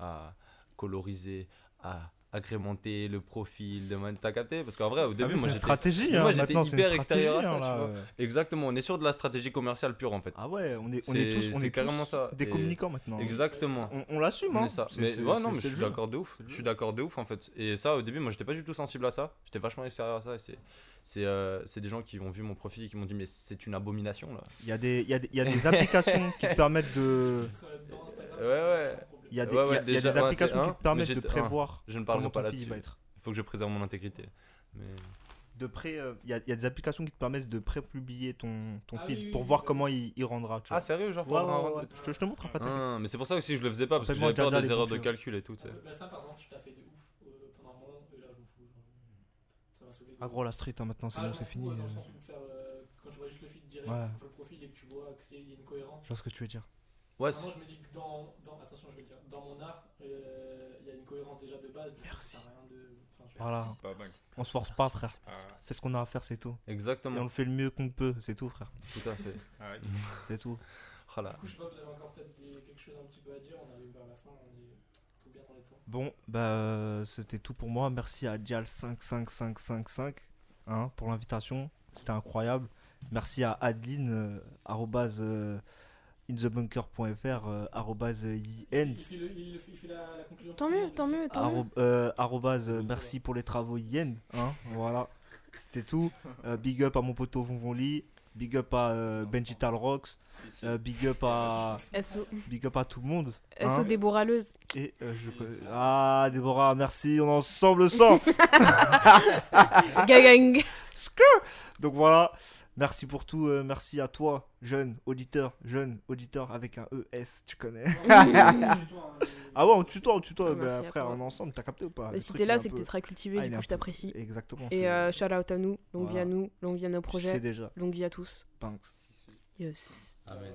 à coloriser à agrémenter le profil de man t'as capté? Parce qu'en vrai au début vu, moi c'est une j'étais stratégie. moi, hein, j'étais hyper extérieur à ça, hein, tu là, vois. euh. exactement on est sur de la stratégie commerciale pure en fait Ah ouais, on est, on est tous, on c'est est carrément tous ça. des Et- communicants maintenant. exactement On, on l'assume, hein. ça. Mais ouais, non, mais je suis d'accord de ouf. Je suis d'accord de ouf en fait. Et ça, au début, moi, j'étais pas du tout sensible à ça. J'étais vachement extérieur à ça. Et c'est, c'est, euh, des gens qui ont vu mon profil et qui m'ont dit, mais c'est une abomination là. Il y a des, il y a des, y a des applications *laughs* qui te permettent de. Ouais, ouais. Un. Il y a des, Ouais, il y a- ouais, il y a déjà, des ouais, applications c'est qui un, te permettent de j'étais- un. prévoir Je ne comment parle pas ton fils là-dessus. va être. Il faut que je préserve mon intégrité. Mais de pré. euh, Il y, a, il y a des applications qui te permettent de pré-publier ton, ton Ah feed oui, pour oui, voir oui. comment il, il rendra. Tu Ah, vois. sérieux, genre Ouais, ouais, un- ouais, ouais. Je, te, je te montre après. Ah, mais c'est pour ça aussi que je le faisais pas parce que Appelle-moi j'avais peur des erreurs de calcul et tout. sais. Bah, ça, par exemple, je t'ai fait de ouf euh, pendant un moment, et là, je m'en fous. genre, ça m'a saoulé. Ah, gros, la street, hein, maintenant, c'est Ah, bon, c'est fini. ouais, euh, euh, quand tu vois juste le feed direct, Ouais. le profil et que tu vois qu'il y a une cohérence. Je vois ce que tu veux dire. Ouais, Moi, je me dis que dans, dans, attention, je vais le dire, dans mon art, euh, il y a une cohérence déjà de base. Merci. rien de. enfin, Voilà. Pas. On se force pas, frère. Ah, Fais ce qu'on a à faire, c'est tout. Et exactement. on le fait le mieux qu'on peut, c'est tout, frère. Tout à fait. ah. *laughs* C'est tout. Oh là. Du coup, je sais pas, vous avez encore peut-être des- quelque chose un petit peu à dire. On arrive vers la fin, on est tout bien dans les temps. Bon, bah, euh, c'était tout pour moi. Merci à Dial55555 hein, pour l'invitation. C'était incroyable. Merci à Adeline, euh, arrobase, euh, inthebunker.fr, euh, arrobase Il, IN, il il fait- il fait la, la conclusion. Tant mieux, tant il mieux, tant mieux. arro- euh, arrobase, euh, merci pour les travaux IN. Hein, *laughs* voilà, c'était tout. Euh, big up à mon poteau Vonvonli. Big up à euh, Benji Talrox. Euh, big up à *laughs* SO, big up à tout le monde. SO hein. déboraleuse. Et euh, je Ah Déborah, merci, on est ensemble sang. *laughs* Gagang. Donc voilà, merci pour tout, euh, merci à toi, jeune auditeur, jeune auditeur avec un ES, tu connais. *laughs* Ah ouais, on tutoie, on tutoie, Ah, bah, à frère, on est ensemble, t'as capté ou pas Mais Le si t'es là, c'est que peu- t'es très cultivé, Ah, du coup, je peu- t'apprécie. Exactement. Et c'est- euh, shout out à nous, longue vie à Voilà. nous, longue vie à nos projets, déjà, longue vie à tous. Banks. Yes. Amen.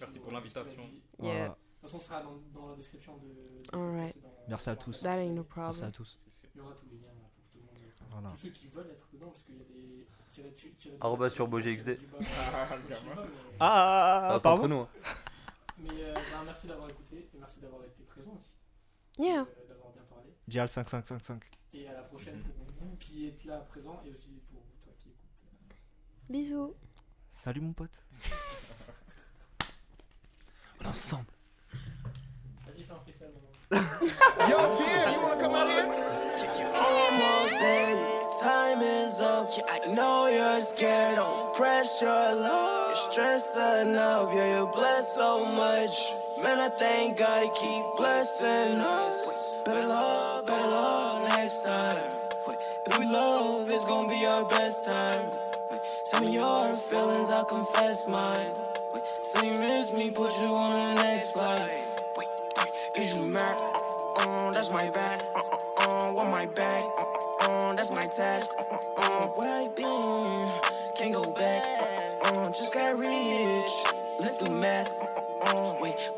Merci pour l'invitation. Yeah. Voilà. De toute façon, ce sera dans, dans la description de. Alright. Merci à tous. That ain't no Merci à problem. tous. Il y aura tous les liens pour tout le monde. Voilà. Tous ceux qui veulent être dedans, parce qu'il y a des. Tirés- sur Boger tirés XD. du bas, qui veulent, mais- Ah, ah, Ça ah, reste pardon entre nous. hein. *laughs* Mais euh, bah, merci d'avoir écouté et merci d'avoir été présent aussi. Yeah. Euh, d'avoir bien parlé. Dial 5555. Et à la prochaine pour vous qui êtes là présent et aussi pour toi qui écoute. Bisous. Salut mon pote. *laughs* Ensemble. Vas-y, fais un freestyle maintenant. almost there. Time is up. Yeah, I know you're scared. Don't pressure love. You're stressed enough. Yeah, you're blessed so much. Man, I thank God he keep blessing us. Better love, better love next time. If we love, it's gonna be our best time. Tell me your feelings, I'll confess mine. Say you miss me, put you on the next flight. Is you mad? Uh, uh, that's my bad. Uh, uh, uh, want my bag? Uh, uh, uh, that's my task. Uh, uh, uh, where I been? Can't go back. Uh, uh, just got rich. Let's do math. Uh, uh, uh, wait,